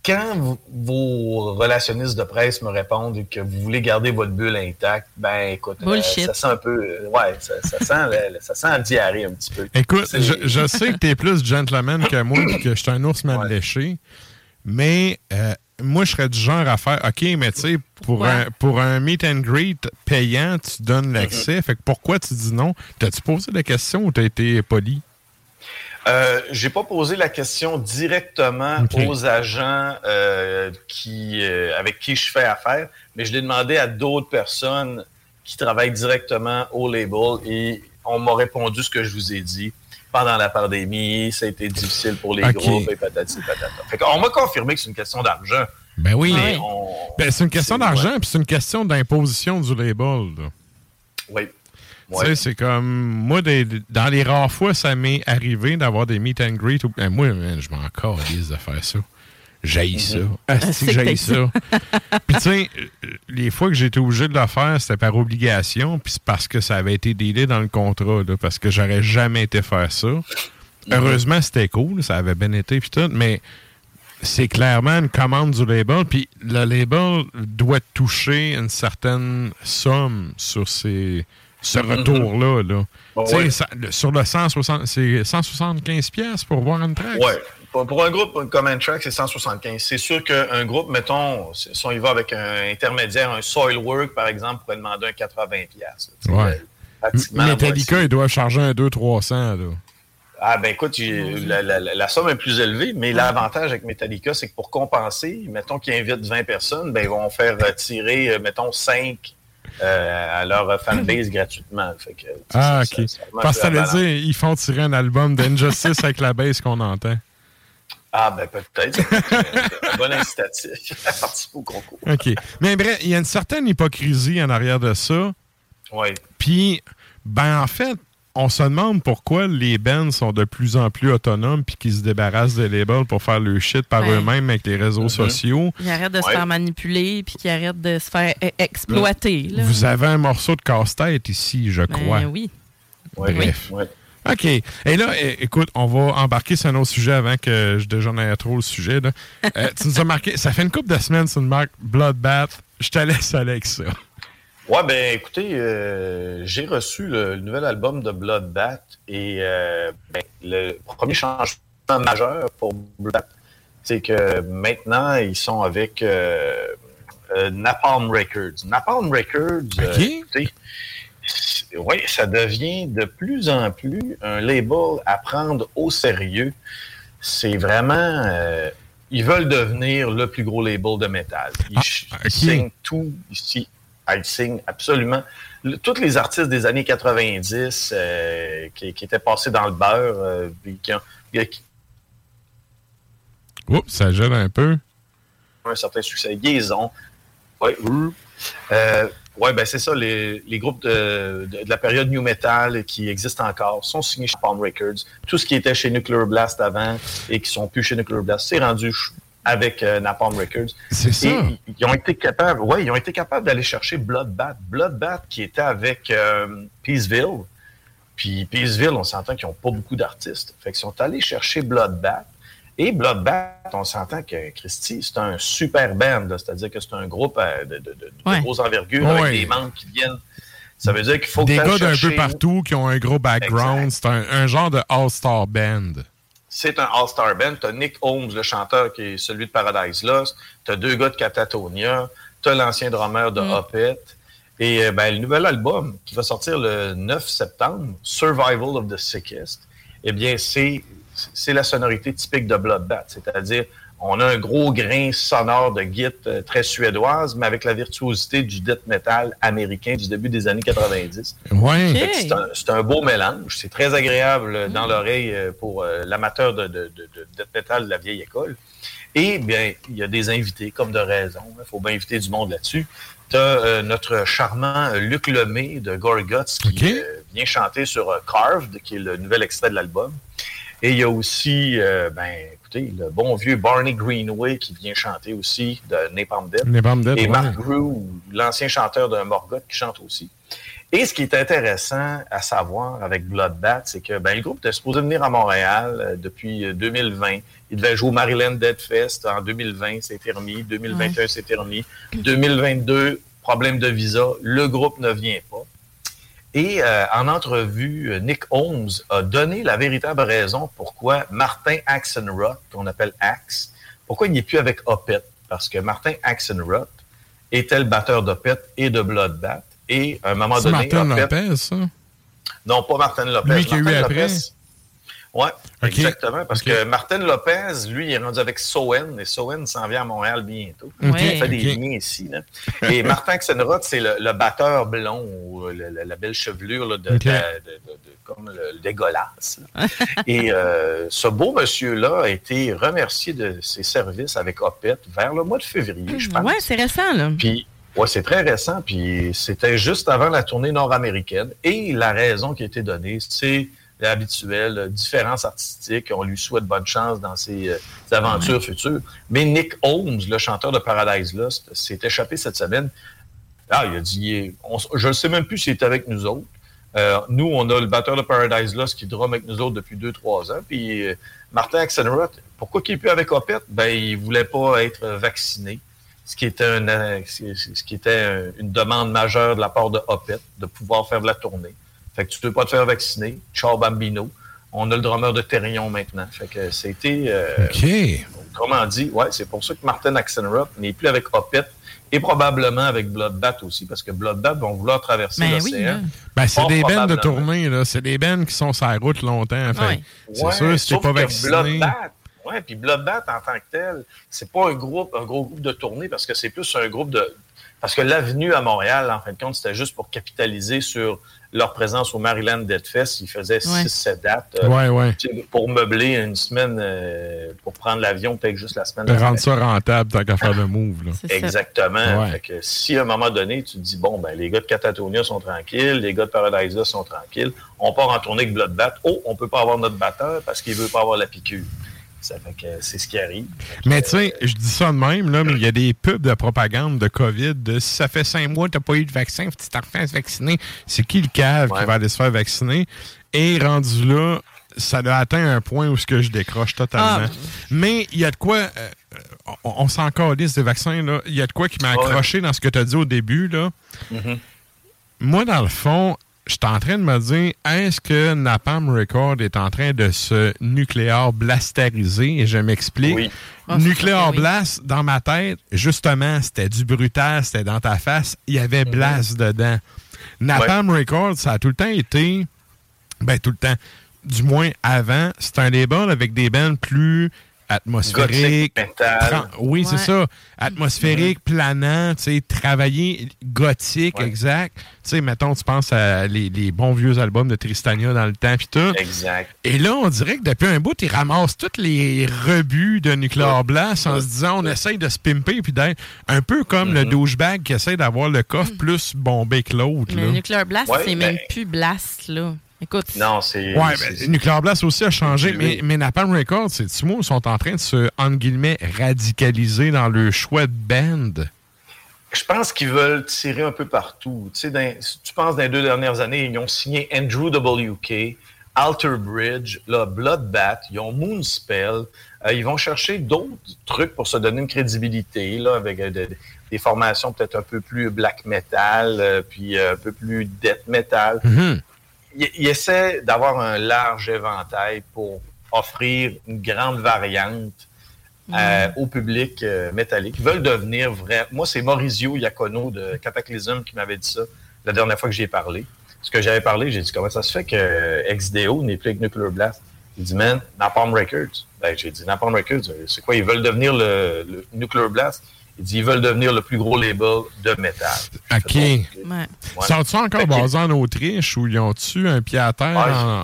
quand vous- vos relationnistes de presse me répondent que vous voulez garder votre bulle intacte, ben écoute, euh, ça sent un peu, euh, ouais, ça, ça sent, le- ça sent la diarrhée un petit peu. Écoute, je, je sais que t'es plus gentleman que moi et que je suis un ours mal léché, mais euh, moi, je serais du genre à faire OK, mais tu sais, pour un, pour un meet and greet payant, tu donnes l'accès. Fait que pourquoi tu dis non? T'as-tu posé la question ou t'as été poli? Euh, j'ai pas posé la question directement aux agents euh, qui, euh, avec qui je fais affaire, mais je l'ai demandé à d'autres personnes qui travaillent directement au label et on m'a répondu ce que je vous ai dit. Pendant la pandémie, ça a été difficile pour les groupes et patati patata. Fait qu'on m'a confirmé que c'est une question d'argent. Ben oui. Mais on- Ben, c'est une question d'argent, puis c'est une question d'imposition du label. là. Oui. Tu sais, c'est comme. Moi, des- dans les rares fois, ça m'est arrivé d'avoir des meet and greet. ou- ben, moi, je m'en calisse de faire ça. J'haïs ça. C'est que j'haïs t'as ça. Puis, tu sais, euh, les fois que été obligé de le faire, c'était par obligation, puis c'est parce que ça avait été délai dans le contrat, là, parce que j'aurais jamais été faire ça. Heureusement, c'était cool, ça avait bien été, puis tout, mais c'est clairement une commande du label, puis le label doit toucher une certaine somme sur ces, ce retour-là. Là. sur le 160, c'est 175 pièces pour voir une track. Ouais. Pour, un groupe comme un track, c'est 175. C'est sûr qu'un groupe, mettons, si on y va avec un intermédiaire, un Soilwork, par exemple, pourrait demander un 80 pièces. Ouais. Metallica, ils doivent charger un 200-300. Ah ben écoute, la, somme est plus élevée, mais l'avantage avec Metallica, c'est que pour compenser, mettons qu'ils invitent 20 personnes, ben ils vont faire tirer, euh, mettons, 5 euh, à leur fanbase gratuitement. ah, ok. Parce que ça veut dire ils font tirer un album d'Injustice avec la base qu'on entend. Ah, ben peut-être. un bon incitatif à participer au concours. OK. Mais bref, il y a une certaine hypocrisie en arrière de ça. Oui. Puis, ben en fait, on se demande pourquoi les bands sont de plus en plus autonomes puis qu'ils se débarrassent des labels pour faire le shit par eux-mêmes avec les réseaux mhm. sociaux. Ils arrêtent de se faire manipuler puis qu'ils arrêtent de se faire e- exploiter. Vous avez un morceau de casse-tête ici, je ben crois. oui. Bref. OK. Et là, écoute, on va embarquer sur un autre sujet avant que je dégénère trop le sujet. Euh, tu nous as marqué, ça fait une couple de semaines, tu nous marques Bloodbath. Je te laisse aller avec ça. Ouais, ben écoutez, euh, j'ai reçu le, nouvel album de Bloodbath et euh, ben, le premier changement majeur pour Bloodbath, c'est que maintenant, ils sont avec euh, Napalm Records. Napalm Records, écoutez, oui, ça devient de plus en plus un label à prendre au sérieux. C'est vraiment ils veulent devenir le plus gros label de métal. Ils, ah, signent tout ici elle signe absolument. tous les artistes des années 90 euh, qui, étaient passés dans le beurre, euh, qui ont. Oups, ça gèle un peu. Un certain succès. Liaison. Oui, euh, ouais, ben c'est ça. Les, groupes de, la période New Metal qui existent encore sont signés chez Palm Records. Tout ce qui était chez Nuclear Blast avant et qui sont plus chez Nuclear Blast, c'est rendu avec euh, Napalm Records. C'est ça. Ils, ont été capables, ouais, ils ont été capables d'aller chercher Bloodbath. Bloodbath qui était avec euh, Peaceville. Puis Peaceville, on s'entend qu'ils n'ont pas beaucoup d'artistes. Fait qu'ils sont allés chercher Bloodbath. Et Bloodbath, on s'entend que Christy, c'est un super band. C'est-à-dire que c'est un groupe euh, de, de, de, de grosse envergure avec des membres qui viennent. Ça veut dire qu'il faut Des gars d'un peu partout qui ont un gros background. C'est un, un genre de all-star band c'est un All-Star Band. Tu as Nick Holmes, le chanteur, qui est celui de Paradise Lost. Tu as deux gars de Catatonia. Tu as l'ancien drummer de mm. Et euh, ben, le nouvel album qui va sortir le 9 septembre, Survival of the Sickest, eh bien, c'est, c'est la sonorité typique de Bloodbath. C'est-à-dire, on a un gros grain sonore de git euh, très suédoise, mais avec la virtuosité du death metal américain du début des années 90. Ouais. C'est un, beau mélange. C'est très agréable dans l'oreille euh, pour euh, l'amateur de, death metal de la vieille école. Et bien, il y a des invités, comme de raison. Il faut bien inviter du monde là-dessus. Tu as notre charmant Luc Lemay de Gorguts qui vient chanter sur Carved, qui est le nouvel extrait de l'album. Et il y a aussi, ben, le bon vieux Barney Greenway qui vient chanter aussi de Napalm Dead. et Mark Grew, l'ancien chanteur de Morgoth, qui chante aussi. Et ce qui est intéressant à savoir avec Bloodbath, c'est que ben, le groupe était supposé venir à Montréal euh, depuis 2020. Euh, il devait jouer au Maryland Dead Fest en 2020, c'est remis. 2021, c'est remis. 2022, problème de visa. Le groupe ne vient pas. Et euh, en entrevue, Nick Holmes a donné la véritable raison pourquoi Martin Axenroth, qu'on appelle Axe, pourquoi il n'est plus avec Opet. Parce que Martin Axenroth était le batteur d'Opet et de Bloodbath. Et à un moment donné. Martin Lopez, ça? Non, pas Martin Lopez. Lui qui a eu après. Oui, exactement. Parce que Martin Lopez, lui, il est rendu avec Soen, et Soen s'en vient à Montréal bientôt. Il fait des liens ici. Et Martin Xenroth, c'est le, batteur blond, ou la belle chevelure de, comme le, dégueulasse. et euh, ce beau monsieur-là a été remercié de ses services avec Opet vers le mois de février, je pense. Oui, c'est récent, là. Puis, oui, c'est très récent, puis c'était juste avant la tournée nord-américaine. Et la raison qui a été donnée, c'est habituelle, différence artistique. On lui souhaite bonne chance dans ses, euh, aventures futures. Mais Nick Holmes, le chanteur de Paradise Lost, s'est échappé cette semaine. Ah, il a dit, je ne sais même plus s'il est avec nous autres. Euh, nous, on a le batteur de Paradise Lost qui drum avec nous autres depuis 2-3 ans. Puis euh, Martin Axelrod, pourquoi il n'est plus avec Opet? Ben, il voulait pas être vacciné. ce qui était, un, euh, ce qui était une demande majeure de la part de Opet, de pouvoir faire de la tournée. Fait que tu ne peux pas te faire vacciner. Ciao Bambino. On a le drummer de Terrion maintenant. Fait que c'était. Euh, OK. Comment dit, ouais, c'est pour ça que Martin Axenroth n'est plus avec Opet et probablement avec Bloodbath aussi, parce que Bloodbath vont vouloir traverser Ben l'océan. Ben, c'est Fort des bennes de tournée, là. C'est des bennes qui sont sur la route longtemps. Fait, Ouais. C'est Ouais, sûr, si t'es pas vacciné. Bloodbath, ouais, puis Bloodbath en tant que tel, c'est pas un groupe, un gros groupe de tournée parce que c'est plus un groupe de. Parce que l'avenue à Montréal, en fin de compte, c'était juste pour capitaliser sur leur présence au Maryland Dead Fest. Ils faisaient Ouais. 6-7 dates euh, Ouais, ouais. pour meubler une semaine, euh, pour prendre l'avion, peut-être juste la semaine. De rendre ça rentable tant qu'à faire le move, là. Exactement. Ouais. Fait que si à un moment donné, tu te dis, bon, ben, les gars de Catatonia sont tranquilles, les gars de Paradise sont tranquilles, on part en tournée avec Bloodbath. Oh, on peut pas avoir notre batteur parce qu'il veut pas avoir la piqûre. Ça fait que c'est ce qui arrive. Mais tu sais, je dis ça de même, là, mais il y a des pubs de propagande de COVID de si ça fait cinq mois que tu n'as pas eu de vaccin, faut que tu t'en refais se vacciner. C'est qui le cave qui va aller se faire vacciner? Et rendu là, ça a atteint un point où ce que je décroche totalement. Ah. Mais il y a de quoi. euh, on on s'en calisse des vaccins, là. Il y a de quoi qui m'a Ouais. accroché dans ce que tu as dit au début, là. Moi, dans le fond, je suis en train de me dire, est-ce que Napalm Record est en train de se nucléaire blastériser? Et je m'explique. Ah, c'est nucléaire sûr que oui. blast, dans ma tête, justement, c'était du brutal, c'était dans ta face. Il y avait blast dedans. Napalm Record, ça a tout le temps été, ben tout le temps, du moins avant, c'est un label avec des bands plus tran- Oui, Ouais. c'est ça. Atmosphérique, planant, tu sais, travailler gothique, exact. Tu sais, mettons, tu penses à les, les bons vieux albums de Tristania dans le temps, puis tout. Exact. Et là, on dirait que depuis un bout, ils ramassent tous les rebuts de Nuclear Blast en se disant on essaye de se pimper puis d'être un peu comme Mm-hmm. le douchebag qui essaie d'avoir le coffre plus bombé que l'autre. Mais là. Nuclear Blast, Ouais, c'est ben- même plus Blast, là. Écoute. Non, c'est. Ouais, ben, Nuclear Blast aussi a changé, mais, mais Napalm Records, c'est tu vois, ils sont en train de se, entre guillemets, radicaliser dans le choix de band. Je pense qu'ils veulent tirer un peu partout. Tu sais, dans- si tu penses dans les deux dernières années, ils ont signé Andrew WK, Alter Bridge, là, Bloodbath, ils ont Moonspell. Euh, ils vont chercher d'autres trucs pour se donner une crédibilité, là, avec euh, de- des formations peut-être un peu plus black metal, euh, puis euh, un peu plus death metal. Ils essaient d'avoir un large éventail pour offrir une grande variante euh, au public euh, métallique. Ils veulent devenir vrai. Moi, c'est Maurizio Iacono de Cataclysm qui m'avait dit ça la dernière fois que j'y ai parlé. Ce que j'avais parlé, j'ai dit comment ça se fait que euh, XDO n'est plus avec Nuclear Blast? Il dit, man, Napalm Records. Ben, j'ai dit, Napalm Records, euh, c'est quoi? Ils veulent devenir le, le Nuclear Blast. Il dit, ils veulent devenir le plus gros label de métal. OK. Ouais. Sont-ils encore que- basés en Autriche ou ils ont-tu un pied à terre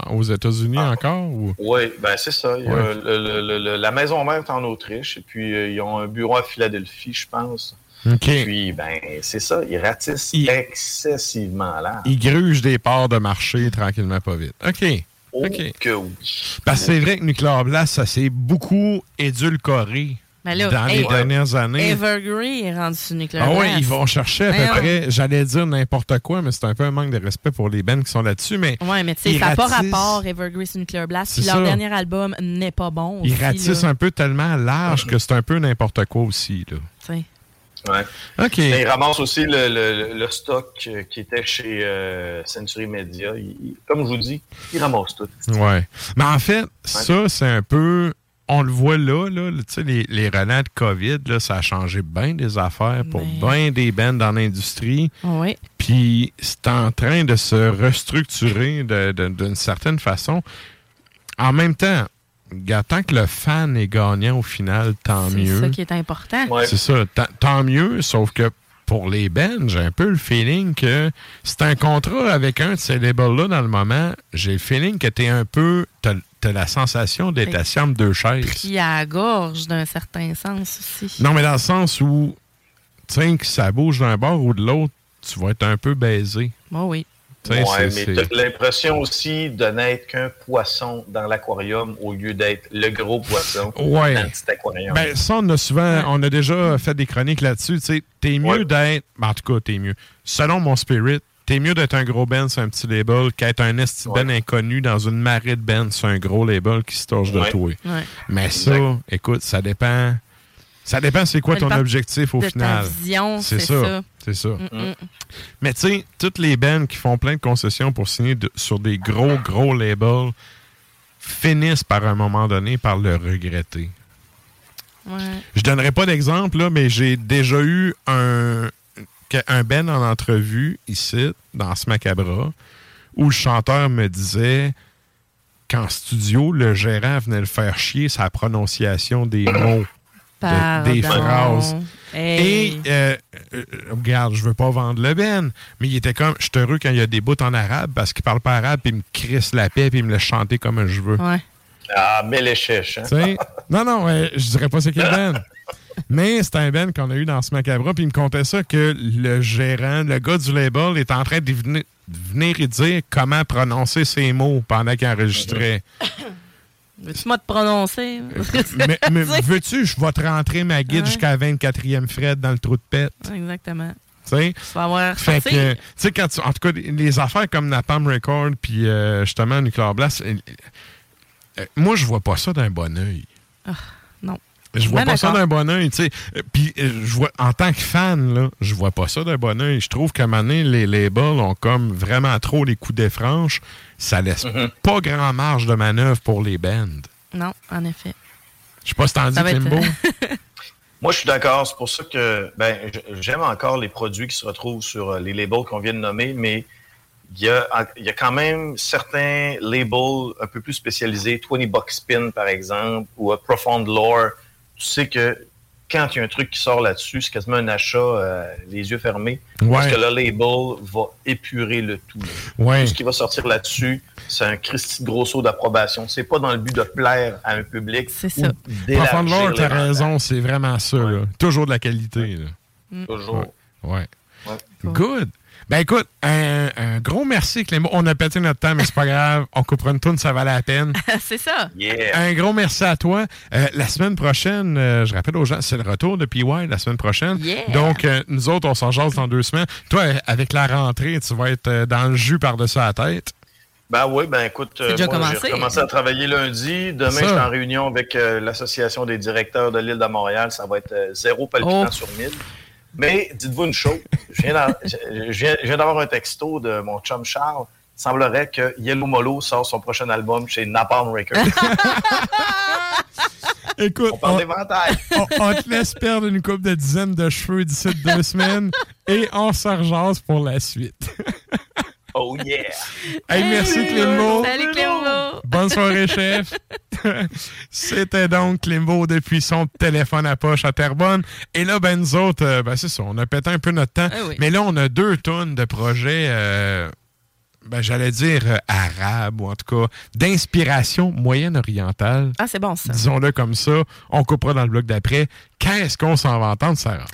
en- aux États-Unis encore? Ou... Oui, ben c'est ça. Il y a Ouais. le- le- le- le- la maison mère est en Autriche et puis euh, ils ont un bureau à Philadelphie, je pense. OK. Puis, ben, c'est ça. Ils ratissent excessivement là. Ils grugent des parts de marché tranquillement, pas vite. OK. Oh, OK. que oui. Parce que c'est vrai que Nuclear Blast, ça s'est beaucoup édulcoré Ben là, dans les dernières années. Evergreen est rendu sur Nuclear Ah oui, ils vont chercher à peu près, j'allais dire n'importe quoi, mais c'est un peu un manque de respect pour les bands qui sont là-dessus. Mais Ouais, mais tu sais, ils ça n'a pas ratissent- rapport Evergreen sur Nuclear Blast. C'est Puis leur ça. dernier album n'est pas bon. Ils aussi, ratissent là. un peu tellement large que c'est un peu n'importe quoi aussi. Là. Tu sais. Ouais. OK. Mais ils ramassent aussi le, le- le stock euh, qui était chez euh, Century Media. Ils- ils- comme je vous dis, ils ramassent tout. Ouais. Mais en fait, ça, c'est un peu. On le voit là, là tu sais, les, les relents de COVID, là, ça a changé bien des affaires pour bien des bands dans l'industrie. Oui. Puis c'est en train de se restructurer d'une certaine façon. En même temps, tant que le fan est gagnant au final, tant C'est mieux. ça qui est important. C'est ça, tant mieux, sauf que pour les bands, j'ai un peu le feeling que c'est un contrat avec un de ces labels-là dans le moment. J'ai le feeling que t'es un peu. T'as la sensation d'être assis entre deux chaises. Puis à la gorge, d'un certain sens aussi. Non, mais dans le sens où, tu sais, que ça bouge d'un bord ou de l'autre, tu vas être un peu baisé. Oh oui. Ouais, mais t'as l'impression aussi de n'être qu'un poisson dans l'aquarium au lieu d'être le gros poisson Ouais. dans le petit aquarium. Ben, ça, on a souvent, on a déjà fait des chroniques là-dessus. Tu sais, t'es mieux d'être, ben, en tout cas, t'es mieux. Selon mon spirit, t'es mieux d'être un gros band sur un petit label qu'être un esti de band inconnu dans une marée de bands sur un gros label qui se torche de Ouais. toi. Ouais. Mais ça, écoute, ça dépend. Ça dépend c'est quoi ton objectif au de ta final. vision, c'est ça. ça. C'est ça. Mm, mm. Mais tu sais, toutes les bands qui font plein de concessions pour signer de- sur des gros, gros labels finissent par un moment donné par le regretter. Ouais. Je donnerai pas d'exemple, mais j'ai déjà eu un, un Ben en entrevue ici, dans ce Macabra, où le chanteur me disait qu'en studio, le gérant venait le faire chier sa prononciation des mots, de- des phrases. Hey. Et, euh, euh, regarde, je veux pas vendre le Ben, mais il était comme, je suis heureux quand il y a des bouts en arabe parce qu'il parle pas arabe, puis il me crisse la paix, puis il me laisse chanter comme je veux. Ouais. Ah, mais les chèches. Hein? Non, non, ouais, je dirais pas c'est quel Ben. Mais c'est un Ben qu'on a eu dans ce macabre, puis il me contait ça que le gérant, le gars du label, est en train de venir, de venir y dire comment prononcer ses mots pendant qu'il enregistrait. Veux-tu moi te prononcer? mais mais veux-tu, je vais te rentrer ma guide Ouais. jusqu'à la 24e Fred dans le trou de pète. Exactement. Tu sais? Tu vas avoir Fait que, quand tu- en tout cas, les affaires comme Napalm Record puis euh, justement Nuclear Blast, euh, euh, moi, je vois pas ça d'un bon oeil. Ah, non. Je vois Ben pas ça d'un bon oeil, tu sais. Euh, Puis, euh, je vois, en tant que fan, là, je vois pas ça d'un bon oeil. Je trouve qu'à un moment donné, les labels ont comme vraiment trop les coups des franches. Ça laisse pas grand marge de manœuvre pour les bands. Non, en effet. Je sais pas si t'en dis, Klimbo. Moi, je suis d'accord. C'est pour ça que ben, j'aime encore les produits qui se retrouvent sur euh, les labels qu'on vient de nommer, mais il y a, il y a quand même certains labels un peu plus spécialisés, 20 Buck Spin, par exemple, ou Profound Lore. Tu sais que quand il y a un truc qui sort là-dessus, c'est quasiment un achat euh, les yeux fermés. Parce que le label va épurer le tout. Ouais. Tout ce qui va sortir là-dessus, c'est un Christy gros saut d'approbation. C'est pas dans le but de plaire à un public. C'est ça. T'as raison, c'est vraiment ça. là. Toujours de la qualité. là. Mm. Toujours. Ouais. Good. Ben écoute, un, un gros merci, Clément. On a pété notre temps, mais c'est pas grave. On coupera une tourne, ça valait la peine. c'est ça. Un gros merci à toi. Euh, la semaine prochaine, euh, je rappelle aux gens, c'est le retour de PY la semaine prochaine. Yeah. Donc, euh, nous autres, on s'en jase dans deux semaines. Toi, avec la rentrée, tu vas être dans le jus par-dessus la tête. Ben oui, ben écoute, moi, commencé. j'ai recommencé à travailler lundi. Demain, Ça. je suis en réunion avec euh, l'Association des directeurs de l'île de Montréal. Ça va être euh, zéro palpitant Oh. sur 1000. Mais dites-vous une chose, je viens d'avoir un texto de mon chum Charles. Il semblerait que Yellow Molo sort son prochain album chez Napalm Records. Écoute, On on, on te laisse perdre une coupe de dizaines de cheveux d'ici deux semaines et on se rejase pour la suite. Oh yeah! Hey, merci Clément. Salut Clément. Bonne soirée, chef. C'était donc Climbo depuis son téléphone à poche à Terrebonne. Et là, ben, nous autres, euh, ben, c'est ça, on a pété un peu notre temps. Ah oui. Mais là, on a deux tonnes de projets, euh, ben, j'allais dire euh, arabes, ou en tout cas d'inspiration moyenne-orientale. Ah, c'est bon ça. Disons-le comme ça. On coupera dans le bloc d'après. Qu'est-ce qu'on s'en va entendre, Sarah?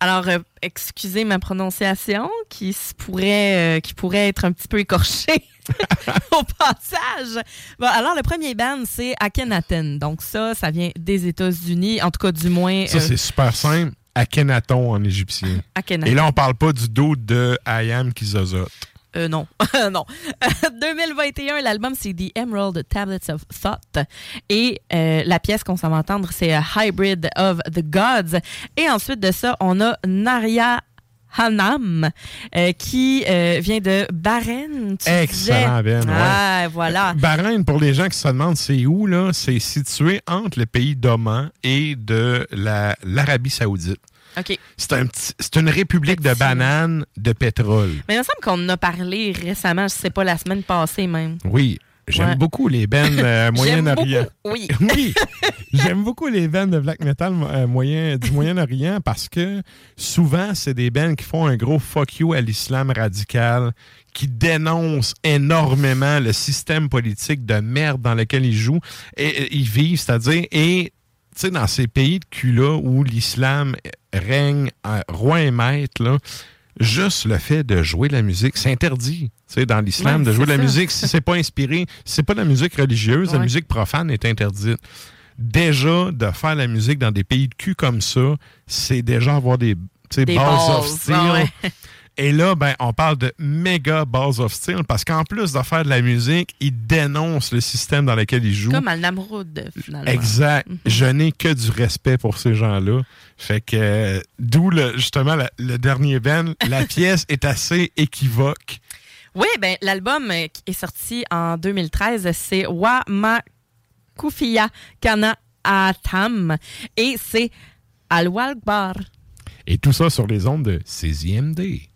Alors, euh, excusez ma prononciation qui se pourrait, euh, qui pourrait être un petit peu écorchée au passage. Bon, alors, le premier band, c'est Akhenaten. Donc, ça, ça vient des États-Unis, en tout cas, du moins. Ça, euh, c'est super simple. Akhenaton en égyptien. Akhenaton. Et là, on parle pas du dos de Ayam Kizozot. Euh, non, non. 2021, l'album, c'est The Emerald Tablets of Thought. Et euh, la pièce qu'on s'en va entendre, c'est A Hybrid of the Gods. Et ensuite de ça, on a Narya Hanam, euh, qui euh, vient de Bahreïn. Excellent. Ben, ouais. Ah, voilà. Bahreïn, pour les gens qui se demandent c'est où, là, c'est situé entre le pays d'Oman et de la- l'Arabie Saoudite. C'est un petit- c'est une république de bananes de pétrole. Mais il me semble qu'on en a parlé récemment, je sais pas, la semaine passée même. Oui, j'aime Ouais. beaucoup les bennes euh, Moyen-Orient. oui, j'aime beaucoup les bands de black metal euh, moyen, du Moyen-Orient parce que souvent, c'est des bands qui font un gros fuck you à l'islam radical, qui dénoncent énormément le système politique de merde dans lequel ils jouent et, et ils vivent, c'est-à-dire, et tu sais, dans ces pays de cul-là où l'islam règne euh, roi et maître, là, juste le fait de jouer de la musique, c'est interdit, tu sais, dans l'islam, Ouais, de jouer de la musique. Si c'est pas inspiré, si c'est pas de la musique religieuse, la musique profane est interdite. Déjà, de faire la musique dans des pays de cul comme ça, c'est déjà avoir des, Des balls of steel. ouais. Et là, ben, on parle de méga Balls of Steel parce qu'en plus de faire de la musique, il dénonce le système dans lequel il joue. Comme Al Namroud, finalement. Exact. Mhm. Je n'ai que du respect pour ces gens-là. Fait que, euh, d'où le, justement la- le dernier Ben, la pièce est assez équivoque. Oui, ben, l'album euh, qui est sorti en 2013, c'est Wa Ma Kufia Kana Atam et c'est Al-Walbar. Et tout ça sur les ondes de CZMD. Thank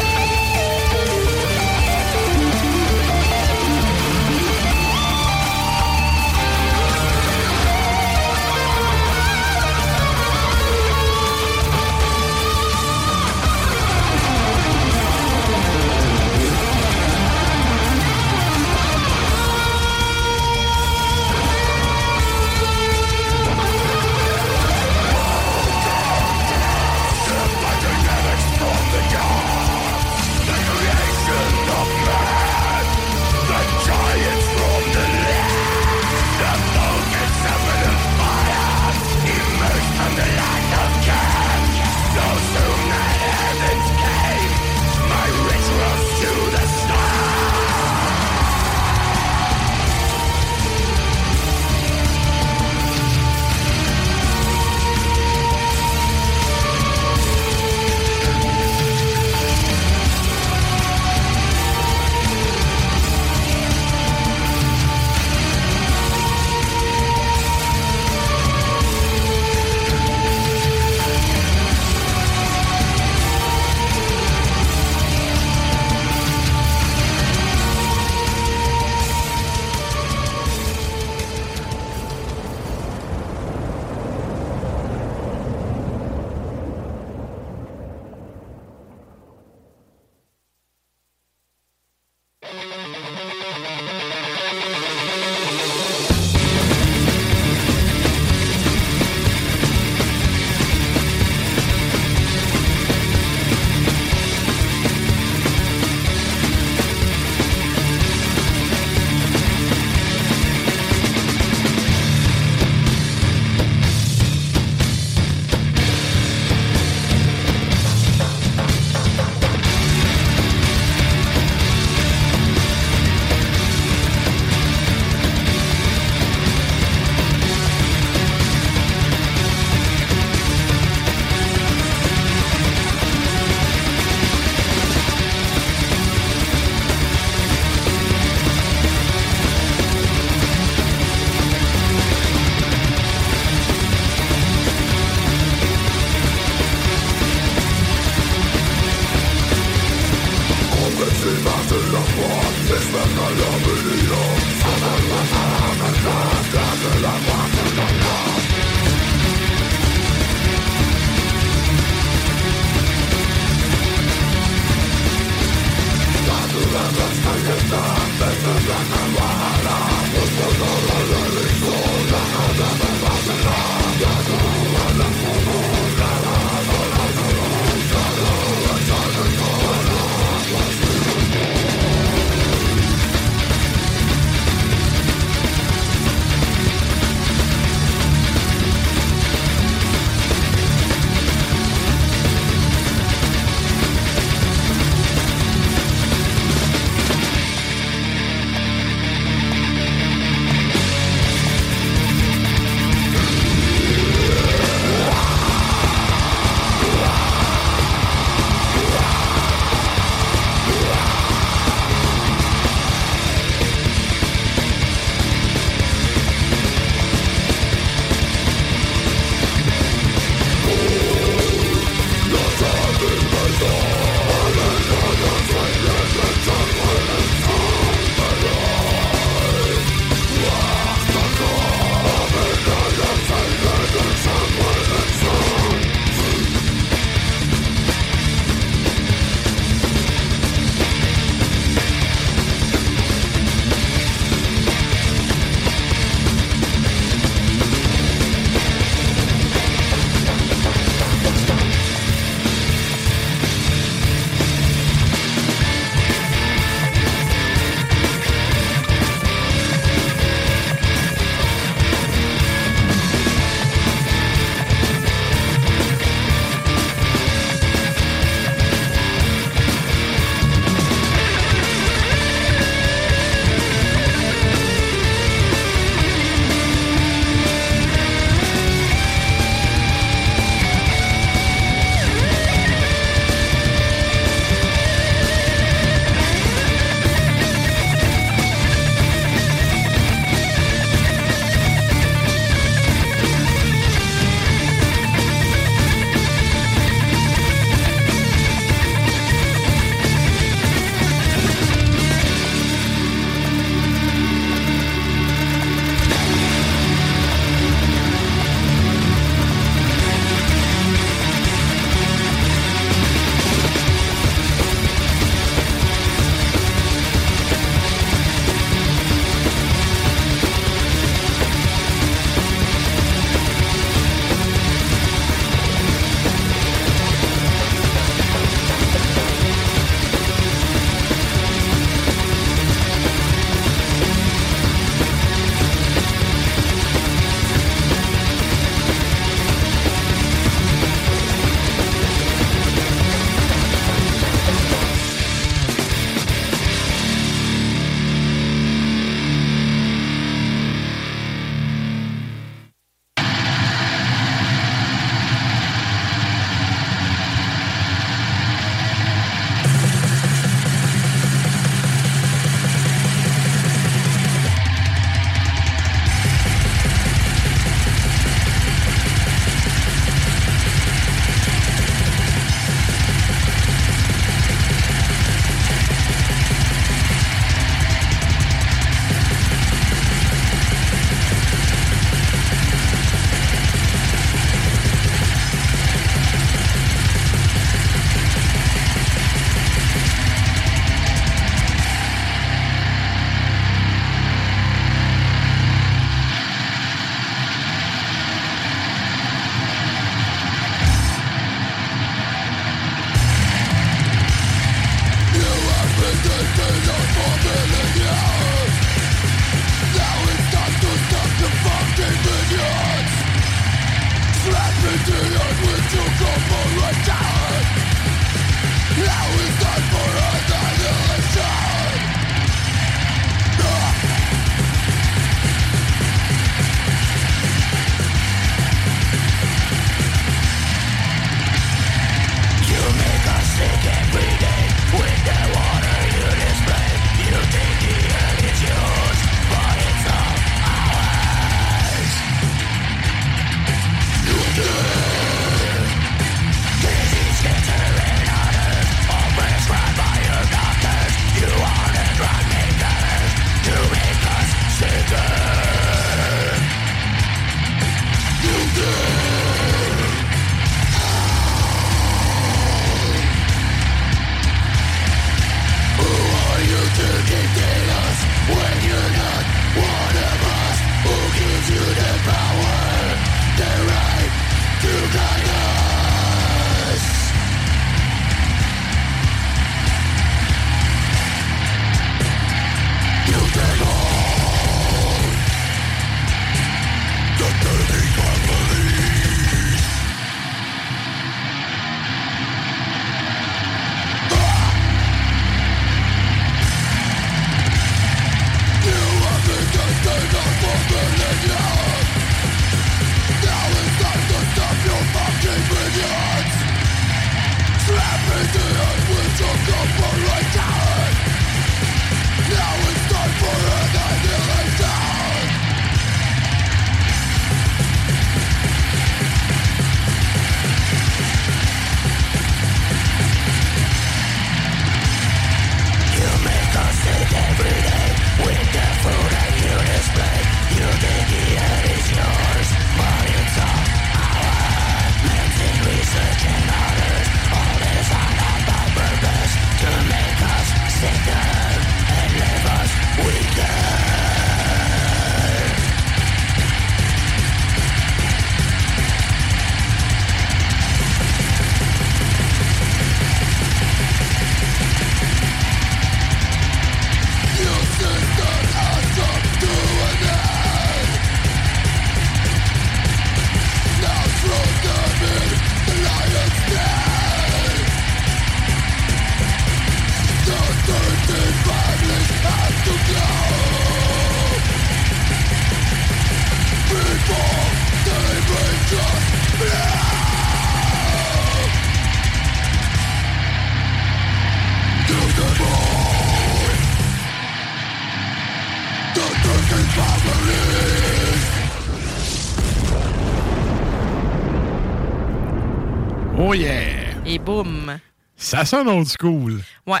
Ça sonne old school. Ouais.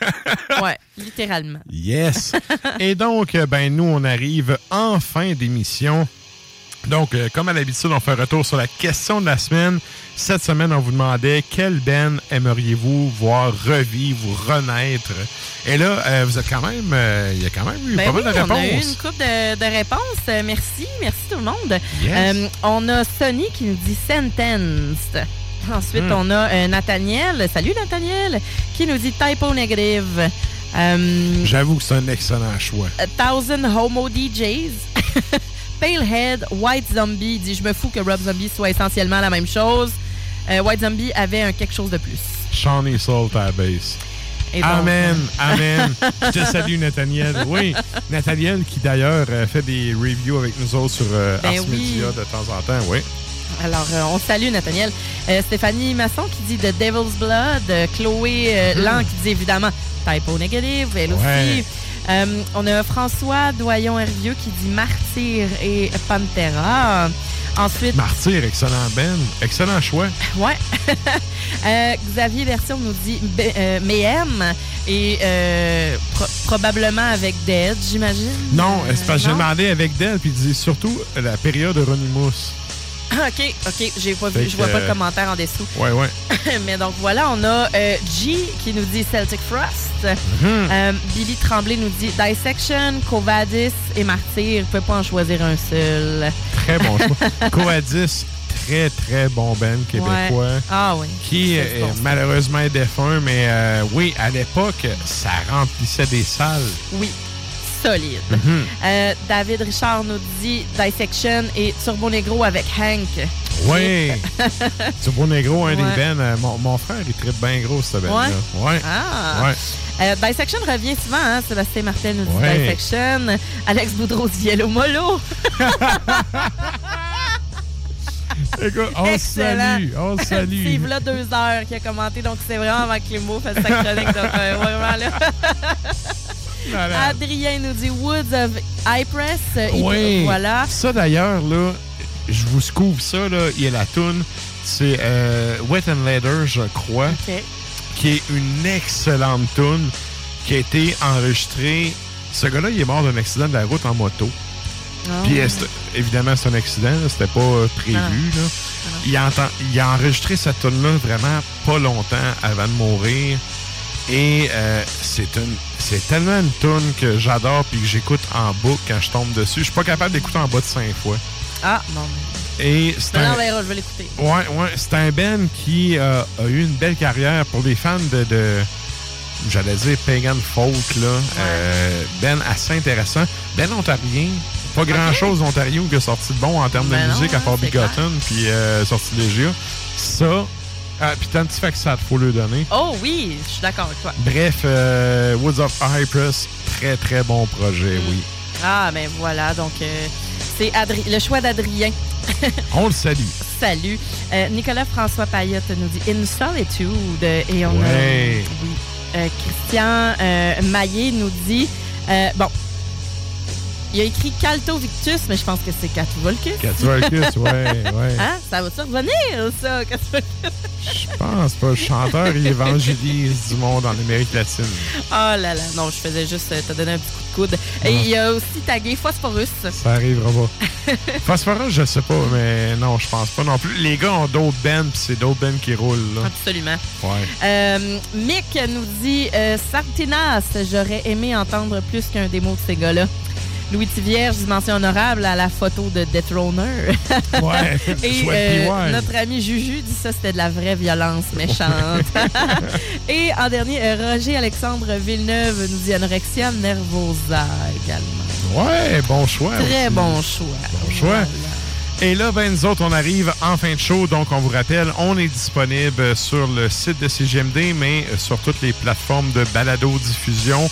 ouais, littéralement. Yes. Et donc, euh, ben nous, on arrive en fin d'émission. Donc, euh, comme à l'habitude, on fait un retour sur la question de la semaine. Cette semaine, on vous demandait quelle band aimeriez-vous voir revivre ou renaître? Et là, euh, vous êtes quand même, euh, il y a quand même eu Ben pas oui, mal de on a eu réponses. une couple de, de réponses. Merci, merci tout le monde. Yes. On a Sonny qui nous dit Sentenced. Ensuite, on a euh, Nathaniel. Salut Nathaniel, qui nous dit Typo Negative. Euh, J'avoue que c'est un excellent choix. A Thousand Homo DJs. Palehead, White Zombie dit Je me fous que Rob Zombie soit essentiellement la même chose. Euh, White Zombie avait un quelque chose de plus. Shawnee Salt à la base. Et donc, Amen, amen. Je te salue, Nathaniel. Oui, Nathaniel qui d'ailleurs fait des reviews avec nous autres sur euh, Ben Ars oui. Media de temps en temps, oui. Alors, euh, on salue Nathaniel. Euh, Stéphanie Masson qui dit The Devil's Blood. Euh, Chloé Mhm. Lang qui dit évidemment Typo Negative, elle Ouais. aussi. On a François Doyon-Hervieux qui dit Martyr et Pantera. Ensuite, Martyr, excellent Ben. Excellent choix. ouais. Xavier Version nous dit Mayhem et euh, pro- probablement avec Dead, j'imagine. Non, c'est parce que j'ai demandé avec Del, puis il dit surtout la période de Ronnie Mousse. OK, OK, j'ai pas vu, je vois pas de euh, commentaire en dessous. Ouais, ouais. Mais donc voilà, on a euh, G qui nous dit Celtic Frost. Mhm. Euh, Billy Tremblay nous dit Dissection, Covadis et Martyr. Vous pouvez pas en choisir un seul. Très bon choix. Coadis, très, très bon Ben québécois. Ouais. Ah oui. Qui euh, malheureusement est défunt, mais euh, oui, à l'époque, ça remplissait des salles. Oui, solide. Mhm. Euh, David Richard nous dit Dissection et Turbo Negro avec Hank. Oui. Turbo Negro, un Ouais. des Ben. euh, mon, mon frère, il tripe bien gros, ce Ben. là Ouais. Ah. Ouais. Euh, Dissection revient souvent, hein? Sébastien Martel nous dit Ouais. Dissection. Alex Boudreau dit Yellow Molo. Écoute, on salue, on salue. Steve, là, deux heures, qui a commenté, donc c'est vraiment avant que les mots fassent sa chronique. donc, euh, vraiment, là. Adrien nous dit Woods of il- Oui. Voilà. Ça, d'ailleurs, là, je vous scoop ça, là. Il y a la toune. C'est euh, Wet and Leather, je crois. OK. Qui est une excellente toune qui a été enregistrée. Ce gars-là, il est mort d'un accident de la route en moto. Ah. Puis, évidemment, c'est un accident, c'était pas euh, prévu. Ah là. Il, a il a enregistré cette tune là vraiment pas longtemps avant de mourir. Et euh, c'est une c'est tellement une tune que j'adore puis que j'écoute en boucle quand je tombe dessus. Je suis pas capable d'écouter en bas de cinq fois. Ah, bon. Et c'est Non, un... non, ben, je vais l'écouter. Ouais, ouais, c'est un Ben qui euh, a eu une belle carrière pour les fans de, de j'allais dire pagan folk là. Euh, ben assez intéressant. Ben ontarien. Pas grand chose d'Ontario qui a sorti de bon en termes Ben de non, musique à part Bigotten puis euh, Sortilégea. Ça, ah, puis Tantifaxat, faut le donner. Oh oui, je suis d'accord avec toi. Bref, euh, Woods of Cypress, très très bon projet, oui. Ah, ben voilà, donc euh, c'est Adri- le choix d'Adrien. On le salue. Salut. Euh, Nicolas François Payotte nous dit In Solitude. Et on Ouais. a. Oui. Euh, Christian Maillet nous dit. bon. Il a écrit Calto Victus, mais je pense que c'est Catvolcus. Catvolcus, ouais, ouais. Hein? Ça va-tu revenir, ça, Catvolcus? Je pense pas. Le chanteur, il évangélise du monde en Amérique latine. Oh là là, non, je faisais juste euh, te donner un petit coup de coude. Et Ah. il a aussi tagué Phosphorus. Ça arrivera pas. Phosphorus, je sais pas, mais non, je pense pas non plus. Les gars ont d'autres bands, puis c'est d'autres bands qui roulent, là. Absolument. Ouais. Euh, Mick nous dit euh, Sartinas, j'aurais aimé entendre plus qu'un démo de ces gars-là. Louis Tivierge, dimension honorable à la photo de Deathroner. Ouais, Et euh, notre ami Juju dit ça, c'était de la vraie violence méchante. Et en dernier, euh, Roger Alexandre Villeneuve nous dit Anorexia Nervosa également. Ouais, bon choix. Très aussi. bon choix. Bon choix. Et là, ben, nous autres, on arrive en fin de show. Donc, on vous rappelle, on est disponible sur le site de CGMD, mais sur toutes les plateformes de balado-diffusion.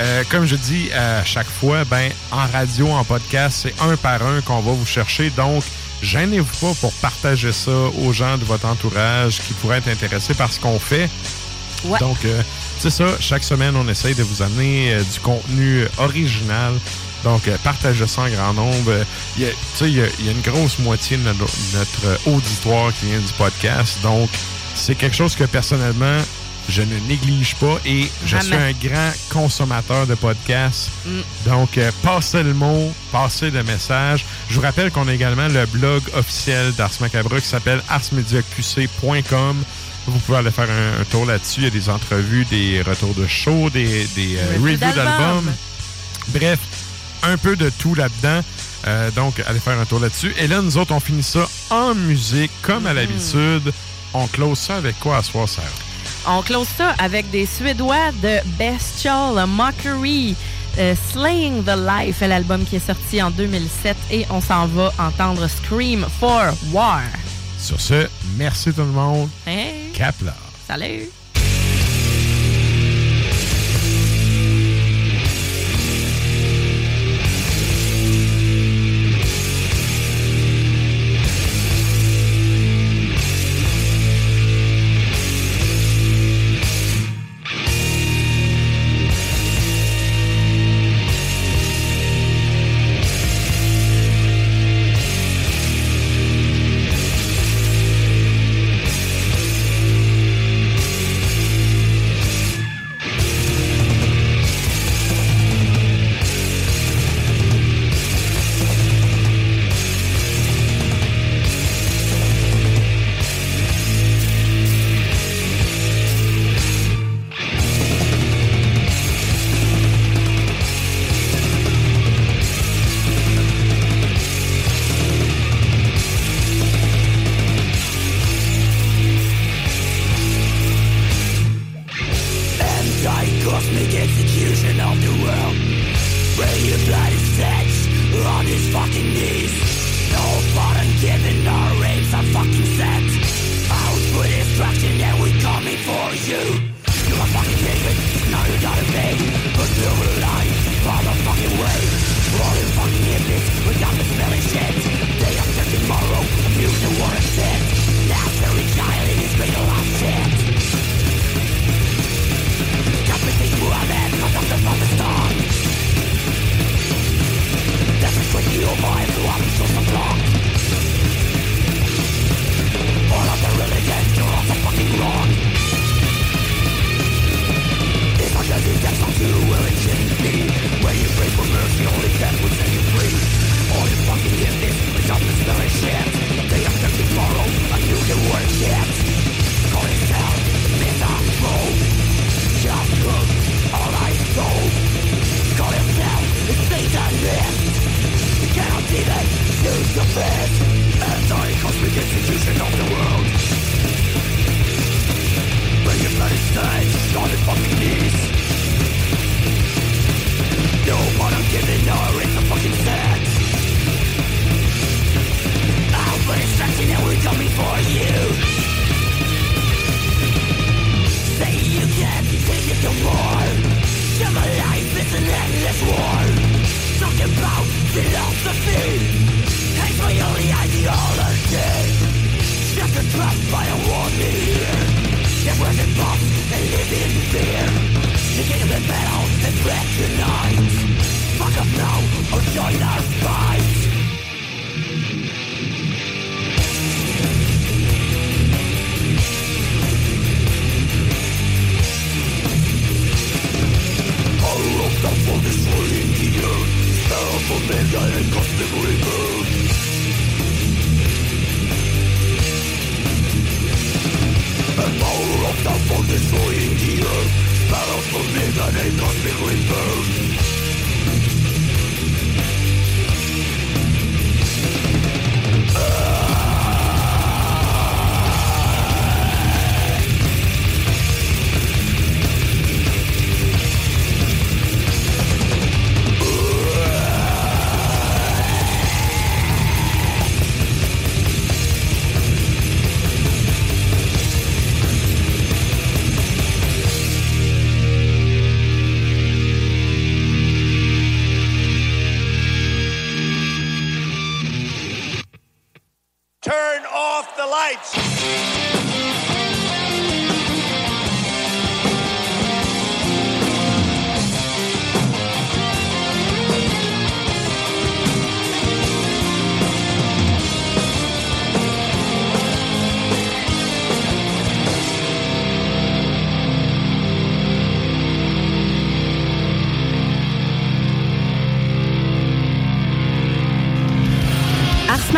Euh, comme je dis à chaque fois, ben, en radio, en podcast, c'est un par un qu'on va vous chercher. Donc, gênez-vous pas pour partager ça aux gens de votre entourage qui pourraient être intéressés par ce qu'on fait. Ouais. Donc, euh, c'est ça. Chaque semaine, on essaye de vous amener euh, du contenu original. Donc, euh, partagez ça en grand nombre. Il y a- Tu sais, il y, a- il y a une grosse moitié de notre, notre, auditoire qui vient du podcast. Donc, c'est quelque chose que personnellement, je ne néglige pas et je suis un grand consommateur de podcasts. Mm. Donc, euh, passez le mot, passez le message. Je vous rappelle qu'on a également le blog officiel d'Ars Macabre qui s'appelle arsmediaqc.com. Vous pouvez aller faire un, un tour là-dessus. Il y a des entrevues, des retours de show, des, des euh, Reviews d'albums. Bref, un peu de tout là-dedans. Euh, donc, allez faire un tour là-dessus. Et là, nous autres, on finit ça en musique, comme à l'habitude. On close ça avec quoi à soir, Sarah? On close ça avec des Suédois de Bestial Mockery. euh, Slaying the Life, l'album qui est sorti en 2007 et on s'en va entendre Scream for War. Sur ce, merci tout le monde. Hey, Cap là. salut!